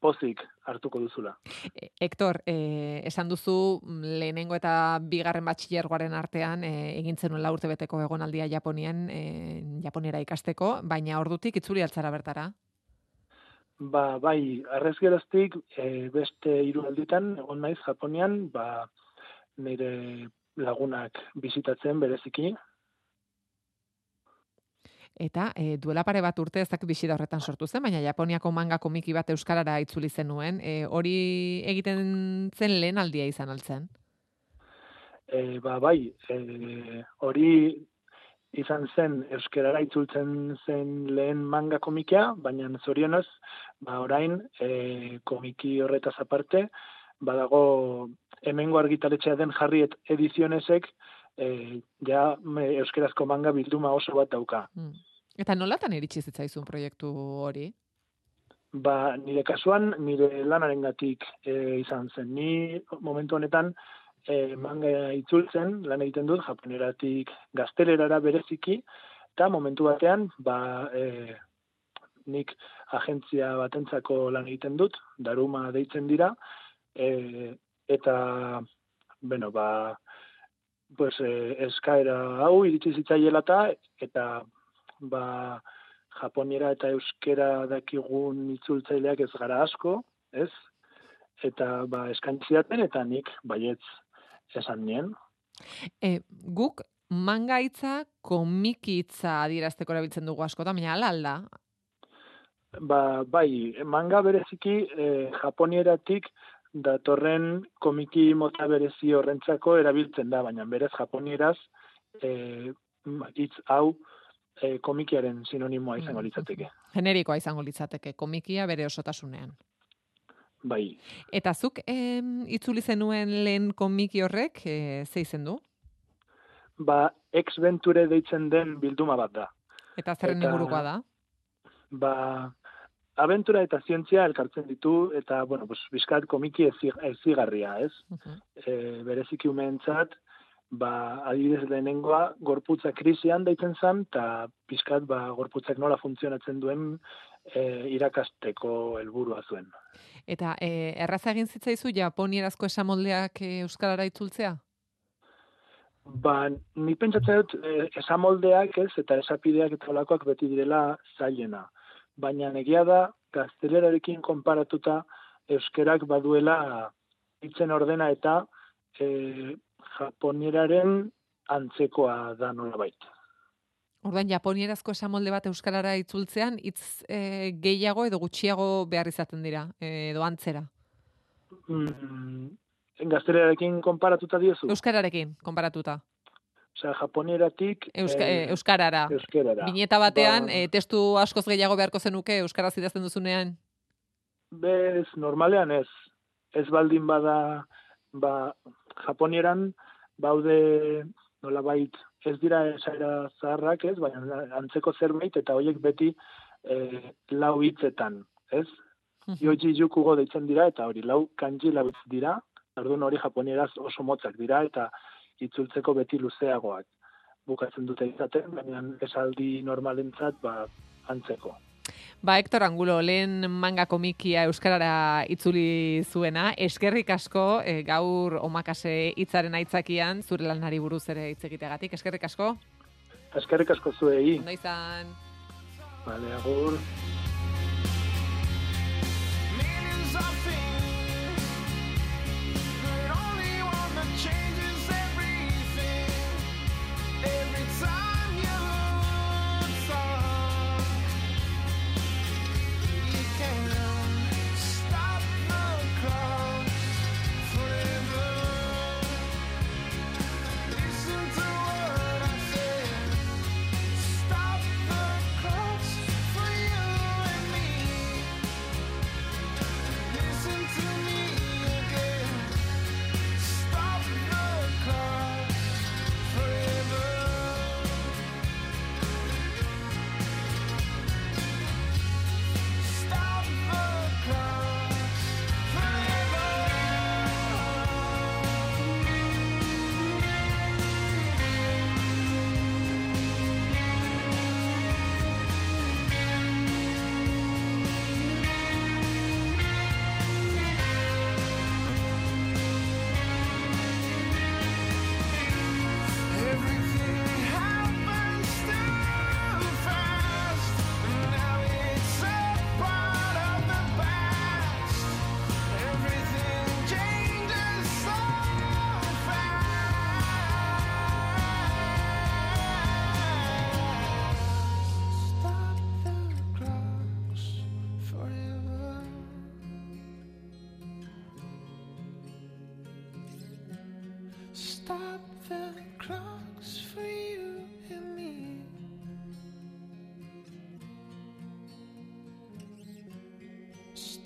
pozik hartuko duzula. E, Hector, eh, esan duzu mm, lehenengo eta bigarren batxillergoaren artean eh, egin zenuen la urtebeteko egonaldia Japonian, eh, Japoniera ikasteko, baina ordutik itzuli altzara bertara. Ba, bai, arrez geroztik, e, beste hiru alditan, egon naiz Japonian, ba, nire lagunak bizitatzen bereziki, Eta e, duela pare bat urte ez dakit bisita horretan sortu zen, baina Japoniako manga komiki bat euskarara itzuli zenuen. E, hori egiten zen lehen aldia izan altzen. E, ba, bai, e, hori izan zen euskarara itzultzen zen lehen manga komikia, baina zorionez, ba, orain e, komiki horretaz aparte, badago hemengo argitaletxea den jarriet edizionesek e, ja euskerazko manga bilduma oso bat dauka. Mm. Eta nolatan iritsi zitzaizun proiektu hori? Ba, nire kasuan, nire lanarengatik e, izan zen. Ni momentu honetan e, manga itzultzen, lan egiten dut, japoneratik gaztelerara bereziki, eta momentu batean, ba, e, nik agentzia batentzako lan egiten dut, daruma deitzen dira, e, eta, bueno, ba, pues, e, eskaera hau iritsi zitzaiela eta, ba, japoniera eta euskera dakigun itzultzaileak ez gara asko, ez? Eta, ba, eskantziaten, eta nik, baietz, esan nien. E, guk manga hitza komiki hitza adierazteko erabiltzen dugu askotan, baina ala alda. Ba, bai, manga bereziki eh, japonieratik datorren komiki mota berezi horrentzako erabiltzen da, baina berez japonieraz eh, hitz hau eh, komikiaren sinonimoa izango litzateke. Generikoa izango litzateke, komikia bere osotasunean. Bai, Eta zuk em, itzuli zenuen lehen komiki horrek, e, ze izen du? ba, ex venture deitzen den bilduma bat da. Eta zerren ingurukoa da? Ba, abentura eta zientzia elkartzen ditu, eta, bueno, pues, bizkat komiki ezi- ezigarria, ez? e, bereziki umeentzat, ba, adibidez lehenengoa, gorputza krisian deitzen zen, eta pizkat, ba, gorputzak nola funtzionatzen duen e, irakasteko helburua zuen. Eta e, erraza egin zitzaizu japonierazko esamoldeak e, euskarara itzultzea? Ba, ni pentsatzen dut, e, esamoldeak ez, eta esapideak eta olakoak beti direla zailena. Baina negia da, gaztelerarekin konparatuta, euskerak baduela hitzen ordena eta e, japonieraren antzekoa da nolabait. Orduan, japonierazko esamolde bat euskarara itzultzean, hitz e, gehiago edo gutxiago behar izaten dira, e, edo antzera. Mm, gaztelerarekin konparatuta diozu? Euskararekin, konparatuta. Osea, japonieratik... Euska, e, euskarara. Euskarara. Bineta batean, Ba- e, testu askoz gehiago beharko zenuke euskaraz idazten duzunean. Bez, normalean ez. Ez baldin bada, ba, japonieran, baude, nolabait, ez dira esaera zaharrak ez, baina antzeko zerbait, eta horiek beti eh, lau hitzetan, ez? Yoji yukugo deitzen dira, eta hori lau kanji lau hitz dira, orduan hori japonieraz oso motzak dira, eta itzultzeko beti luzeagoak bukatzen dute izaten, baina esaldi normalentzat, ba, antzeko. Ba, Hector Angulo, lehen manga komikia euskarara itzuli zuena, eskerrik asko e, gaur omakase hitzaren aitzakian, zure lanari buruz ere hitz egiteagatik, eskerrik asko. Eskerrik asko zuei, Ondo izan. bale, agur.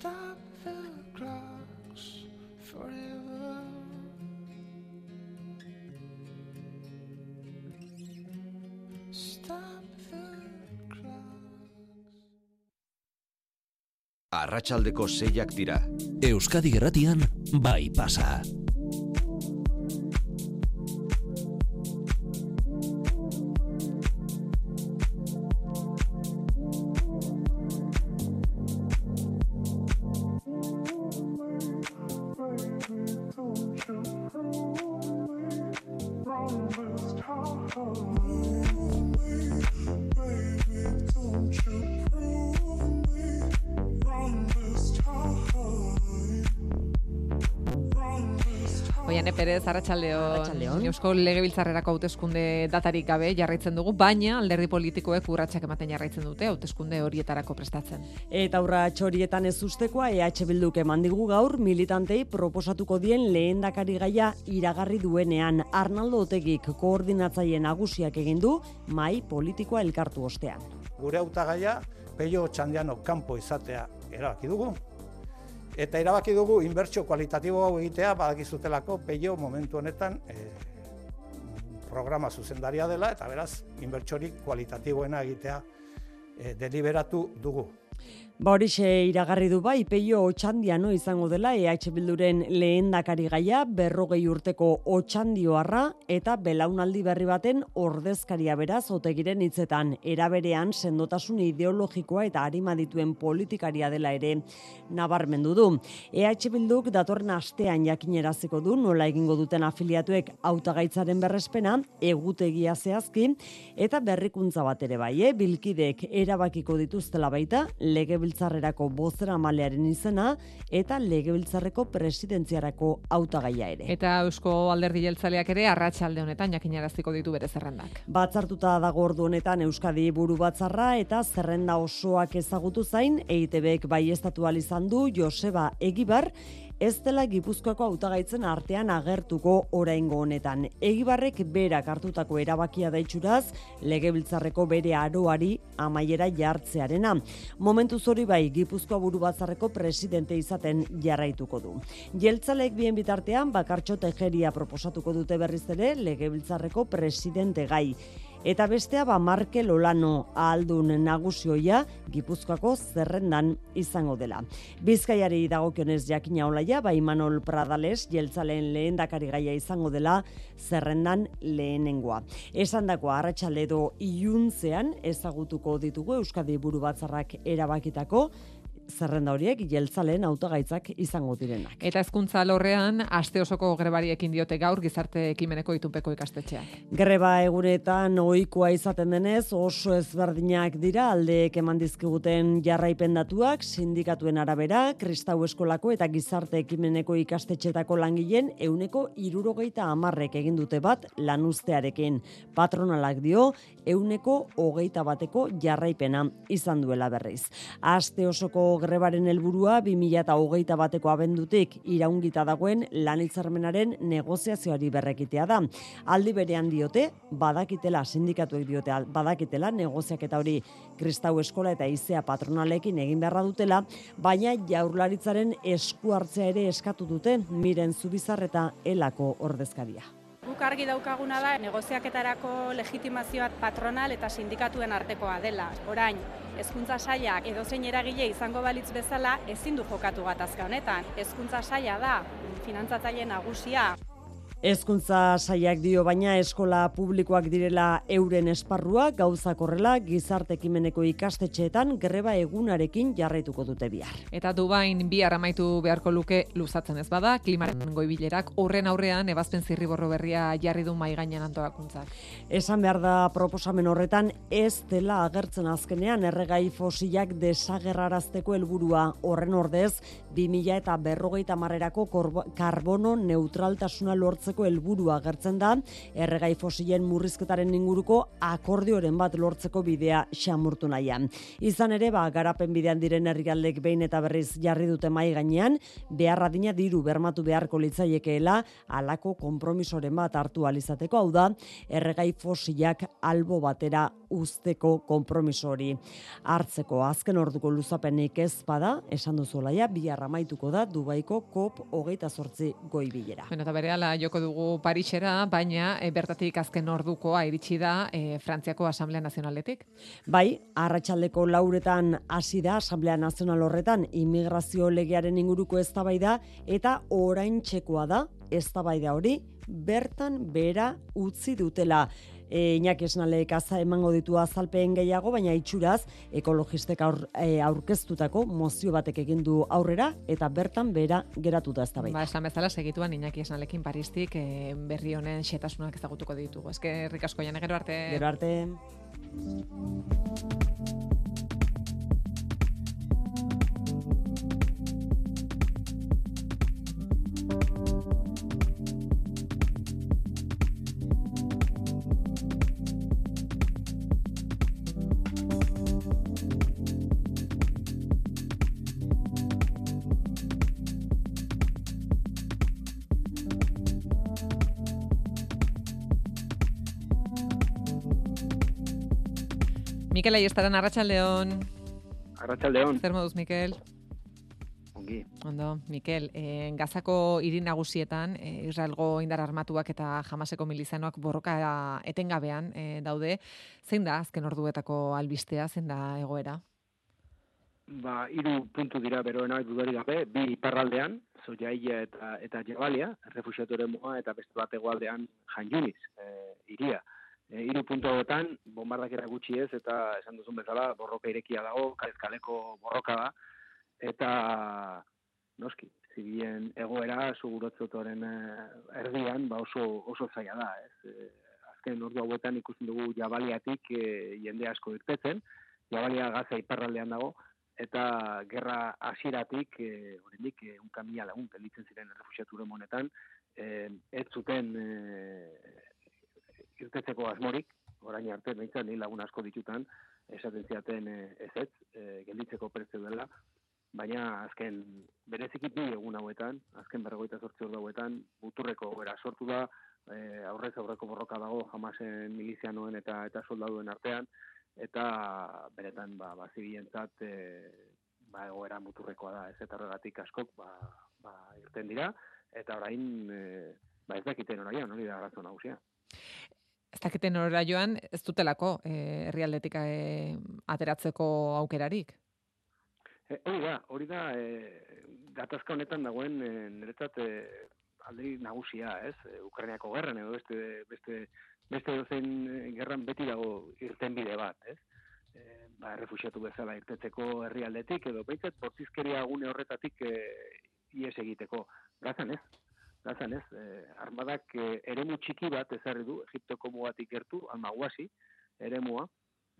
Stop the clocks forever. Stop the Arratsaldeko seiak dira. Euskadi Gerratian bai pasa. Arratsaldeon. Eusko Legebiltzarrerako hauteskunde datarik gabe jarraitzen dugu, baina alderdi politikoek urratsak ematen jarraitzen dute hauteskunde horietarako prestatzen. Eta aurra txorietan ez ustekoa EH Bilduk eman digu gaur militantei proposatuko dien lehendakari gaia iragarri duenean Arnaldo Otegik koordinatzaile nagusiak egin du mai politikoa elkartu ostean. gure hautagaia Peio Txandiano kanpo izatea erabaki dugu. Eta erabaki dugu inbertsio kualitatibo hau egitea badakizutelako Peio momentu honetan eh, programa zuzendaria dela eta beraz inbertsorik kualitatiboena egitea eh, deliberatu dugu. Ba horixe iragarri du bai Peio Otxandiano izango dela EH Bilduren lehendakari gaia berrogei urteko Otxandioarra eta belaunaldi berri baten ordezkaria beraz otegiren hitzetan eraberean sendotasun ideologikoa eta arima dituen politikaria dela ere nabarmendu du. EH Bilduk datorren astean jakineraziko du nola egingo duten afiliatuek hautagaitzaren berrespena egutegia zehazki eta berrikuntza bat ere bai, eh? bilkideek erabakiko dituztela baita legebiltzarrerako bozera malearen izena eta legebiltzarreko presidentziarako hautagaia ere. Eta Eusko Alderdi Jeltzaleak ere arratsalde honetan jakinaraziko ditu bere zerrendak. Batzartuta dago ordu honetan Euskadi buru batzarra eta zerrenda osoak ezagutu zain EITBek bai estatu izan du Joseba Egibar ez dela Gipuzkoako hautagaitzen artean agertuko oraingo honetan. Egibarrek berak hartutako erabakia da itxuraz, legebiltzarreko bere aroari amaiera jartzearena. Momentu zori bai Gipuzkoa buru batzarreko presidente izaten jarraituko du. Jeltzalek bien bitartean bakartxo tejeria proposatuko dute berriz ere legebiltzarreko presidente gai. Eta bestea ba Markel Olano ahaldun naguzioia Gipuzkoako zerrendan izango dela. Bizkaiari dagokionez jakina olaia, ba Imanol Pradales jeltzaleen lehendakari gaia izango dela zerrendan lehenengoa. Esandakoa arratsalde edo iluntzean ezagutuko ditugu Euskadi Buru Batzarrak erabakitako zerrenda horiek jeltzaleen hautagaitzak izango direnak. Eta hezkuntza alorrean aste osoko grebariekin diote gaur gizarte ekimeneko itunpeko ikastetxeak. Greba egunetan ohikoa izaten denez oso ezberdinak dira aldeek eman dizkiguten jarraipen datuak sindikatuen arabera Kristau eskolako eta gizarte ekimeneko ikastetxetako langileen euneko irurogeita hamarrek egin dute bat lanuztearekin. Patronalak dio euneko hogeita bateko jarraipena izan duela berriz. Aste osoko grebaren helburua 20hogeita bateko abendutik iraungita dagoen lanitzarmenaren negoziazioari berrekitea da. Aldi berean diote, badakitela, sindikatuek diote, badakitela, negoziaketa hori kristau eskola eta izea patronalekin egin beharra dutela, baina jaurlaritzaren esku hartzea ere eskatu dute, miren zubizar eta elako ordezkaria. Guk argi daukaguna da negoziaketarako legitimazioa patronal eta sindikatuen artekoa dela. Orain, hezkuntza sailak edozein eragile izango balitz bezala ezin du jokatu gatazka honetan. Hezkuntza saila da finantzatzaile nagusia. Hezkuntza saiak dio baina eskola publikoak direla euren esparrua gauzak horrela gizarte ekimeneko ikastetxeetan greba egunarekin jarraituko dute bihar. Eta Dubain bihar amaitu beharko luke luzatzen ez bada, klimaren goibilerak horren aurrean ebazpen zirriborro berria jarri du mai gainean antolakuntzak. Esan behar da proposamen horretan ez dela agertzen azkenean erregai fosilak desagerrarazteko helburua horren ordez 2000 eta berrogeita marrerako karbono neutraltasuna lortzeko lortzeko helburua agertzen da, erregai fosilen murrizketaren inguruko akordioren bat lortzeko bidea xamurtu nahian. Izan ere, ba, garapen bidean diren herrialdek behin eta berriz jarri dute mai gainean, beharra dina diru bermatu beharko litzaiekeela, alako konpromisoren bat hartu alizateko, hau da, erregai fosilak albo batera uzteko konpromiso hori hartzeko azken orduko luzapenik ez bada, esan duzu laia, bihar amaituko da Dubaiko COP hogeita sortzi goi bilera. Bueno, eta berehala joko dugu Parisera, baina e, bertatik azken ordukoa iritsi da e, Frantziako Asamblea Nazionaletik. Bai, arratsaldeko lauretan hasi da Asamblea Nazional horretan immigrazio legearen inguruko eztabaida eta orain txekoa da eztabaida hori bertan bera utzi dutela. E, Iñaki Esnalek aza emango ditu azalpeen gehiago, baina itxuraz ekologistek aur, e, aurkeztutako mozio batek egin du aurrera eta bertan bera geratu da eztabaida. Ba, esan bezala segituan Iñaki Esnalekin Paristik e, berri honen xetasunak ezagutuko ditugu. Eskerrik asko jane gero arte. Gero arte. Mikel Aiestaran, Arratxaldeon. Arratxaldeon. Zer moduz, Mikel? Ongi. Ondo, Mikel, eh, Gazako hiri nagusietan, eh, Israelgo indar armatuak eta jamaseko milizanoak borroka etengabean eh, daude. Zein da azken orduetako albistea, zein da egoera? Ba, hiru puntu dira beroena dudarik gabe, bi iparraldean, Zojaia eta eta Jabalia, refuxiatu moa eta beste bat hegoaldean Jan Yunis, eh, iria. E, hiru puntu hauetan, bombardakera gutxi ez, eta esan duzun bezala, borroka irekia dago, kalez kaleko borroka da, eta noski, zibien egoera sugurotzotoren eh, erdian, ba oso, oso zaila da, ez. E, azken ordu hauetan ikusten dugu jabaliatik e, jende asko irtetzen, jabalia gaza iparraldean dago, eta gerra hasieratik e, oraindik e, unka mila lagun gelditzen ziren errefuxiaturen honetan, e, ez zuten e, irtetzeko asmorik, orain arte, behintzat, ni lagun asko ditutan, esaten ziaten e, ez ez, e, gelditzeko preste dela, baina azken bereziki bi egun hauetan, azken berrogeita sortzi ordu hauetan, buturreko era sortu da, e, aurrez aurreko borroka dago jamasen milizianoen eta eta soldaduen artean, eta beretan ba, ba zibientzat e, ba, egoera muturrekoa da, ez eta horregatik askok ba, ba, irten dira, eta orain e, ba ez dakiten oraia, hori da arazo nagusia. Ez dakiten horra joan, ez dutelako eh, herrialdetik eh, ateratzeko aukerarik. E, hori da, hori da, e, gatazka honetan dagoen e, niretzat e, alde nagusia, ez? E, Ukrainiako gerran edo beste, beste, beste dozen gerran beti dago irten bide bat, ez? E, ba, refusiatu bezala irtetzeko herrialdetik edo baitzat bortizkeria gune horretatik e, ies egiteko. Gazan ez, gazan ez, e, armadak e, eremu txiki bat ezarri du, Egiptoko mugatik gertu, almaguasi, eremua,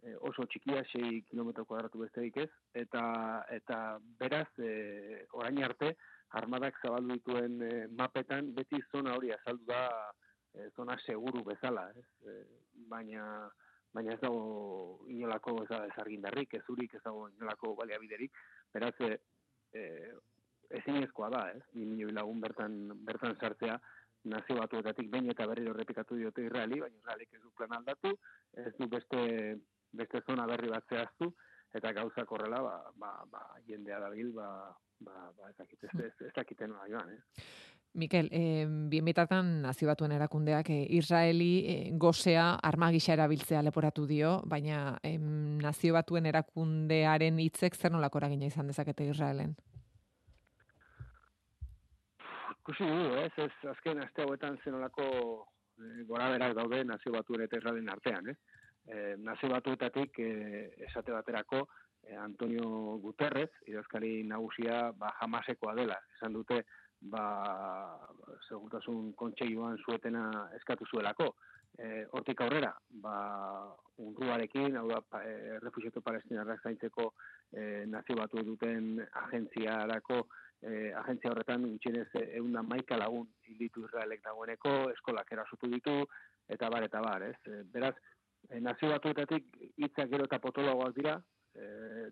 e, oso txikia, 6 kilometro kuadratu besterik ez, eta, eta beraz, e, orain arte, armadak zabaldu dituen e, mapetan, beti zona hori azaldu da, e, zona seguru bezala, ez? E, baina, baina ez dago inolako ez, argindarrik, ez urik, ez dago inolako baliabiderik, beraz, e, e, ezinezkoa da, ez? Ni milioi lagun bertan, bertan sartzea, nazio batuetatik behin eta berriro errepikatu diote Israeli, baina Israelik ez du plan aldatu, ez du beste, beste zona berri bat zehaztu, eta gauzak horrela, ba, ba, ba, jendea dabil, ba, ba, ba, ez dakit, ez, ez, ez dakiten nola joan, eh? Mikel, eh, bien bitatan nazio batuen erakundeak eh, Israeli eh, gozea armagisa erabiltzea leporatu dio, baina eh, nazio batuen erakundearen hitzek zer nolako eragina izan dezakete Israelen? Ikusi dugu, ez, ez, azken aste hauetan zenolako e, gora berak daude nazio batuen eta Israelen artean, ez? E, nazio batuetatik e, esate baterako e, Antonio Guterrez, idazkari nagusia, ba, jamasekoa dela. Esan dute, ba, segurtasun kontseioan zuetena eskatu zuelako. E, hortik aurrera, ba, UNRWArekin, hau da, pa, e, refugiatu palestinarrak zaintzeko e, nazio batu duten agentziarako, e, agentzia horretan gutxienez egun da maika lagun hilditu Israelek dagoeneko, eskolak erasutu ditu, eta bar, eta bar, ez? E, beraz, e, nazio batuetatik hitzak gero eta potologoak dira, e,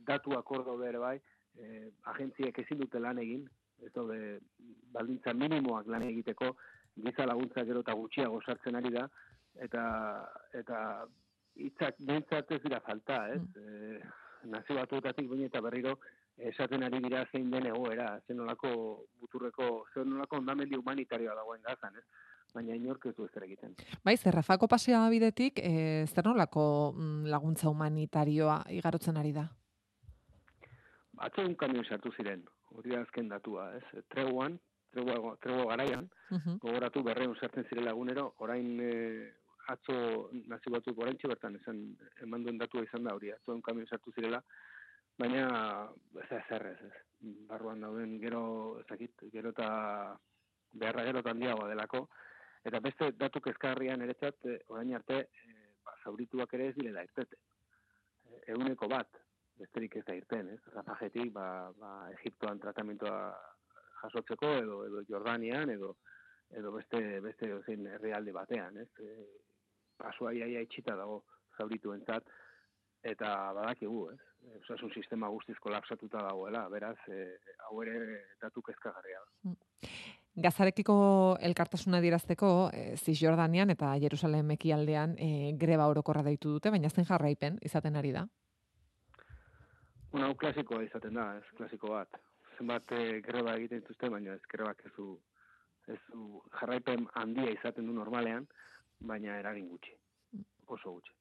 datu akordo bere bai, e, agentziek ezin dute lan egin, ez daude baldintza minimoak lan egiteko, giza laguntza gero eta gutxiago sartzen ari da, eta eta hitzak behintzat ez dira falta, ez? Mm. E, nazio batuetatik baina eta berriro esaten ari dira zein den egoera, zen nolako buturreko, zen nolako ondamendi humanitarioa dagoen gazan, ez? baina inork ez du ez egiten. Bai, zerrafako paseoa bidetik, e, zer nolako mm, laguntza humanitarioa igarotzen ari da? Atzo un kamion sartu ziren, hori da azken datua, ez? Treguan, tregua, tregua garaian, uh gogoratu berreun sartzen ziren lagunero, orain e, atzo nazi batzuk orain bertan esan, eman duen datua izan da hori, atzo un kamion sartu zirela, baina ez da zer ez, ez. Barruan dauden gero, ez gero eta beharra gero handiagoa delako, eta beste datu kezkarrian eretzat, orain arte, e, ba, zaurituak ere ez direla irtete. E, eguneko bat, besterik ez da irten, ez? Rafajetik, ba, ba, Egiptoan tratamentoa jasotzeko, edo, edo Jordanian, edo, edo beste, beste zein herrialde batean, ez? E, pasua iaia itxita dago zauritu entzat, eta badakigu, ez? Osasun sistema guztiz kolapsatuta dagoela, beraz, e, hau ere datu kezkagarria. Mm. Gazarekiko elkartasuna dirazteko, e, Cisjordanian eta Jerusalem ekialdean e, greba orokorra deitu dute, baina zen jarraipen izaten ari da. Una hau klasikoa izaten da, ez klasiko bat. Zenbat e, greba egiten dituzte, baina ez grebak ez du, ez du jarraipen handia izaten du normalean, baina eragin gutxi. Oso gutxi.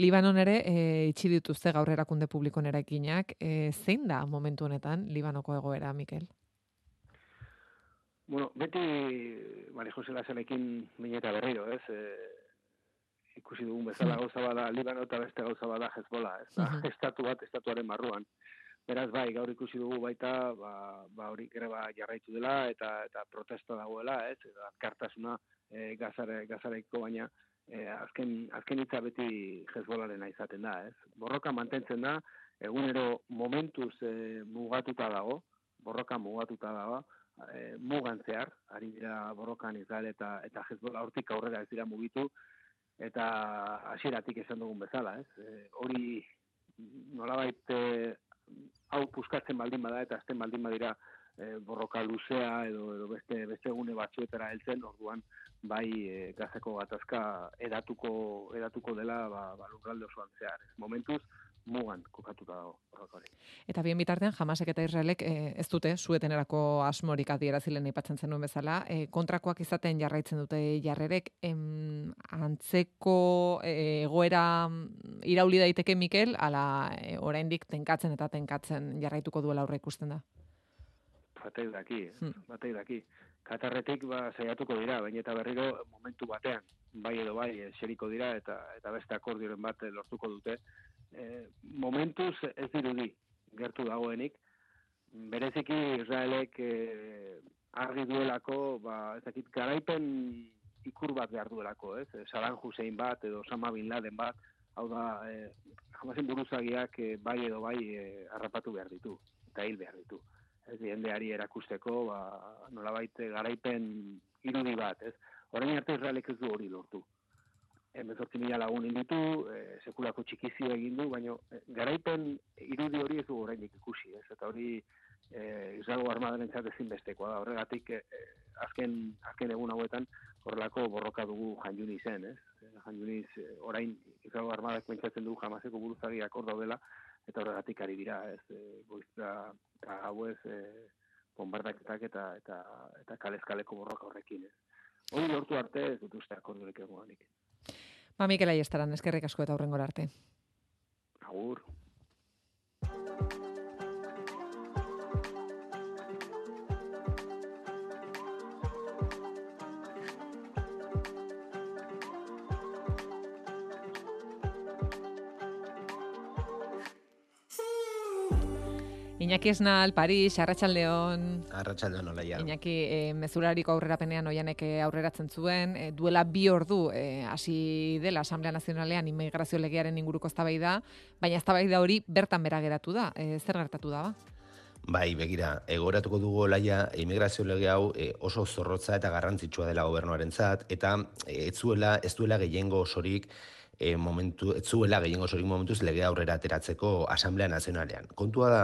Libanon ere e, itxi dituzte gaur erakunde publikon eraikinak. E, zein da momentu honetan Libanoko egoera, Mikel? Bueno, beti Mari Jose Laselekin mineta berriro, ez? E, ikusi dugun bezala gauza bada Libano eta beste gauza bada Hezbola, ez da, estatu bat estatuaren barruan. Beraz bai, gaur ikusi dugu baita, ba, ba hori greba jarraitu dela eta eta protesta dagoela, ez? Eta kartasuna e, gazare, gazareko baina e, azken azken hitza beti Hezbolaren izaten da, ez? Borroka mantentzen da, egunero momentuz e, mugatuta dago, borroka mugatuta dago, e, mugan zehar, ari dira borrokan Israel eta eta Hezbola hortik aurrera ez dira mugitu, eta hasieratik esan dugun bezala, ez? E, hori nolabait e, hau puskatzen baldin bada eta azten baldin badira e, borroka luzea edo, edo beste beste egune batzuetara heltzen, orduan bai e, gazeko gatazka edatuko edatuko dela ba, ba lurralde osoan zehar. Momentuz, mugan kokatuta dago horrek Eta bien bitartean Hamasek eta Israelek e, ez dute suetenerako asmorik adierazilen aipatzen zenuen bezala, e, kontrakoak izaten jarraitzen dute jarrerek em, antzeko e, egoera irauli daiteke Mikel ala e, oraindik tenkatzen eta tenkatzen jarraituko duela aurre ikusten da. Batei daki, hmm. batei daki. Katarretik ba saiatuko dira, baina eta berriro momentu batean bai edo bai xeriko dira eta eta beste akordioren bat lortuko dute e, momentuz ez dirudi gertu dagoenik. Bereziki Israelek e, argi duelako, ba, ez dakit, garaipen ikur bat behar duelako, ez? Saddam Hussein bat edo Osama Bin Laden bat, hau da, e, jamazen buruzagiak e, bai edo bai e, harrapatu behar ditu, eta hil behar ditu. Ez diendeari erakusteko, ba, nolabait garaipen irudi bat, ez? Horein arte Israelek ez du hori lortu emezortzi mila lagun inditu, e, sekulako txikizio egin du, baina e, garaipen irudi hori ez du horreinik ikusi, ez? Eta hori e, Isrago armadaren ezin bestekoa da, horregatik e, azken, azken egun hauetan horrelako borroka dugu janjuni zen, ez? Janjuniz e, orain Isrago armadak pentsatzen du jamazeko buruzagiak hor daudela, eta horregatik ari dira, ez? E, goizta, eta hau ez, e, bombardaketak eta, eta, eta kalezkaleko borroka horrekin, ez? Hori lortu arte ez dut uste akordurek eguanik. Ba, Mikel Aiestaran, eskerrik asko eta hurrengor arte. Agur. Iñaki Esnal, Paris, Arratsaldeon. Arratsaldeon olaia. Iñaki, e, mezurariko aurrerapenean oianek eh, aurreratzen zuen, e, duela bi ordu eh, hasi dela Asamblea Nazionalean immigrazio legearen inguruko eztabaida, baina eztabaida hori bertan bera geratu da. E, zer gertatu da ba? Bai, begira, egoratuko dugu olaia immigrazio lege hau e, oso zorrotza eta garrantzitsua dela gobernuarentzat eta e, ez zuela ez duela gehiengo osorik e, momentu ez zuela gehiengo osorik momentuz lege aurrera ateratzeko Asamblea Nazionalean. Kontua da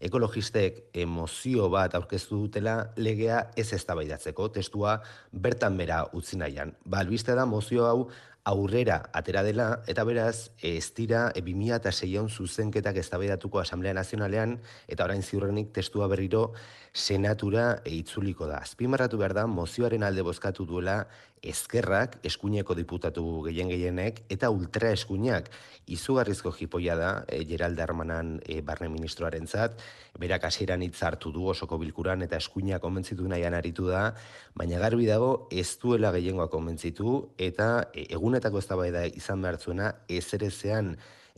ekologistek emozio bat aurkeztu dutela legea ez eztabaidatzeko testua bertan bera utzi nahian. Ba, albiste da mozio hau aurrera atera dela, eta beraz, ez dira, e, 2006an zuzenketak eztabaidatuko Asamblea Nazionalean, eta orain ziurrenik testua berriro senatura itzuliko da. Azpimarratu behar da, mozioaren alde bozkatu duela ezkerrak, eskuineko diputatu gehien gehienek, eta ultra eskuinak, izugarrizko jipoia da, e, Geralda Armanan e, barne ministroaren zat, berak hasieran hitz hartu du osoko bilkuran, eta eskuinak konbentzitu nahian aritu da, baina garbi dago ez duela gehiengoa konbentzitu, eta e, egunetako eztabaida izan behar zuena,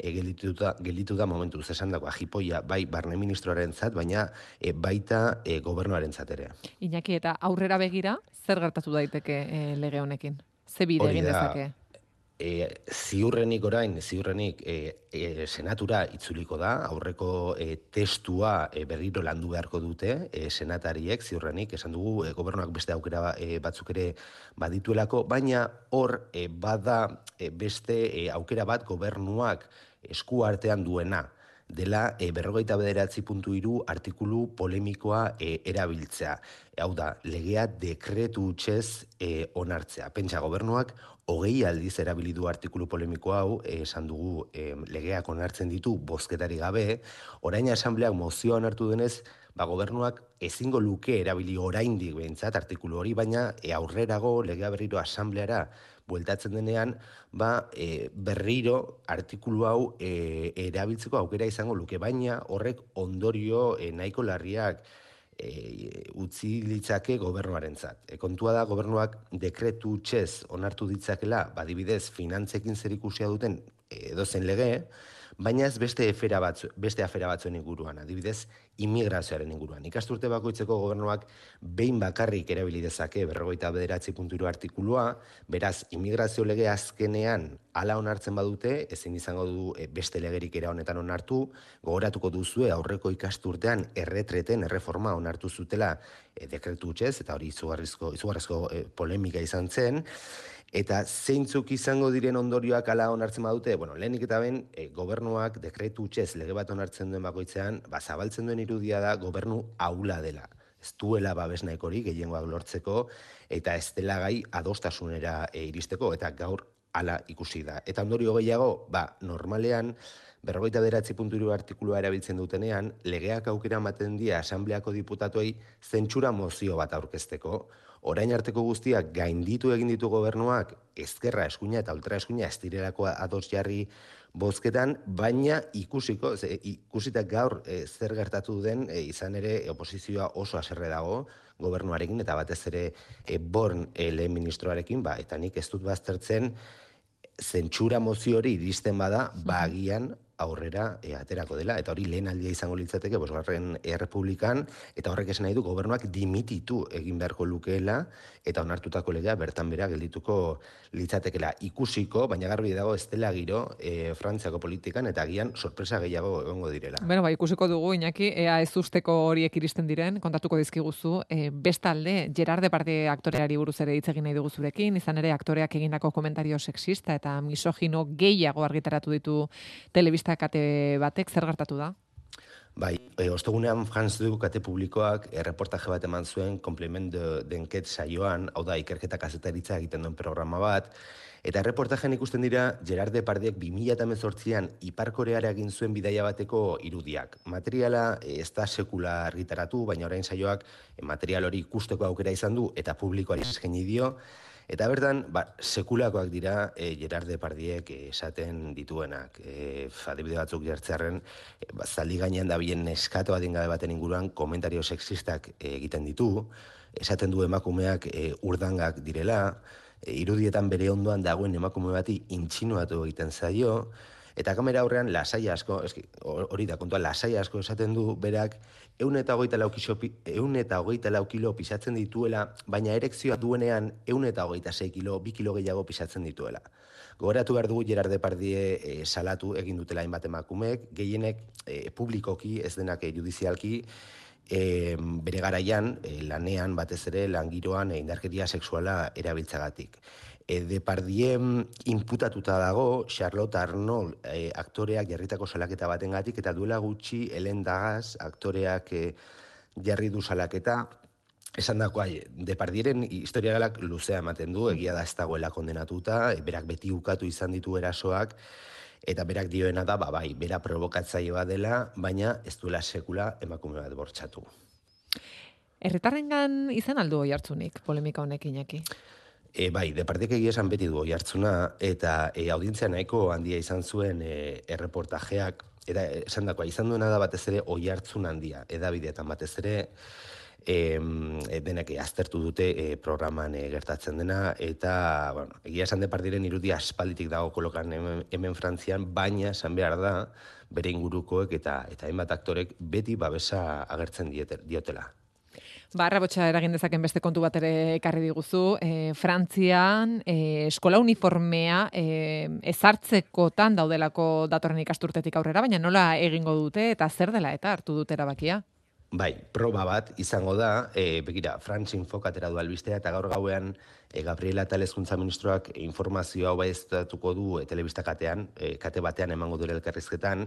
e, gelituta, gelitu da momentu zesan dagoa jipoia bai barne ministroaren zat, baina e, baita e, gobernuaren ere. Iñaki, eta aurrera begira, zer gertatu daiteke e, lege honekin? Ze bide egin dezake? E, ziurrenik orain, ziurrenik e, e, senatura itzuliko da, aurreko e, testua e, berriro landu beharko dute e, senatariek, ziurrenik, esan dugu, e, gobernuak beste aukera e, batzuk ere badituelako, baina hor e, bada e, beste e, aukera bat gobernuak esku artean duena dela e, berrogeita bederatzi puntu iru artikulu polemikoa e, erabiltzea. Hau da, legea dekretu utxez e, onartzea. Pentsa gobernuak, hogei aldiz erabilidu artikulu polemiko hau, esan dugu e, legeak onartzen ditu bozketari gabe, orain asambleak mozioa onartu denez, ba, gobernuak ezingo luke erabili oraindik behintzat artikulu hori, baina e, aurrerago legea berriro asambleara bueltatzen denean, ba, e, berriro artikulu hau e, erabiltzeko aukera izango luke, baina horrek ondorio e, nahiko larriak e, utzi litzake gobernuarentzat. E, kontua da gobernuak dekretu txez onartu ditzakela, badibidez, finantzekin zer ikusia duten edozen lege, baina ez beste afera batzu, beste afera batzuen inguruan, adibidez, immigrazioaren inguruan. Ikasturte bakoitzeko gobernuak behin bakarrik erabili dezake berrogeita bederatzi punturu artikulua, beraz, immigrazio lege azkenean ala onartzen badute, ezin izango du e, beste legerik era honetan onartu, gogoratuko duzue aurreko ikasturtean erretreten erreforma onartu zutela e, dekretu utxez, eta hori izugarrizko, izugarrizko e, polemika izan zen, Eta zeintzuk izango diren ondorioak ala onartzen badute, bueno, lehenik eta ben, e, gobernuak dekretu txez lege bat onartzen duen bakoitzean, ba, zabaltzen duen irudia da gobernu aula dela. Ez duela babes hori gehiengoak lortzeko, eta ez dela gai adostasunera e, iristeko, eta gaur ala ikusi da. Eta ondorio gehiago, ba, normalean, berrogeita beratzi punturu artikulua erabiltzen dutenean, legeak aukera ematen dia asambleako diputatuei zentsura mozio bat aurkezteko, orain arteko guztiak gainditu egin ditu gobernuak ezkerra eskuina eta ultra eskuina ez direlako ados jarri bozketan, baina ikusiko, ze, ikusitak gaur e, zer gertatu den e, izan ere oposizioa oso aserre dago gobernuarekin eta batez ere e, born e, lehen ministroarekin, ba, eta nik ez dut baztertzen zentsura mozio hori iristen bada, bagian aurrera e, aterako dela, eta hori lehen aldia izango litzateke, bosgarren errepublikan, eta horrek esan nahi du gobernuak dimititu egin beharko lukeela, eta onartutako legea bertan bera geldituko litzatekela ikusiko, baina garbi dago ez dela giro e, Frantziako politikan, eta agian sorpresa gehiago egongo direla. Bueno, ba, ikusiko dugu, Iñaki, ea ez usteko horiek iristen diren, kontatuko dizkiguzu, e, bestalde, Gerard Departe aktoreari buruz ere hitz egin nahi dugu zurekin, izan ere aktoreak egindako komentario sexista eta misogino gehiago argitaratu ditu telebista kate batek zer gertatu da? Bai, e, ostogunean Franz du kate publikoak e, reportaje bat eman zuen komplement de, denket saioan, hau da, ikerketa kazetaritza egiten duen programa bat, eta reportajean ikusten dira Gerard Depardiek 2018an Iparkoreara egin zuen bidaia bateko irudiak. Materiala e, ez da sekula argitaratu, baina orain saioak e, material hori ikusteko aukera izan du eta publikoari eskaini dio, Eta bertan, ba, sekulakoak dira e, Gerard Depardiek esaten dituenak. E, adibide batzuk jartzearen, e, ba, zaldi gainean da bien eskato adingabe baten inguruan komentario sexistak e, egiten ditu, esaten du emakumeak e, urdangak direla, e, irudietan bere ondoan dagoen emakume bati intxinuatu egiten zaio, Eta kamera aurrean lasai asko, eski, hori da kontua, lasai asko esaten du berak, eun eta hogeita lau, kixo, pi- ehun eta hogeita lau kilo pisatzen dituela, baina erekzioa duenean eun eta hogeita sei kilo, bi kilo gehiago pisatzen dituela. Gogoratu behar dugu Gerard Depardie e, salatu egin dutela hainbat emakumek, gehienek e, publikoki, ez denak judizialki, e, bere garaian, e, lanean batez ere, langiroan e, indarkeria sexuala erabiltzagatik. E, Depardie imputatuta dago Charlotte Arnold e, aktoreak jarritako salaketa batengatik eta duela gutxi Helen Dagaz aktoreak e, jarri du salaketa Esan dako, ai, Depardieren historia galak luzea ematen du, egia da ez dagoela kondenatuta, e, berak beti ukatu izan ditu erasoak, eta berak dioena da, ba, bai, bera provokatzaile bat dela, baina ez duela sekula emakume bat bortxatu. Herritarrengan izan aldu oi hartzunik, polemika honek inaki. E, bai, departek egia esan beti du jartzuna, eta e, audientzia nahiko handia izan zuen e, erreportajeak, eta e, esan dakoa, izan duena da batez ere oi hartzun handia, edabideetan batez ere, e, denak aztertu dute e, programan e, gertatzen dena, eta, bueno, egia esan departiren irudi aspalditik dago kolokan hemen, hemen Frantzian, baina esan behar da, bere ingurukoek eta eta hainbat aktorek beti babesa agertzen diotela. Barra botxa eragin dezaken beste kontu bat ere ekarri diguzu. E, Frantzian e, eskola uniformea e, ezartzekotan daudelako datorren ikasturtetik aurrera, baina nola egingo dute eta zer dela eta hartu dute erabakia? Bai, proba bat izango da, e, begira, Frantz Infok atera du albistea, eta gaur gauean e, Gabriela Talezkuntza Ministroak informazio hau baiestatuko du e, telebista katean, e, kate batean emango dure elkarrizketan,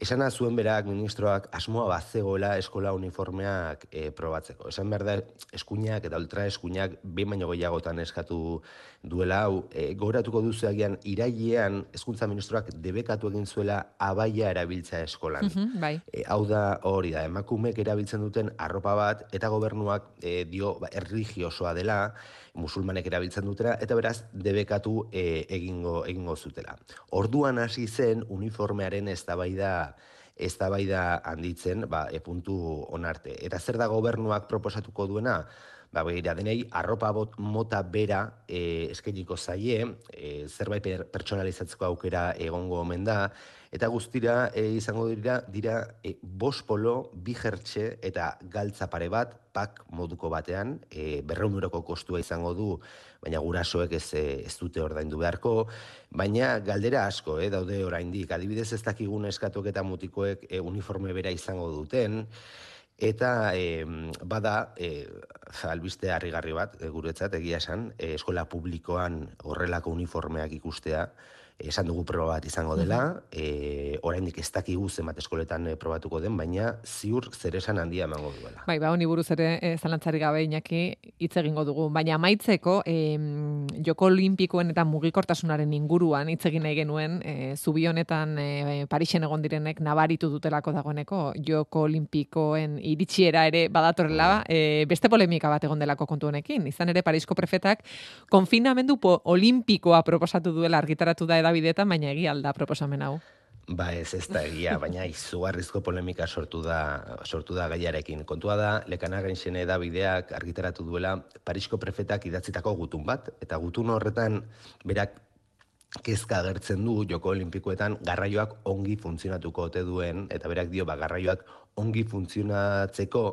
Esana zuen berak ministroak asmoa bazegoela eskola uniformeak e, probatzeko. Esan behar da eskuinak eta ultra eskuinak behin baino gehiagotan eskatu duela hau. E, gogoratuko duzu agian irailean hezkuntza ministroak debekatu egin zuela abaia erabiltza eskolan. bai. E, hau da hori da, emakumek erabiltzen duten arropa bat, eta gobernuak e, dio ba, erligiosoa dela, musulmanek erabiltzen dutela, eta beraz, debekatu e, egingo, egingo zutela. Orduan hasi zen uniformearen eztabaida eztabaida handitzen, ba, e, puntu onarte. Eta zer da gobernuak proposatuko duena? Ba, begira, denei, arropa bot, mota bera e, eskainiko zaie, e, zerbait per, pertsonalizatzeko aukera egongo omen da, eta guztira e, izango dira, dira e, bos polo, bi jertxe eta galtza pare bat, pak moduko batean, e, berreun euroko kostua izango du, baina gurasoek ez, e, ez dute ordaindu beharko, baina galdera asko, eh, daude oraindik, adibidez ez dakigun eskatok eta mutikoek e, uniforme bera izango duten, Eta e, bada, e, albiste harrigarri bat, e, guretzat, egia esan, e, eskola publikoan horrelako uniformeak ikustea, esan dugu proba bat izango dela, e, oraindik ez dakigu zenbat eskoletan e, probatuko den, baina ziur zeresan handia emango duela. Bai, ba, honi buruz ere e, zalantzari gabe inaki hitz egingo dugu. Baina amaitzeko, e, joko olimpikoen eta mugikortasunaren inguruan hitz egin nahi genuen, e, zubi honetan e, Parisen egon direnek nabaritu dutelako dagoeneko, joko olimpikoen iritsiera ere badatorrela, e, beste polemika bat egon delako kontu honekin. Izan ere, Parisko prefetak konfinamendu olimpikoa proposatu duela argitaratu da edabideetan, baina egia alda proposamen hau. Ba ez, ez da egia, baina izugarrizko polemika sortu da, sortu da gaiarekin. Kontua da, lekanagen xene edabideak argitaratu duela Parisko prefetak idatzitako gutun bat, eta gutun horretan berak kezka agertzen du joko olimpikoetan garraioak ongi funtzionatuko ote duen, eta berak dio, ba, garraioak ongi funtzionatzeko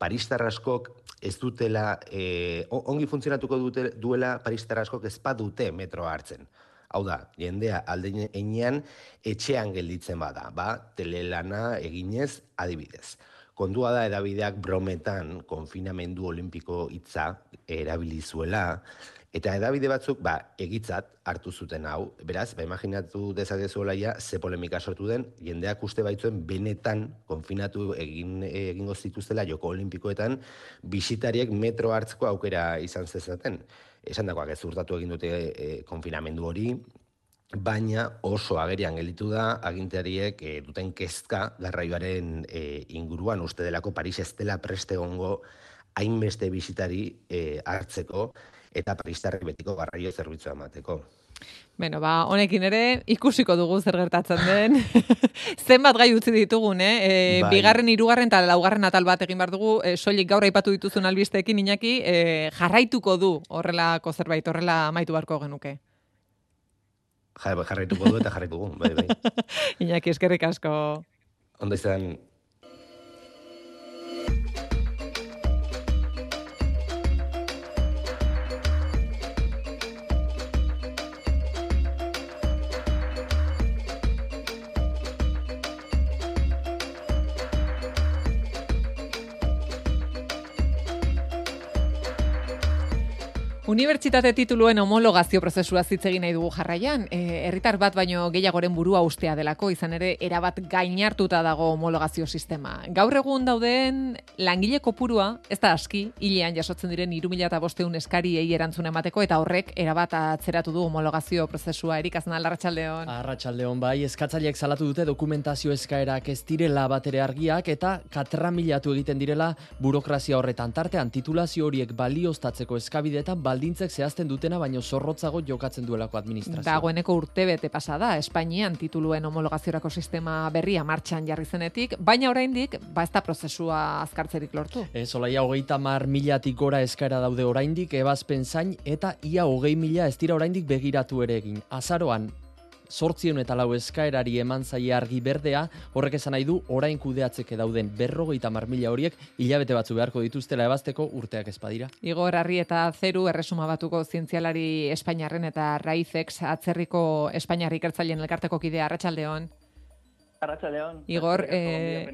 Paristar askok ez dutela, e, ongi funtzionatuko dute, duela Paristar askok ez badute metroa hartzen. Hau da, jendea alde einean etxean gelditzen bada, ba, telelana eginez adibidez. Kontua da edabideak brometan konfinamendu olimpiko hitza erabilizuela, Eta edabide batzuk, ba, egitzat hartu zuten hau. Beraz, ba, imaginatu dezakezuela ja, ze polemika sortu den, jendeak uste baitzuen benetan konfinatu egin, egingo zituztela joko olimpikoetan, bisitariek metro hartzeko aukera izan zezaten. Esan dagoak ez urtatu egin dute e, konfinamendu hori, baina oso agerian gelditu da agintariek e, duten kezka garraioaren e, inguruan uste delako Paris ez dela preste gongo hainbeste bisitari e, hartzeko, eta paristarrek betiko garraio zerbitzua emateko. Bueno, ba, honekin ere ikusiko dugu zer gertatzen den. Zenbat gai utzi ditugun, eh? E, Bai. Bigarren, hirugarren eta laugarren atal bat egin behar dugu, e, soilik gaur aipatu dituzun albisteekin inaki, e, jarraituko du horrelako zerbait, horrela amaitu beharko genuke. Ja, jarraituko du eta jarraituko bai, bai. Iñaki, eskerrik asko. Ondo izan, Unibertsitate tituluen homologazio prozesua hitz egin nahi dugu jarraian. E, herritar bat baino gehiagoren burua ustea delako, izan ere erabat gainartuta dago homologazio sistema. Gaur egun dauden langile kopurua, ez da aski, hilean jasotzen diren 3500 eskariei erantzun emateko eta horrek erabat atzeratu du homologazio prozesua. Erik Azna Larratsaldeon. Arratsaldeon bai, eskatzaileek salatu dute dokumentazio eskaerak ez direla batere argiak eta katramilatu egiten direla burokrazia horretan tartean titulazio horiek balioztatzeko eskabidetan baldintzek zehazten dutena baino zorrotzago jokatzen duelako administrazioa. Dagoeneko urte bete pasada, Espainian tituluen homologaziorako sistema berria martxan jarri zenetik, baina oraindik ba ez da prozesua azkartzerik lortu. Ez, olaia hogeita mar milatik gora eskaera daude oraindik, ebazpen zain, eta ia hogei mila ez dira oraindik begiratu ere egin. Azaroan, sortzion eta lau eskaerari eman zaie argi berdea, horrek esan nahi du orain kudeatzeke dauden berrogeita mar mila horiek hilabete batzu beharko dituztela ebazteko urteak ezpadira. Igor Arri eta Zeru erresuma batuko zientzialari Espainiarren eta Raizex atzerriko Espainiarri ikertzaileen elkarteko kidea Arratsaldeon. Arratxaleon. Igor, eh,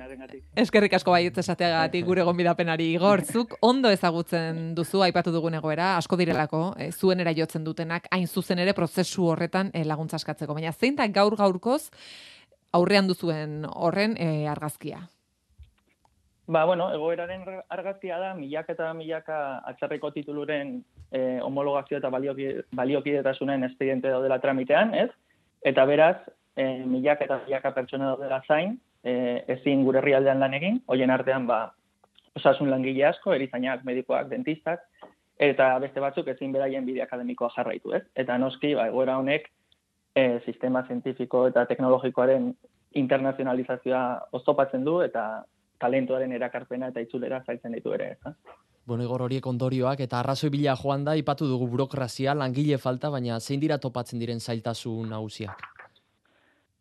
eskerrik asko baietz esateagatik gure gonbidapenari. Igor, zuk ondo ezagutzen duzu aipatu dugun egoera, asko direlako, eh, zuen era jotzen dutenak, hain zuzen ere prozesu horretan eh, laguntza eskatzeko. Baina zein da gaur gaurkoz aurrean duzuen horren eh, argazkia? Ba, bueno, egoeraren argazkia da, milaka eta milaka atzarreko tituluren eh, homologazio eta balioki- baliokidetasunen espediente daudela tramitean, ez? Eta beraz, eh, milaka eta milaka pertsona daudela zain, eh, ezin gure herrialdean lan egin, hoien artean, ba, osasun langile asko, erizainak, medikoak, dentistak, eta beste batzuk ezin beraien bide akademikoa jarraitu, ez? Eta noski, ba, egoera honek, eh, sistema zientifiko eta teknologikoaren internazionalizazioa oztopatzen du, eta talentuaren erakarpena eta itzulera zailtzen ditu ere, ez? Bueno, Igor horiek ondorioak eta arrazoi bila joan da, ipatu dugu burokrazia, langile falta, baina zein dira topatzen diren zailtasun nagusiak?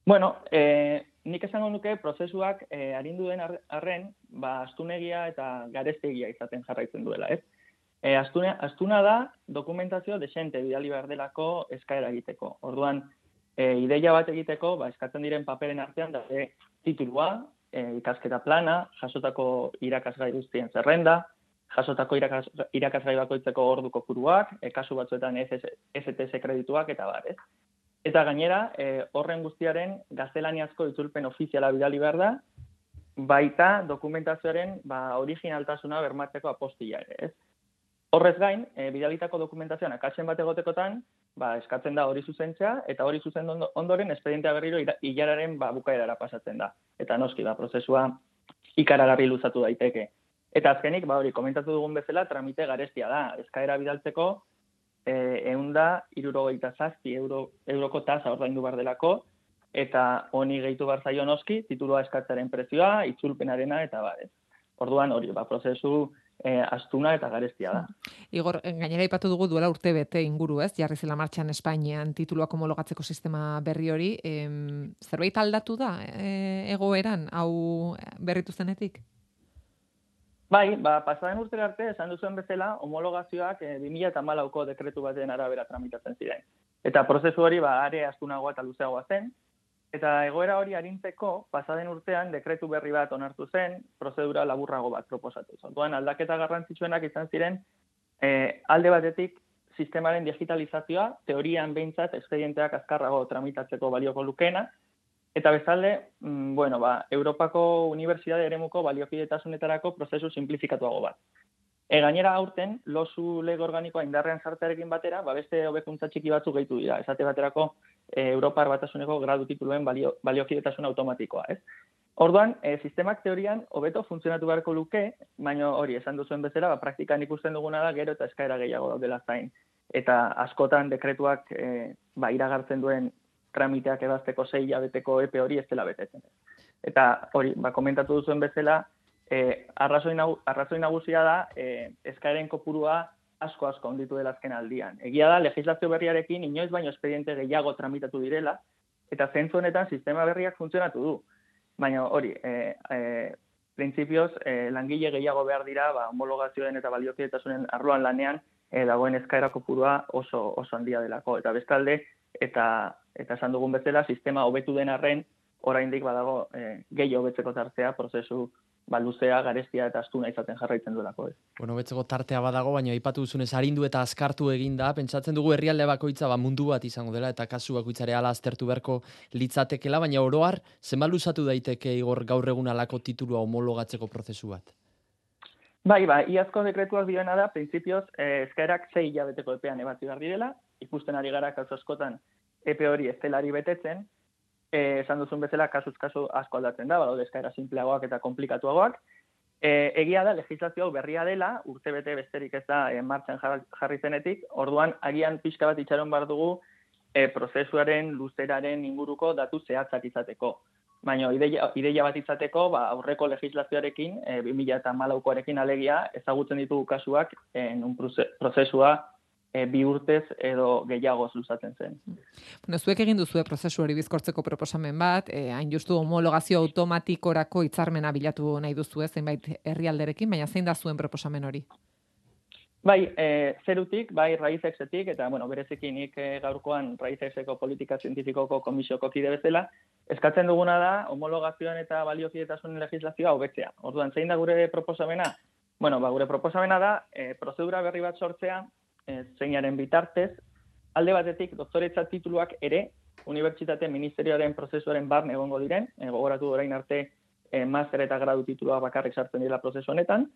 Bueno, eh, nik esango nuke prozesuak eh, arindu den ar- arren, ba, astunegia eta garestegia izaten jarraitzen duela, ez? E, astune, astuna da dokumentazio desente bidali behar delako eskaera egiteko. Orduan, e, ideia bat egiteko, ba, eskatzen diren paperen artean da titulua, e, ikasketa plana, jasotako irakasgai guztien zerrenda, jasotako irakas, irakasgai bakoitzeko orduko kuruak, e, kasu batzuetan STS kredituak eta bar, ez? Eta gainera, e, horren guztiaren gaztelaniazko itzulpen ofiziala bidali behar da, baita dokumentazioaren ba, originaltasuna bermatzeko apostila ere, ez? Horrez gain, e, bidalitako dokumentazioan akatzen bat egotekotan, ba, eskatzen da hori zuzentzea, eta hori zuzen ondoren espedientea berriro hilararen ba, bukaerara pasatzen da. Eta noski, ba, prozesua ikaragarri luzatu daiteke. Eta azkenik, ba, hori, komentatu dugun bezala, tramite garestia da. Eskaera bidaltzeko, eh, eunda, irurogeita zazpi euro, euroko tasa ordaindu bar delako, eta honi gehitu bar zaio noski, titulua eskatzaren prezioa, itzulpenarena, eta bare. Orduan hori, ba, prozesu eh, astuna eta garestia da. Igor, eh, gainera ipatu dugu duela urte bete inguru, ez? Jarri zela martxan Espainian tituluak homologatzeko sistema berri hori. Em, zerbait aldatu da e, egoeran, hau berritu zenetik? Bai, ba, pasaden urte arte, esan duzuen bezala, homologazioak e, 2008ko dekretu baten arabera tramitatzen ziren. Eta prozesu hori, ba, are astunagoa eta luzeagoa zen, eta egoera hori arintzeko, pasaden urtean dekretu berri bat onartu zen, prozedura laburrago bat proposatu. Orduan aldaketa garrantzitsuenak izan ziren, e, alde batetik, sistemaren digitalizazioa, teorian behintzat, expedienteak azkarrago tramitatzeko balioko lukena, Eta bezalde, mm, bueno, ba, Europako Unibertsitate eremuko baliokidetasunetarako prozesu simplifikatuago bat. E, gainera aurten, losu lege organikoa indarrean sartzearekin batera, ba, beste hobekuntza txiki batzuk gehitu dira. Esate baterako, e, Europar batasuneko gradu tituluen balio, baliokidetasun automatikoa, ez? Orduan, e, sistemak teorian hobeto funtzionatu beharko luke, baina hori esan duzuen bezala, ba, praktikan ikusten duguna da gero eta eskaera gehiago daudela zain. Eta askotan dekretuak e, ba, iragartzen duen tramiteak ebazteko sei hilabeteko epe hori ez dela betetzen. Eta hori, ba, komentatu duzuen bezala, eh, arrazoi, nagu, arrazoi nagusia da eh, eskaeren kopurua asko asko onditu dela azken aldian. Egia da, legislazio berriarekin inoiz baino espediente gehiago tramitatu direla, eta zentzu honetan sistema berriak funtzionatu du. Baina hori, e, e, printzipioz, e, langile gehiago behar dira, ba, homologazioen eta baliokietasunen arloan lanean, e, dagoen eskaera kopurua oso, oso handia delako. Eta bestalde, eta eta esan dugun bezala, sistema hobetu den arren, oraindik badago e, gehi hobetzeko tartea, prozesu ba, luzea, garestia eta astuna izaten jarraitzen duelako. Ez. Bueno, betzeko tartea badago, baina aipatu duzunez arindu eta askartu egin da, pentsatzen dugu herrialde bakoitza ba, mundu bat izango dela, eta kasu bakoitzare ala aztertu beharko litzatekela, baina oroar, zenbat luzatu daiteke igor gaur egun alako titulua homologatzeko prozesu bat? Bai, ba, iazko dekretuak dioena da, prinsipioz, eh, eskaerak zei hilabeteko epean ebatzi behar direla, ikusten ari gara kasu askotan epe hori ez delari betetzen, eh, esan duzun bezala kasuz kasu asko aldatzen da, badaude eskaera simpleagoak eta komplikatuagoak, eh, egia da, legislazio hau berria dela, urte bete besterik ez da eh, martxan jarri zenetik, orduan agian pixka bat itxaron bar dugu eh, prozesuaren luzeraren inguruko datu zehatzak izateko. Baina ideia, ideia bat izateko, ba, aurreko legislazioarekin, e, 2008koarekin alegia, ezagutzen ditugu kasuak, en un prozesua e, bi urtez edo gehiago luzatzen zen. Bueno, zuek egin duzue prozesu hori bizkortzeko proposamen bat, e, hain justu homologazio automatikorako hitzarmena bilatu nahi duzu zenbait herrialderekin, baina zein da zuen proposamen hori? Bai, e, zerutik, bai raizexetik, eta bueno, berezikinik e, gaurkoan raizexeko politika zientifikoko komisioko kide bezala, eskatzen duguna da homologazioan eta baliokietasunen legislazioa hobetzea. Orduan, zein da gure proposamena? Bueno, ba, gure proposamena da, e, prozedura berri bat sortzea, zeinaren bitartez, alde batetik, doktoretza tituluak ere, Unibertsitate Ministerioaren prozesuaren barne egongo diren, e, gogoratu orain arte, e, master eta gradu tituluak bakarrik sartzen dira prozesu honetan,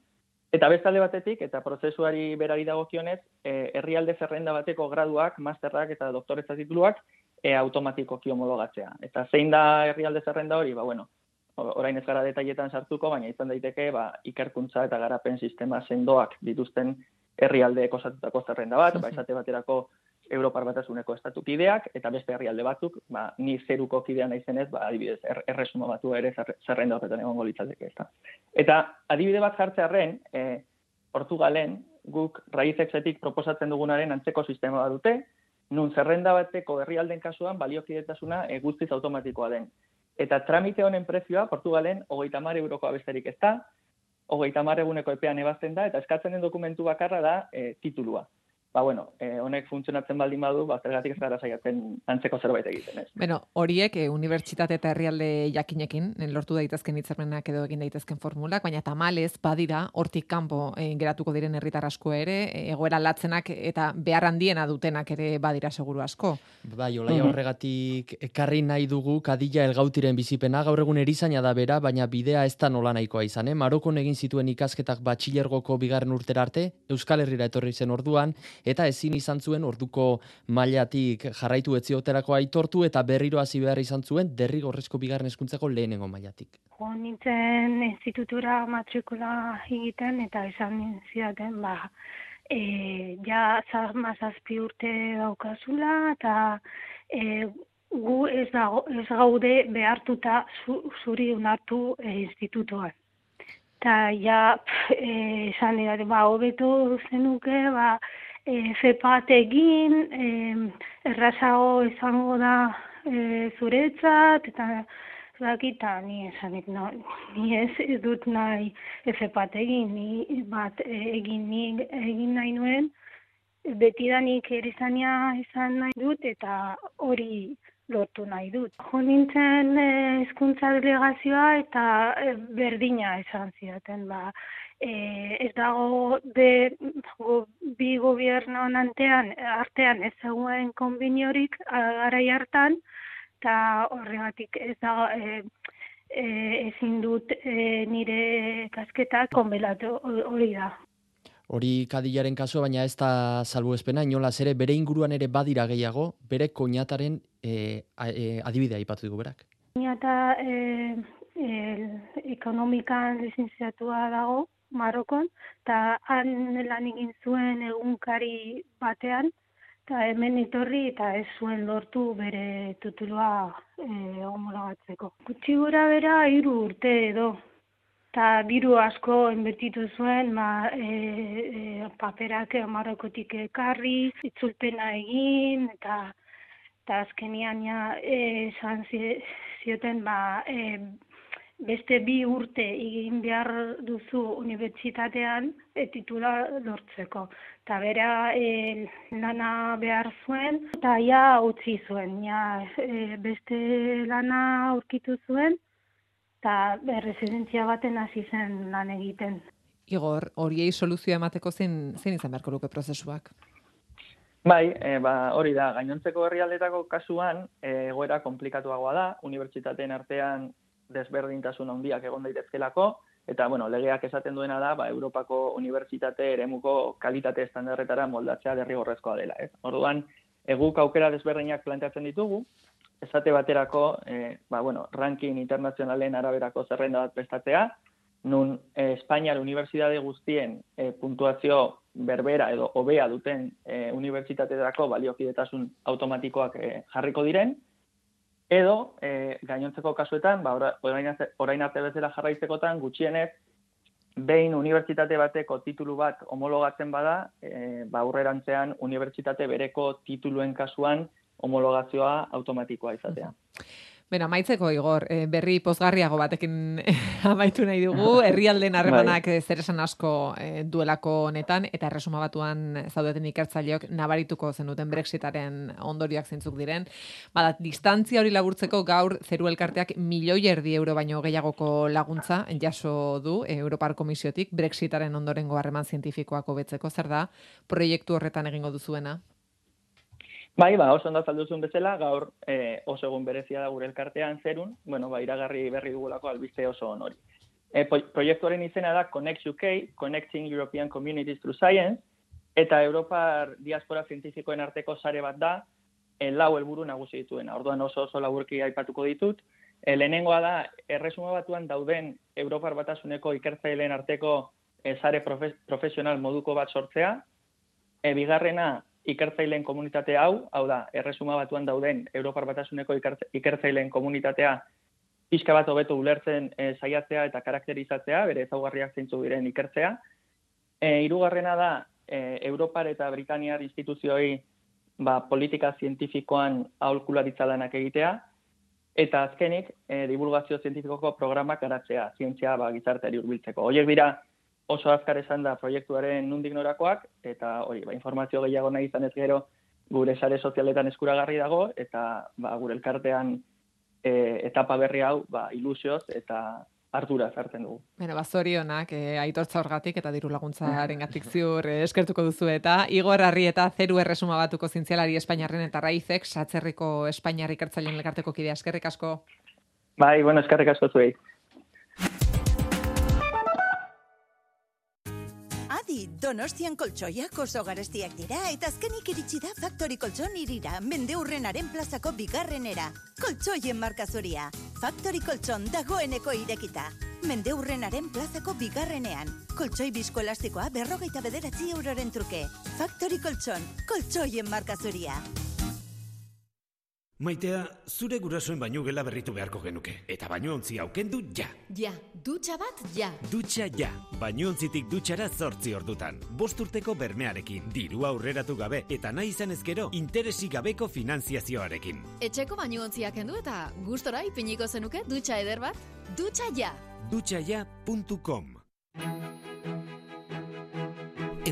Eta beste alde batetik, eta prozesuari berari dagokionez, e, herrialde zerrenda bateko graduak, masterrak eta doktoretza tituluak, e, automatikoki homologatzea. Eta zein da herrialde zerrenda hori? Ba, bueno, orain ez gara detailetan sartuko, baina izan daiteke ba, ikerkuntza eta garapen sistema sendoak dituzten herrialde ekosatutako zerrenda bat, ba, esate baterako Europar batasuneko estatukideak, eta beste herrialde batzuk, ba, ni zeruko kidea naizenez, ba, adibidez, er, erresuma batu ere zerrenda horretan egongo litzateke. Eta, eta adibide bat jartzearen, e, Portugalen, guk raizexetik proposatzen dugunaren antzeko sistema bat dute, nun zerrenda bateko herrialden kasuan baliokidetasuna e, guztiz automatikoa den. Eta tramite honen prezioa Portugalen hogeita mar euroko abesterik ez da, hogeita mar eguneko epean ebazten da, eta eskatzen den dokumentu bakarra da e, titulua ba, bueno, e, honek funtzionatzen baldin badu, ba, zergatik ez gara saiatzen antzeko zerbait egiten, ez? Bueno, horiek, e, unibertsitate eta herrialde jakinekin, lortu daitezken hitzarmenak edo egin daitezken formulak, baina tamalez, badira, hortik kanpo e, geratuko diren herritar asko ere, egoera latzenak eta behar handiena dutenak ere badira seguru asko. Bai, olaia horregatik ekarri nahi dugu kadila elgautiren bizipena, gaur egun erizaina da bera, baina bidea ez da nola nahikoa izan, eh? Marokon egin zituen ikasketak batxilergoko bigarren urtera arte, Euskal Herrira etorri zen orduan, eta ezin izan zuen orduko mailatik jarraitu etzioterako aitortu eta berriro hasi behar izan zuen derrigorrezko bigarren hezkuntzako lehenengo mailatik. Jo nintzen institutura matrikula egiten eta izan zidaten, ba, e, ja zazpi urte daukazula eta e, gu ez, dago, ez gaude behartuta zu, zuri unartu e, institutoan. Ta ja, esan dira, ba, hobeto zenuke, ba, e, fepat egin, e, errazago izango da e, zuretzat, eta zakita, ni esanik, no, ni ez, dut nahi efepat egin, ni bat e, egin, ni egin nahi nuen, betidanik erizania izan nahi dut, eta hori lortu nahi dut. Jo nintzen hezkuntza delegazioa eta berdina esan zidaten, ba, e, ez dago de go, bi gobierno artean artean ez zegoen konbiniorik garai hartan eta horregatik ez dago e, e, ezin dut e, nire kasketak konbelatu hori da. Hori kadilaren kasua, baina ez da salbu espena, inolaz ere bere inguruan ere badira gehiago, bere koñataren e, e, adibidea ipatu dugu berak. Koñata e, ekonomikan lizenziatua dago, Marokon, eta han lan egin zuen egunkari batean, eta hemen itorri eta ez zuen lortu bere tutulua e, homologatzeko. Gutxi gura bera hiru urte edo, eta diru asko inbertitu zuen, ma, e, e, paperak Marokotik ekarri, itzulpena egin, eta eta azkenian ja eh, esan zi- zioten ba, e, beste bi urte egin behar duzu unibertsitatean e, titula lortzeko. Eta bera e, lana behar zuen, eta ja utzi zuen, ja e, beste lana aurkitu zuen, eta residentzia baten hasi zen lan egiten. Igor, horiei soluzioa emateko zein, zein izan beharko luke prozesuak? Bai, e, ba, hori da, gainontzeko herrialdetako kasuan e, egoera komplikatuagoa da, unibertsitateen artean desberdintasun handiak egon daitezkelako, eta bueno, legeak esaten duena da, ba, Europako unibertsitate eremuko kalitate estandarretara moldatzea derrigorrezkoa dela. Ez? Orduan, eguk aukera desberdinak planteatzen ditugu, esate baterako, e, ba, bueno, ranking internazionalen araberako zerrenda bat prestatzea, nun eh, Espainiar unibertsitate guztien eh, puntuazio berbera edo hobea duten eh, unibertsitateetako baliokidetasun automatikoak eh, jarriko diren, edo eh, gainontzeko kasuetan, ba, ora- orain, arte, orain arte bezala jarraitzekotan, gutxienez, behin unibertsitate bateko titulu bat homologatzen bada, eh, ba, aurrerantzean unibertsitate bereko tituluen kasuan homologazioa automatikoa izatea. Beno, amaitzeko Igor, eh, berri pozgarriago batekin amaitu nahi dugu, herrialden harremanak Bai. zer esan asko eh, duelako honetan, eta erresuma batuan zaudeten ikertzaileok nabarituko zenuten Brexitaren ondorioak zeintzuk diren. Bada, distantzia hori laburtzeko gaur zeru elkarteak milioi erdi euro baino gehiagoko laguntza jaso du Europar Komisiotik Brexitaren ondorengo harreman zientifikoak hobetzeko zer da proiektu horretan egingo duzuena? Bai, ba, oso ondo azalduzun bezala, gaur eh, oso egun berezia da gure elkartean zerun, bueno, ba, iragarri berri dugulako albiste oso honori. E, proiektuaren izena da Connect UK, Connecting European Communities Through Science, eta Europar diaspora zientifikoen arteko sare bat da, e, lau helburu nagusi dituena. Orduan oso oso laburki aipatuko ditut. E, lehenengoa da, erresuma batuan dauden Europar batasuneko ikertzaileen arteko e, sare profe profesional moduko bat sortzea. E, bigarrena, ikertzaileen komunitate hau, hau da, erresuma batuan dauden Europar batasuneko ikertzaileen komunitatea pixka bat hobeto ulertzen e, saiatzea eta karakterizatzea, bere ezaugarriak zeintzu diren ikertzea. E, hirugarrena da, e, Europar eta Britaniar instituzioei ba, politika zientifikoan aholkularitza lanak egitea, eta azkenik, e, divulgazio zientifikoko programak garatzea, zientzia ba, gizarteari hurbiltzeko. Horiek dira oso azkar esan da proiektuaren nundik norakoak, eta hori, ba, informazio gehiago nahi izan ez gero gure sare sozialetan eskuragarri dago, eta ba, gure elkartean e, etapa berri hau ba, ilusioz eta ardura zarten dugu. Beno, ba, zorionak, eh, aitortza horgatik eta diru laguntzaren gatik ziur eh, eskertuko duzu eta Igor Harri eta Zeru Erresuma batuko zintzialari Espainiarren eta Raizek, Satzerriko Espainiar ikertzaileen elkarteko kidea eskerrik asko. Bai, bueno, eskerrik asko zuei. Adi, Donostian koltsoiak oso garestiak dira eta azkenik iritsi da Factory Koltson irira, mende urrenaren plazako bigarrenera. Koltsoien marka. Factory Koltson dagoeneko irekita. Mende urrenaren plazako bigarrenean. Koltsoi bizko elastikoa berrogeita bederatzi euroren truke. Factory Koltson, koltsoien marka zuria. Maitea, zure gurasoen baino gela berritu beharko genuke. Eta baino ontzi aukendu ja. Ja, dutxa bat, ja. Dutxa ja. Bainontzitik dutxara zortzi ordutan. Bost urteko bermearekin, diru aurreratu gabe, eta nahi izan ezkero, interesi gabeko finanziazioarekin. Etxeko baino ontziak kendu eta gustora ipiniko zenuke dutxa eder bat? Dutxa ja. Dutxaia.com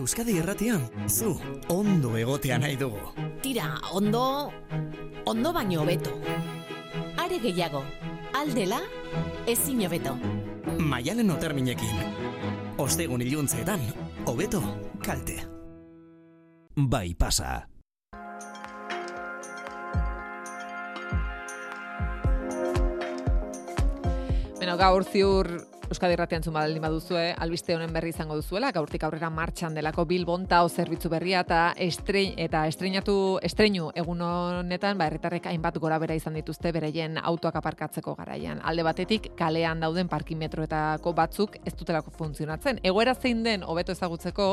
Euskadi erratian, zu, ondo egotea nahi dugu. Tira, ondo... Ondo baino hobeto. Are gehiago, aldela, ezin hobeto. Maialen oterminekin. Ostegun iluntzeetan, hobeto, kalte. Bai pasa. Beno, gaur ziur Euskadi Irratian zuma baldin baduzue, albiste honen berri izango duzuela, gaurtik aurrera martxan delako Bilbon tao zerbitzu berria eta estrein, eta estreinatu estreinu egun honetan, ba herritarrek hainbat gora bera izan dituzte bereien autoak aparkatzeko garaian. Alde batetik kalean dauden parkimetroetako batzuk ez dutelako funtzionatzen. Egoera zein den hobeto ezagutzeko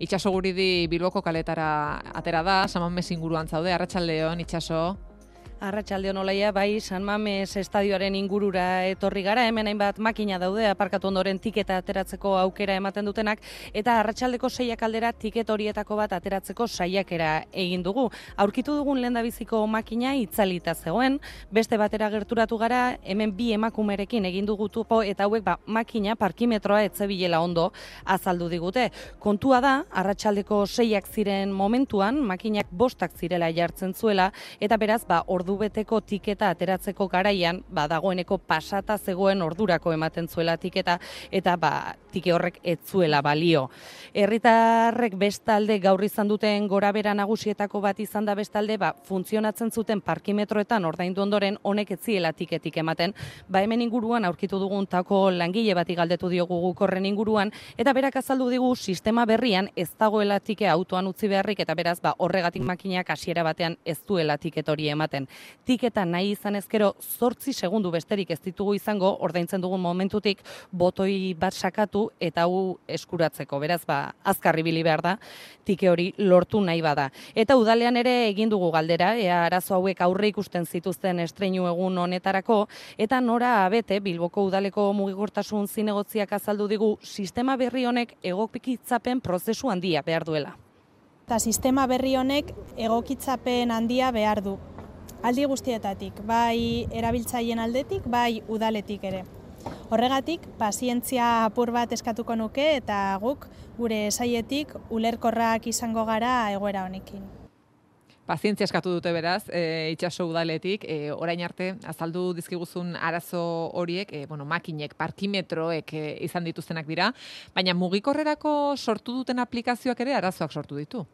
itsaso guridi Bilboko kaletara atera da, Saman Mes inguruan zaude, Arratsaldeon itsaso. Arratxalde honolaia, bai, San Mames estadioaren ingurura etorri gara, hemen hainbat makina daude, aparkatu ondoren tiketa ateratzeko aukera ematen dutenak, eta arratsaldeko seiak aldera tiket horietako bat ateratzeko saiakera egin dugu. Aurkitu dugun lenda biziko makina itzalita zegoen, beste batera gerturatu gara, hemen bi emakumerekin egin dugu tupo, eta hauek ba, makina parkimetroa etzebilela ondo azaldu digute. Kontua da, arratsaldeko seiak ziren momentuan, makinak bostak zirela jartzen zuela, eta beraz, ba, ordu ordubeteko tiketa ateratzeko garaian, ba, dagoeneko pasata zegoen ordurako ematen zuela tiketa, eta ba, tike horrek ez zuela balio. Herritarrek bestalde gaur izan duten gora bera nagusietako bat izan da bestalde, ba, funtzionatzen zuten parkimetroetan ordaindu ondoren honek ez ziela tiketik ematen, ba, hemen inguruan aurkitu dugun tako langile bati galdetu diogu gukorren inguruan, eta berak azaldu digu sistema berrian ez dagoela tike autoan utzi beharrik, eta beraz, ba, horregatik makinak hasiera batean ez duela tiket hori ematen tiketa nahi izan ezkero zortzi segundu besterik ez ditugu izango ordaintzen dugun momentutik botoi bat sakatu eta hau eskuratzeko. Beraz, ba, azkarri bili behar da, tike hori lortu nahi bada. Eta udalean ere egin dugu galdera, ea arazo hauek aurre ikusten zituzten estreinu egun honetarako, eta nora abete, Bilboko udaleko mugigortasun zinegotziak azaldu digu, sistema berri honek egokikitzapen prozesu handia behar duela. Eta sistema berri honek egokitzapen handia behar du aldi guztietatik, bai erabiltzaileen aldetik, bai udaletik ere. Horregatik, pazientzia apur bat eskatuko nuke eta guk gure saietik ulerkorrak izango gara egoera honekin. Pazientzia eskatu dute beraz, e, itxaso udaletik, e, orain arte, azaldu dizkiguzun arazo horiek, e, bueno, makinek, parkimetroek e, izan dituztenak dira, baina mugikorrerako sortu duten aplikazioak ere arazoak sortu ditu.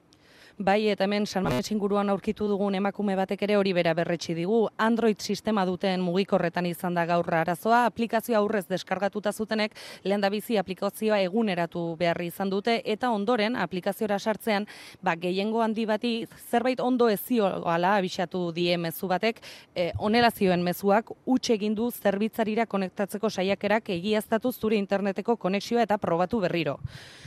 Bai, eta hemen San Mamés inguruan aurkitu dugun emakume batek ere hori bera berretsi digu. Android sistema duten mugikorretan izan da gaurra arazoa, aplikazioa aurrez deskargatuta zutenek lehen bizi aplikazioa eguneratu beharri izan dute, eta ondoren aplikaziora sartzean, ba, gehiengo handi bati zerbait ondo ezio gala abisatu die mezu batek, e, onela zioen mezuak utxe egin du zerbitzarira konektatzeko saiakerak egiaztatu zure interneteko konexioa eta probatu berriro.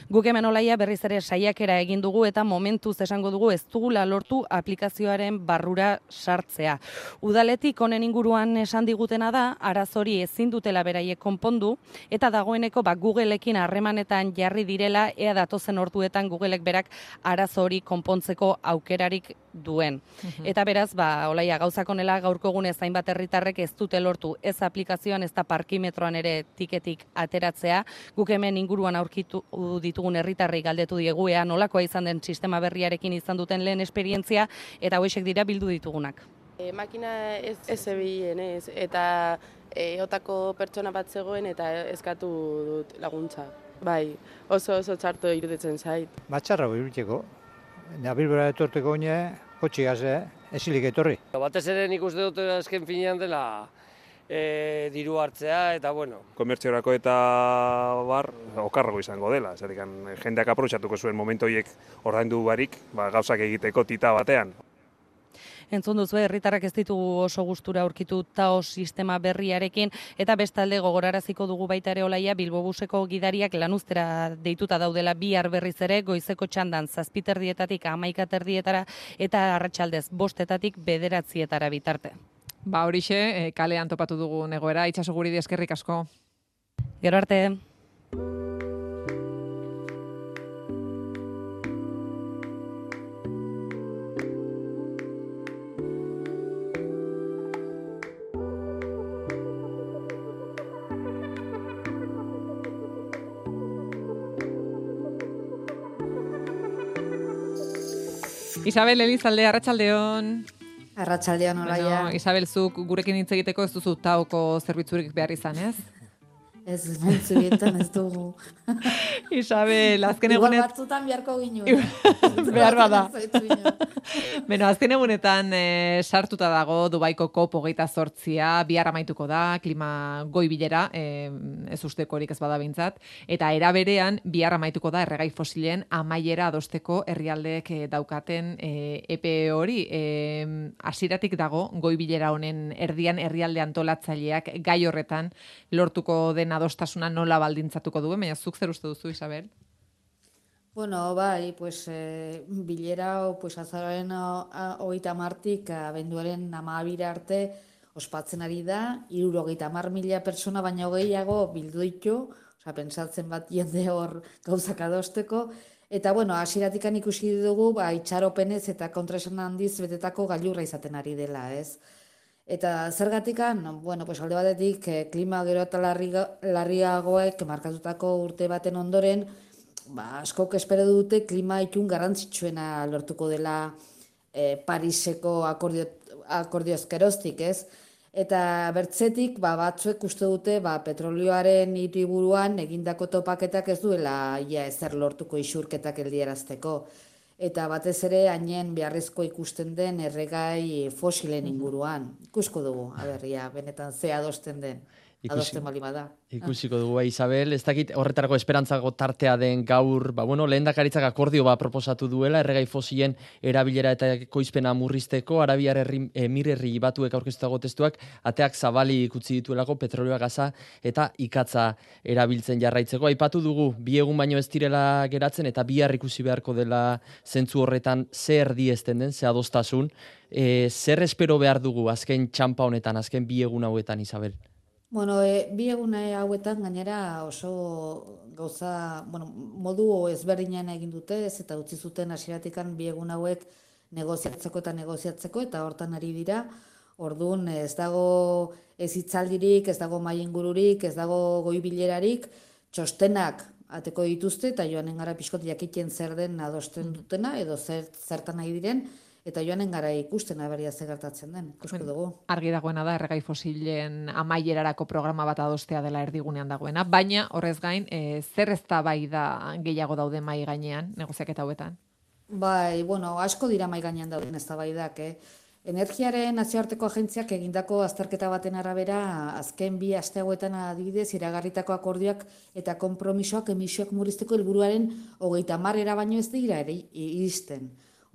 Guk hemen olaia berriz ere saiakera egin dugu eta momentuz esan esango dugu ez dugula lortu aplikazioaren barrura sartzea. Udaletik honen inguruan esan digutena da, arazori ezin dutela beraiek konpondu, eta dagoeneko ba, Googleekin harremanetan jarri direla, ea datozen orduetan Googleek berak arazori konpontzeko aukerarik duen. Mhm. Eta beraz, ba, olaia, gauzakonela gaurko gune zainbat herritarrek ez dute lortu ez aplikazioan ez da parkimetroan ere tiketik ateratzea. Guk hemen inguruan aurkitu ditugun herritarrei galdetu diegu ea nolakoa izan den sistema berriarekin izan duten lehen esperientzia eta hoesek dira bildu ditugunak. E, makina ez, ez ebien ez, eta e, otako pertsona bat zegoen eta eskatu dut laguntza. Bai, oso oso txarto iruditzen zait. Batxarra iruteko, nabilbera etorteko oine, kotxi gaze, esilik etorri. Batez ere nik uste dut azken finean dela e, diru hartzea eta bueno. Komertziorako eta bar okarrago izango dela, zerrik jendeak aprotxatuko zuen momentu horiek ordaindu barik, ba, gauzak egiteko tita batean. Entzun duzu herritarrak ez ditugu oso gustura aurkitu tao sistema berriarekin eta bestalde gogoraraziko dugu baita ere olaia Bilbobuseko gidariak lanuztera deituta daudela bihar berriz ere goizeko txandan zazpiterdietatik amaikaterdietara eta arratsaldez bostetatik bederatzietara bitarte. Ba horixe, e, kalean topatu dugu egoera, itxaso guri eskerrik asko. Gero arte. Isabel Elizalde, Arratsaldeon. Arratsaldeon olaia. Bueno, Isabel, zuk gurekin hitz egiteko ez duzu tauko zerbitzurik behar izan, ez? Ez, mentzu bietan ez dugu. Isabel, azken egunet... Igual batzutan biharko ginu. Behar bada. Beno, azken egunetan e, sartuta dago Dubaiko kop hogeita sortzia, bihar amaituko da, klima goi bilera, e, ez usteko horik ez bada bintzat, eta eraberean bihar amaituko da erregai fosilen amaiera adosteko herrialdeek e, daukaten e, epe hori. E, asiratik dago goi bilera honen erdian herrialde antolatzaileak gai horretan lortuko dena adostasuna nola baldintzatuko duen, baina zuk zer uste duzu, Isabel? Bueno, bai, pues, e, bilera, o, pues, azararen hogeita martik, abenduaren amabira arte, ospatzen ari da, irurogeita mar mila persona baina gehiago bildu ditu, oza, pensatzen bat jende hor gauzak adosteko, eta, bueno, asiratikan ikusi dugu, ba, itxaropenez eta kontraesan handiz betetako gailurra izaten ari dela, ez? Eta zergatikan, bueno, pues alde batetik, eh, klima gero eta larriagoek markatutako urte baten ondoren, ba, askok espero dute klima itun garrantzitsuena lortuko dela eh, Pariseko akordio, akordiozkeroztik, ez? Eta bertzetik, ba, batzuek uste dute, ba, petrolioaren hiriburuan egindako topaketak ez duela ia ezer lortuko isurketak eldierazteko. Eta batez ere, hainen beharrezko ikusten den erregai fosilen inguruan. Ikusko dugu, aberria, benetan ze adosten den. Adosten bali bada. Ikusiko dugu, eh, Isabel, ez dakit horretarako esperantzago tartea den gaur, ba, bueno, lehen dakaritzak akordio ba proposatu duela, erregai fosien erabilera eta koizpena murrizteko, arabiar emirerri batuek aurkeztutago testuak, ateak zabali ikutzi dituelako petrolioa gaza eta ikatza erabiltzen jarraitzeko. Aipatu dugu, bi egun baino ez direla geratzen eta bihar ikusi beharko dela zentzu horretan zer di ezten den, ze adostasun, e, zer espero behar dugu azken txampa honetan, azken bi egun hauetan, Isabel? Bueno, e, bi egune hauetan gainera oso gauza, bueno, modu ezberdinean egin dute, ez eta utzi zuten hasieratikan bi egun hauek negoziatzeko eta negoziatzeko eta hortan ari dira. Orduan ez dago ez hitzaldirik, ez dago mai ingururik, ez dago goi bilerarik, txostenak ateko dituzte eta joanen gara pixkot jakiten zer den adosten dutena edo zer, zertan nahi diren eta joanen gara ikusten aberia ze gertatzen den, ikusko dugu. Argi dagoena da erregai fosilen amaierarako programa bat adostea dela erdigunean dagoena, baina horrez gain, e, zer ez da bai da gehiago daude mai gainean, negoziak eta hauetan? Bai, bueno, asko dira mai gainean dauden ez da bai dak, eh? Energiaren nazioarteko agentziak egindako azterketa baten arabera, azken bi aste hauetan adibidez, iragarritako akordioak eta konpromisoak emisioak murrizteko helburuaren hogeita marrera baino ez dira ere iristen.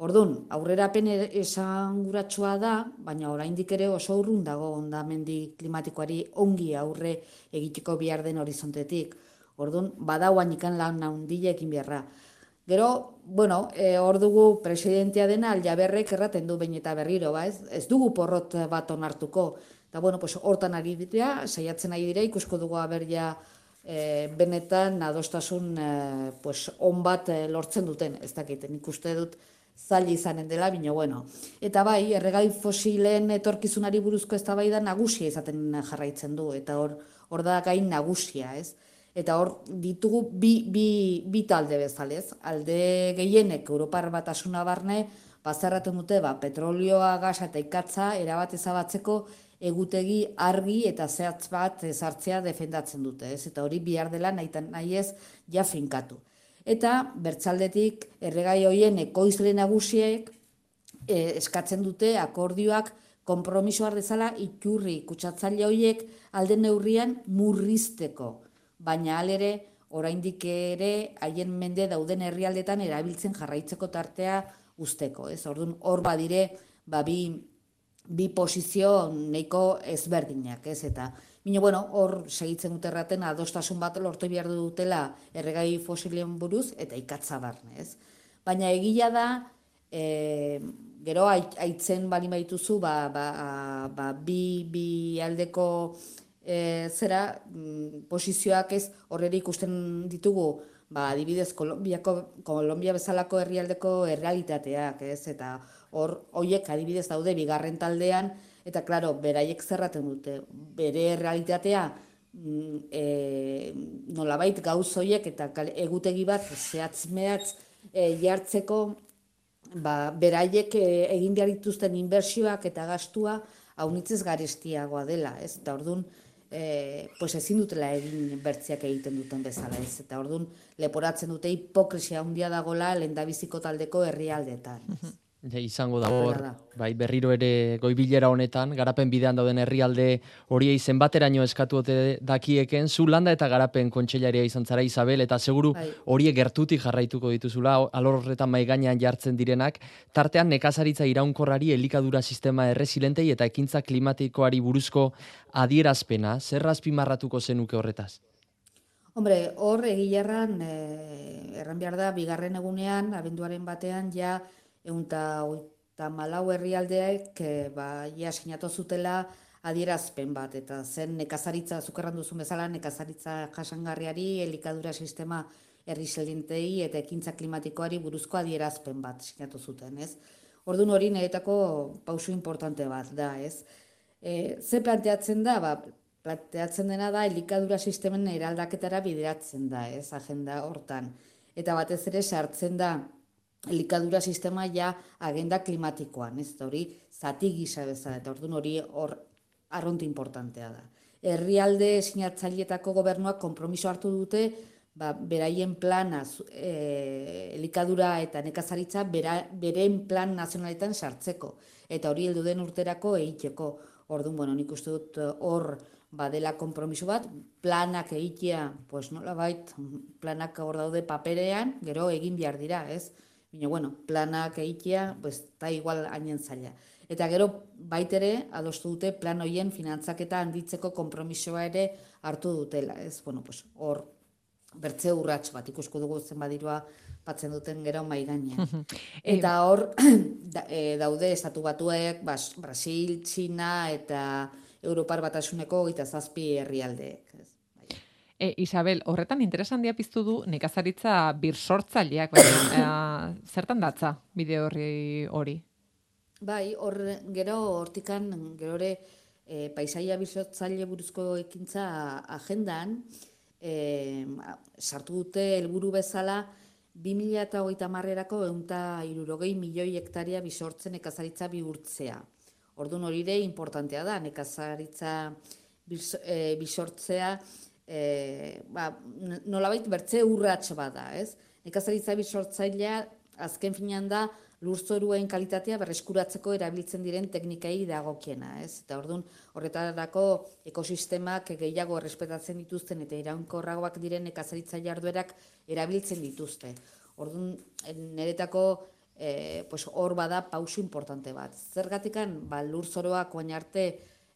Ordun, aurrerapen e-, esanguratsua da, baina oraindik ere oso urrun dago ondamendi klimatikoari ongi aurre egiteko bihar den horizontetik. Ordun, badau ikan lan handia ekin beharra. Gero, bueno, e, hor dugu presidentea dena aljaberrek erraten du bain eta berriro, ba, ez? ez dugu porrot bat onartuko. Eta, bueno, pues, hortan ari dira, saiatzen ari dira, ikusko dugu aberria e, benetan adostasun e, pues, on bat e, lortzen duten, ez dakit, nik uste dut, zaila izanen dela, bino bueno. Eta bai, erregai fosilen etorkizunari buruzko eztabaida nagusia izaten jarraitzen du, eta hor, hor da gain nagusia, ez? Eta hor ditugu bi, bi, bi talde bezalez. Alde gehienek Europar batasuna barne, bazarraten dute, ba, petrolioa, gasa eta ikatza, erabat ezabatzeko egutegi argi eta zehatz bat ezartzea defendatzen dute, ez? Eta hori bihar dela nahi, nahi ez ja finkatu eta bertzaldetik erregai hoien ekoizle nagusiek e, eskatzen dute akordioak konpromiso dezala ikurri kutsatzaile hoiek alde neurrian murrizteko. Baina alere oraindik ere haien mende dauden herrialdetan erabiltzen jarraitzeko tartea usteko ez? Ordun hor badire ba bi bi posizio neiko ezberdinak ez? Eta Bino, bueno, hor segitzen dut erraten adostasun bat lortu behar dutela erregai fosilien buruz eta ikatza barne, ez? Baina egia da, e, gero aitzen bali baituzu, ba, ba, ba, bi, bi aldeko e, zera mm, posizioak ez horreri ikusten ditugu, ba, adibidez, Kolombiako, Kolombia bezalako herrialdeko errealitateak, ez? Eta hor, hoiek adibidez daude, bigarren taldean, Eta, klaro, beraiek zerraten dute, bere realitatea mm, e, nolabait gauzoiek eta egutegi bat zehatz mehatz e, jartzeko ba, beraiek e, egin behar dituzten inbertsioak eta gastua haunitzez garestiagoa dela, ez? Eta orduan, e, pues ezin dutela egin bertziak egiten duten bezala, ez? Eta orduan, leporatzen dute hipokrisia handia dagola lendabiziko taldeko herrialdetan. Ja, izango da hor, bai, berriro ere goibilera honetan, garapen bidean dauden herrialde horiei zenbateraino eskatu ote dakieken, zu landa eta garapen kontseilaria izan zara Isabel, eta seguru bai. horiek gertutik jarraituko dituzula, alor horretan maiganean jartzen direnak, tartean nekazaritza iraunkorrari elikadura sistema erresilentei eta ekintza klimatikoari buruzko adierazpena, zer marratuko zenuke horretaz? Hombre, hor egilarran, e, erran behar da, bigarren egunean, abenduaren batean, ja, eunta oita malau herrialdeak, e, ba, ja, sinatu zutela adierazpen bat, eta zen nekazaritza, zukerran duzun bezala, nekazaritza jasangarriari, elikadura sistema herri eta ekintza klimatikoari buruzko adierazpen bat sinatu zuten, ez? Ordun hori niretako pausu importante bat da, ez? E, ze planteatzen da, ba, planteatzen dena da elikadura sistemen eraldaketara bideratzen da, ez, agenda hortan. Eta batez ere sartzen da elikadura sistema ja agenda klimatikoan, ez, hori zati gisa bezala, eta orduan hori hor arronti importantea da. Herrialde sinatzailetako gobernuak konpromiso hartu dute, ba, beraien plana e, elikadura eta nekazaritza bera, beren plan nazionaletan sartzeko. Eta hori heldu den urterako egiteko. Orduan, bueno, nik uste dut hor badela konpromiso bat, planak egitea, pues nola bait, planak hor daude paperean, gero egin behar dira, ez? Baina, bueno, planak egitea, pues, ta igual hainen zaila. Eta gero, baitere, adostu dute plan hoien finantzaketa handitzeko konpromisoa ere hartu dutela, ez? Bueno, pues, hor, bertze urrats bat, ikusko dugu zen badirua batzen duten gero mai gainean. Eta hor, e, daude, estatu batuek, bas, Brasil, China, eta Europar batasuneko gita zazpi herrialdeek. E, Isabel, horretan interesan dia piztu du nekazaritza bir sortzaileak, bai, e, zertan datza bideo horri hori? Bai, hor gero hortikan gero ere e, paisaia bizotzaile buruzko ekintza agendan e, sartu dute helburu bezala 2008 marrerako eunta irurogei milioi hektaria bizortzen ekazaritza bihurtzea. Orduan hori ere importantea da, nekazaritza bisortzea, e, ba, nolabait bertze urratx bada, ez? Nekazaritza bisortzailea azken finean da lurzoruen kalitatea berreskuratzeko erabiltzen diren teknikai dagokiena, ez? Eta orduan horretarako ekosistemak gehiago errespetatzen dituzten eta iraunkorragoak diren nekazaritza jarduerak erabiltzen dituzte. Orduan, niretako e, pues hor bada pausu importante bat. Zergatikan, ba, lur zoroak oain arte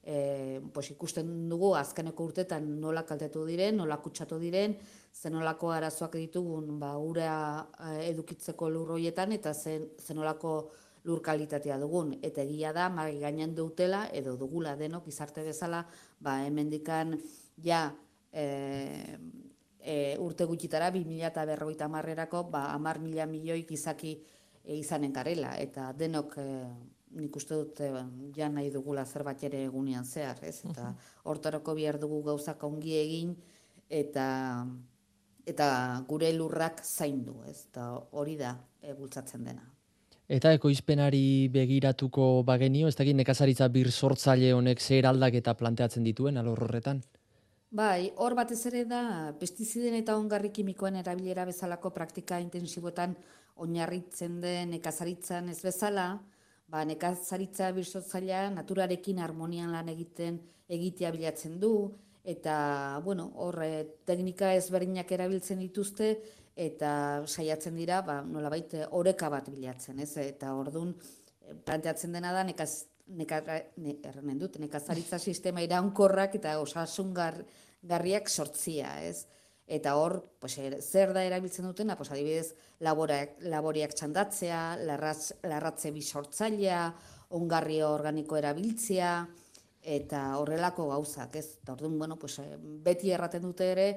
e, pues ikusten dugu azkeneko urtetan nola kaltetu diren, nola kutsatu diren, zenolako arazoak ditugun ba, ura e, edukitzeko lurroietan eta zen, zenolako lur kalitatea dugun. Eta egia da, magi gainen dutela, edo dugula denok izarte bezala, ba, hemendikan ja e, e, urte gutxitara, 2000 eta berroita marrerako, ba, amar mila milioi izaki e, izanen garela, eta denok e, nik uste dut e, ja nahi dugula zerbait ere egunean zehar, ez? Eta hortarako bihar dugu gauzak ongi egin, eta eta gure lurrak zaindu, ez? Eta hori da e, bultzatzen dena. Eta ekoizpenari begiratuko bagenio, ez dakit nekazaritza bir sortzaile honek zer aldak eta planteatzen dituen alor horretan? Bai, hor batez ere da, pestiziden eta ongarri kimikoen erabilera bezalako praktika intensiboetan oinarritzen den nekazaritzan ez bezala, ba, nekazaritza birzotzailea naturarekin harmonian lan egiten egitea bilatzen du, eta, bueno, hor, eh, teknika ezberdinak erabiltzen dituzte, eta saiatzen dira, ba, nola baite, oreka bat bilatzen, ez? Eta ordun eh, planteatzen dena da, nekaz, ne, dut, nekazaritza sistema iraunkorrak eta osasun garriak sortzia, ez? Eta hor, pues, er, zer da erabiltzen dutena, pues, adibidez, laborak, laboriak txandatzea, larratz, larratze bisortzailea, ongarri organiko erabiltzea, eta horrelako gauzak, ez? Eta orduan, bueno, pues, eh, beti erraten dute ere,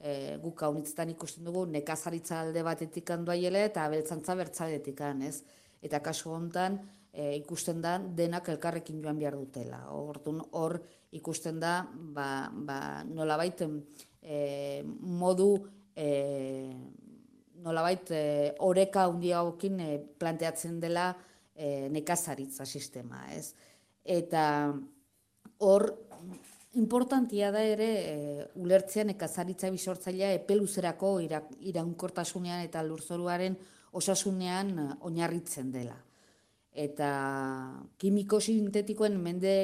e, guk haunitzetan ikusten dugu, nekazaritza alde batetik handoaiele eta abeltzantza bertzadetik ez? Eta kasu hontan, e, ikusten da denak elkarrekin joan behar dutela. Hortun hor ikusten da ba, ba, nola baiten e, modu e, nolabait e, oreka hundiagokin e, planteatzen dela e, nekazaritza sistema, ez? Eta hor importantia da ere e, ulertzea nekazaritza bisortzailea epeluzerako iraunkortasunean eta lurzoruaren osasunean oinarritzen dela. Eta kimiko sintetikoen mende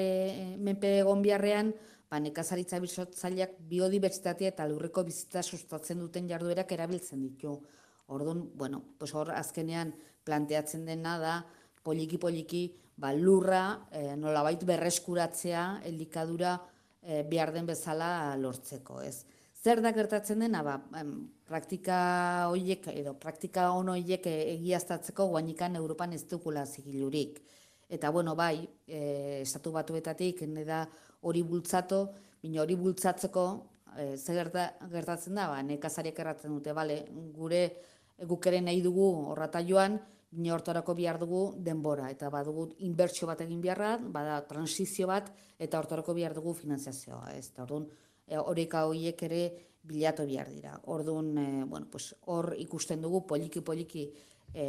menpe egon biharrean, ba, nekazaritza bizotzaileak biodibertsitatea eta lurreko bizitza sustatzen duten jarduerak erabiltzen ditu. Orduan, bueno, pues hor azkenean planteatzen dena da poliki poliki ba, lurra e, nolabait berreskuratzea elikadura e, behar den bezala lortzeko, ez? zer da gertatzen dena, ba, em, praktika hoiek edo praktika on hoiek egiaztatzeko guainikan Europan ez dukula zigilurik. Eta bueno, bai, e, estatu batuetatik da hori bultzatu, baina hori bultzatzeko e, zer gerta, gertatzen da, ba, nekazariak erratzen dute, bale, gure guk ere nahi dugu horrata joan, baina hortarako behar dugu denbora, eta badugu inbertsio bat egin beharra, bada transizio bat, eta hortarako behar dugu finanziazioa. Ez, eta orduan, e, horeka horiek ere bilatu behar dira. Orduan, e, bueno, pues, hor ikusten dugu poliki-poliki e,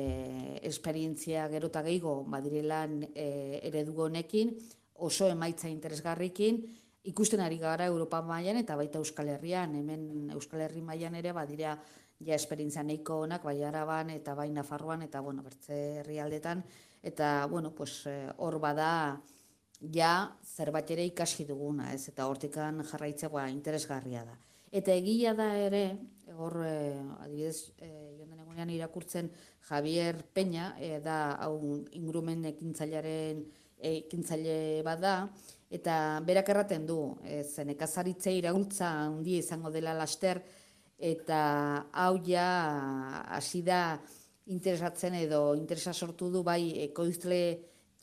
esperientzia gerota gehiago badirela e, eredu honekin, oso emaitza interesgarrikin, ikusten ari gara Europa mailan eta baita Euskal Herrian, hemen Euskal Herri mailan ere badira ja esperientzia nahiko onak bai Araban eta bai Nafarroan eta bueno, bertze herrialdetan eta bueno, pues hor bada ja zerbait ere ikasi duguna, ez? Eta hortikan jarraitzegoa interesgarria da. Eta egia da ere, hor eh, adibidez, eh, joan den egunean irakurtzen Javier Peña, eh, da hau ingurumen ekintzailaren ekintzaile bada, eta berak erraten du, eh, zen ekazaritze iraultza handia izango dela laster, eta hau ja hasi da interesatzen edo interesa sortu du bai ekoizle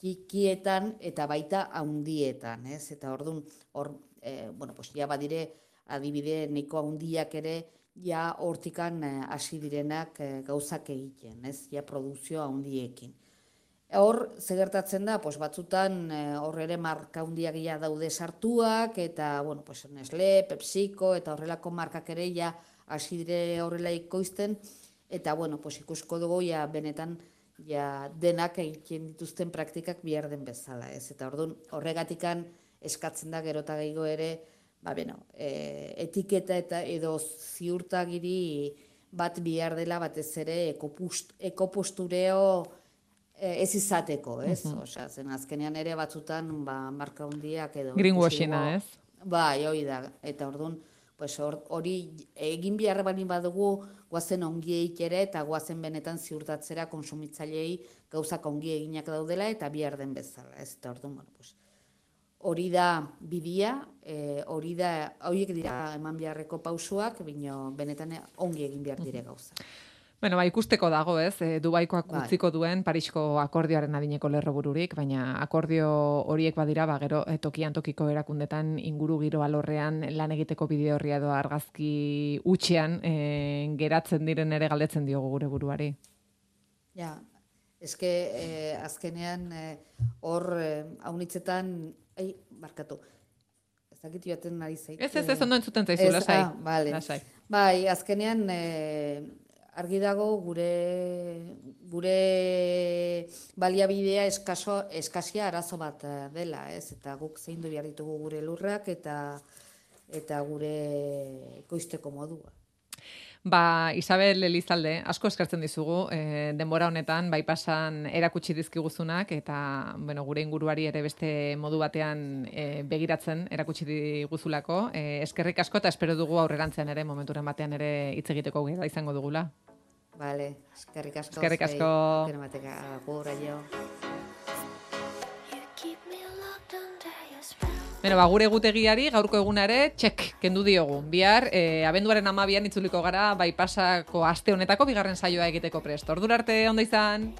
txikietan eta baita haundietan, ez? Eta ordun hor e, bueno, pues ja badire adibide neko haundiak ere ja hortikan hasi direnak e, gauzak egiten, ez? Ja produzio haundiekin. Hor, gertatzen da, pues, batzutan hor ere marka handiak ja daude sartuak, eta, bueno, pues, Nestle, Pepsiko, eta horrelako markak ere ja hasi dire horrela ikoizten, eta, bueno, pues, ikusko dugu ja benetan ja denak egiten dituzten praktikak bihar den bezala, ez? Eta orduan horregatikan eskatzen da gerota gehiago ere, ba beno, e, etiketa eta edo ziurtagiri bat bihar dela batez ere ekopust, ekopostureo e, ez izateko, ez? Uh Osea, zen azkenean ere batzutan ba marka hundiak edo greenwashinga, ez? Bai, hori da. Eta orduan pues hori egin behar bani badugu guazen ongieik ere eta guazen benetan ziurtatzera konsumitzailei gauzak ongi eginak daudela eta bihar den bezala. Ez eta orduan, bueno, pues, hori da bidia, e, hori da, horiek dira eman beharreko pausuak, bino benetan ongi egin behar dire gauza. Bueno, ba, ikusteko dago, ez? E, Dubaikoak bai. utziko duen Parisko akordioaren adineko lerrobururik, baina akordio horiek badira, ba, gero e, tokian tokiko erakundetan inguru giro alorrean lan egiteko bideo horria edo argazki utxean e, geratzen diren ere galdetzen diogu gure buruari. Ja, eske e, azkenean hor e, haunitzetan, ei, barkatu, ez dakit joaten nari Ez, ez, ez, ondo entzuten zaizu, lasai. Ah, vale. Bai, azkenean... E, argi dago gure gure baliabidea eskaso eskasia arazo bat eh, dela, ez? Eta guk zein du behar ditugu gure lurrak eta eta gure koizteko modua. Ba, Isabel Elizalde, asko eskartzen dizugu, e, denbora honetan, bai pasan erakutsi dizkiguzunak, eta bueno, gure inguruari ere beste modu batean e, begiratzen erakutsi diguzulako. E, eskerrik asko eta espero dugu aurrerantzean ere, momenturen batean ere hitz egiteko gara izango dugula. Vale, eskerrik asko. Eskerrik asko. Agur, Beno, ba, gure egutegiari gaurko egunare txek kendu diogu. Bihar, e, abenduaren amabian itzuliko gara, bai pasako aste honetako bigarren saioa egiteko prest. Ordur arte, ondo izan?